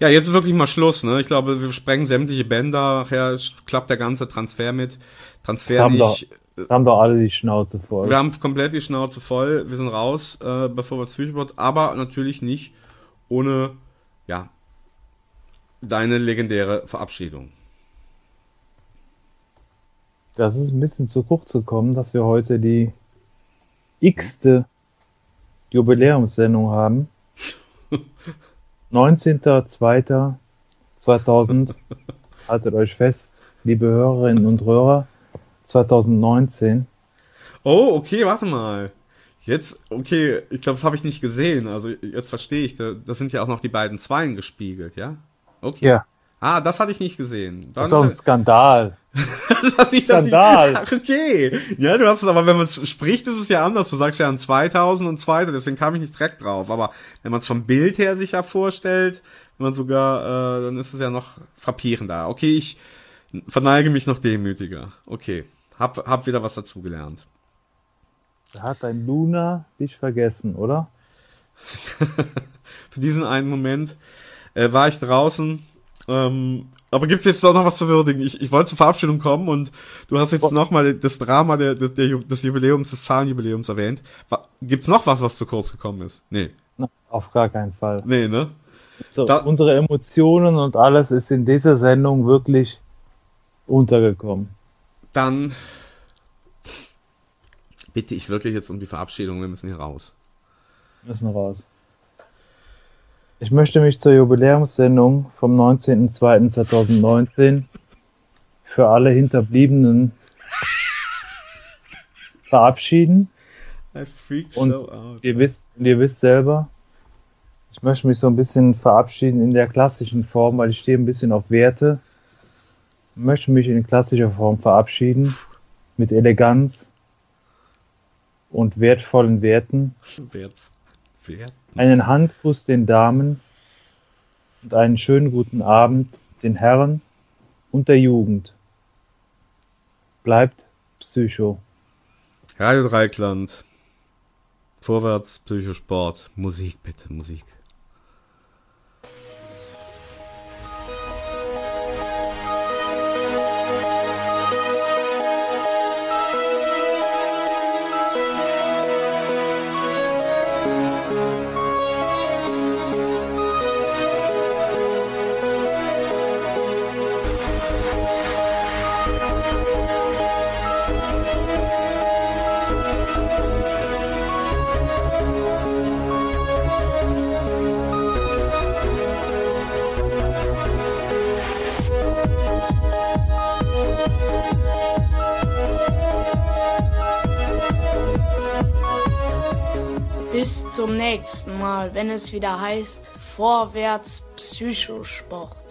Ja, jetzt ist wirklich mal Schluss, ne? Ich glaube, wir sprengen sämtliche Bänder. Nachher klappt der ganze Transfer mit. Das Transfer haben, doch, nicht. das haben doch alle die Schnauze voll. Wir haben komplett die Schnauze voll. Wir sind raus, äh, bevor wir Zwischenwort, aber natürlich nicht ohne ja, deine legendäre Verabschiedung. Das ist ein bisschen zu kurz gekommen, dass wir heute die x-te Jubiläumssendung haben. 19.02.2000. Haltet euch fest, liebe Hörerinnen und Hörer. 2019. Oh, okay, warte mal. Jetzt, okay, ich glaube, das habe ich nicht gesehen. Also jetzt verstehe ich. da- Das sind ja auch noch die beiden Zweien gespiegelt, ja? Okay. Ja. Ah, das hatte ich nicht gesehen. Das ist doch ein Skandal. dass ich das Skandal. Nicht, ach, okay. Ja, du hast es, aber wenn man es spricht, ist es ja anders. Du sagst ja an 2000 und zweiter, deswegen kam ich nicht direkt drauf. Aber wenn man es vom Bild her sich ja vorstellt, wenn man sogar, äh, dann ist es ja noch frappierender. Okay, ich verneige mich noch demütiger. Okay. Hab, hab wieder was dazugelernt. Da hat dein Luna dich vergessen, oder? Für diesen einen Moment äh, war ich draußen. Ähm, aber gibt's jetzt doch noch was zu würdigen? Ich, ich wollte zur Verabschiedung kommen und du hast jetzt noch mal das Drama der, der, der, des Jubiläums, des Zahlenjubiläums erwähnt. Gibt's noch was, was zu kurz gekommen ist? Nee. Auf gar keinen Fall. Nee, ne? So, Da- unsere Emotionen und alles ist in dieser Sendung wirklich untergekommen. Dann bitte ich wirklich jetzt um die Verabschiedung. Wir müssen hier raus. Müssen raus. Ich möchte mich zur Jubiläumssendung vom 19.02.2019 für alle Hinterbliebenen verabschieden. I Und so out. ihr wisst, ihr wisst selber, ich möchte mich so ein bisschen verabschieden in der klassischen Form, weil ich stehe ein bisschen auf Werte. Ich möchte mich in klassischer Form verabschieden, mit Eleganz und wertvollen Werten. Wert. Wert. Einen Handkuss den Damen und einen schönen guten Abend den Herren und der Jugend. Bleibt Psycho. Radio Dreikland. Vorwärts, Psychosport. Musik bitte, Musik. Zum nächsten Mal, wenn es wieder heißt Vorwärts Psychosport.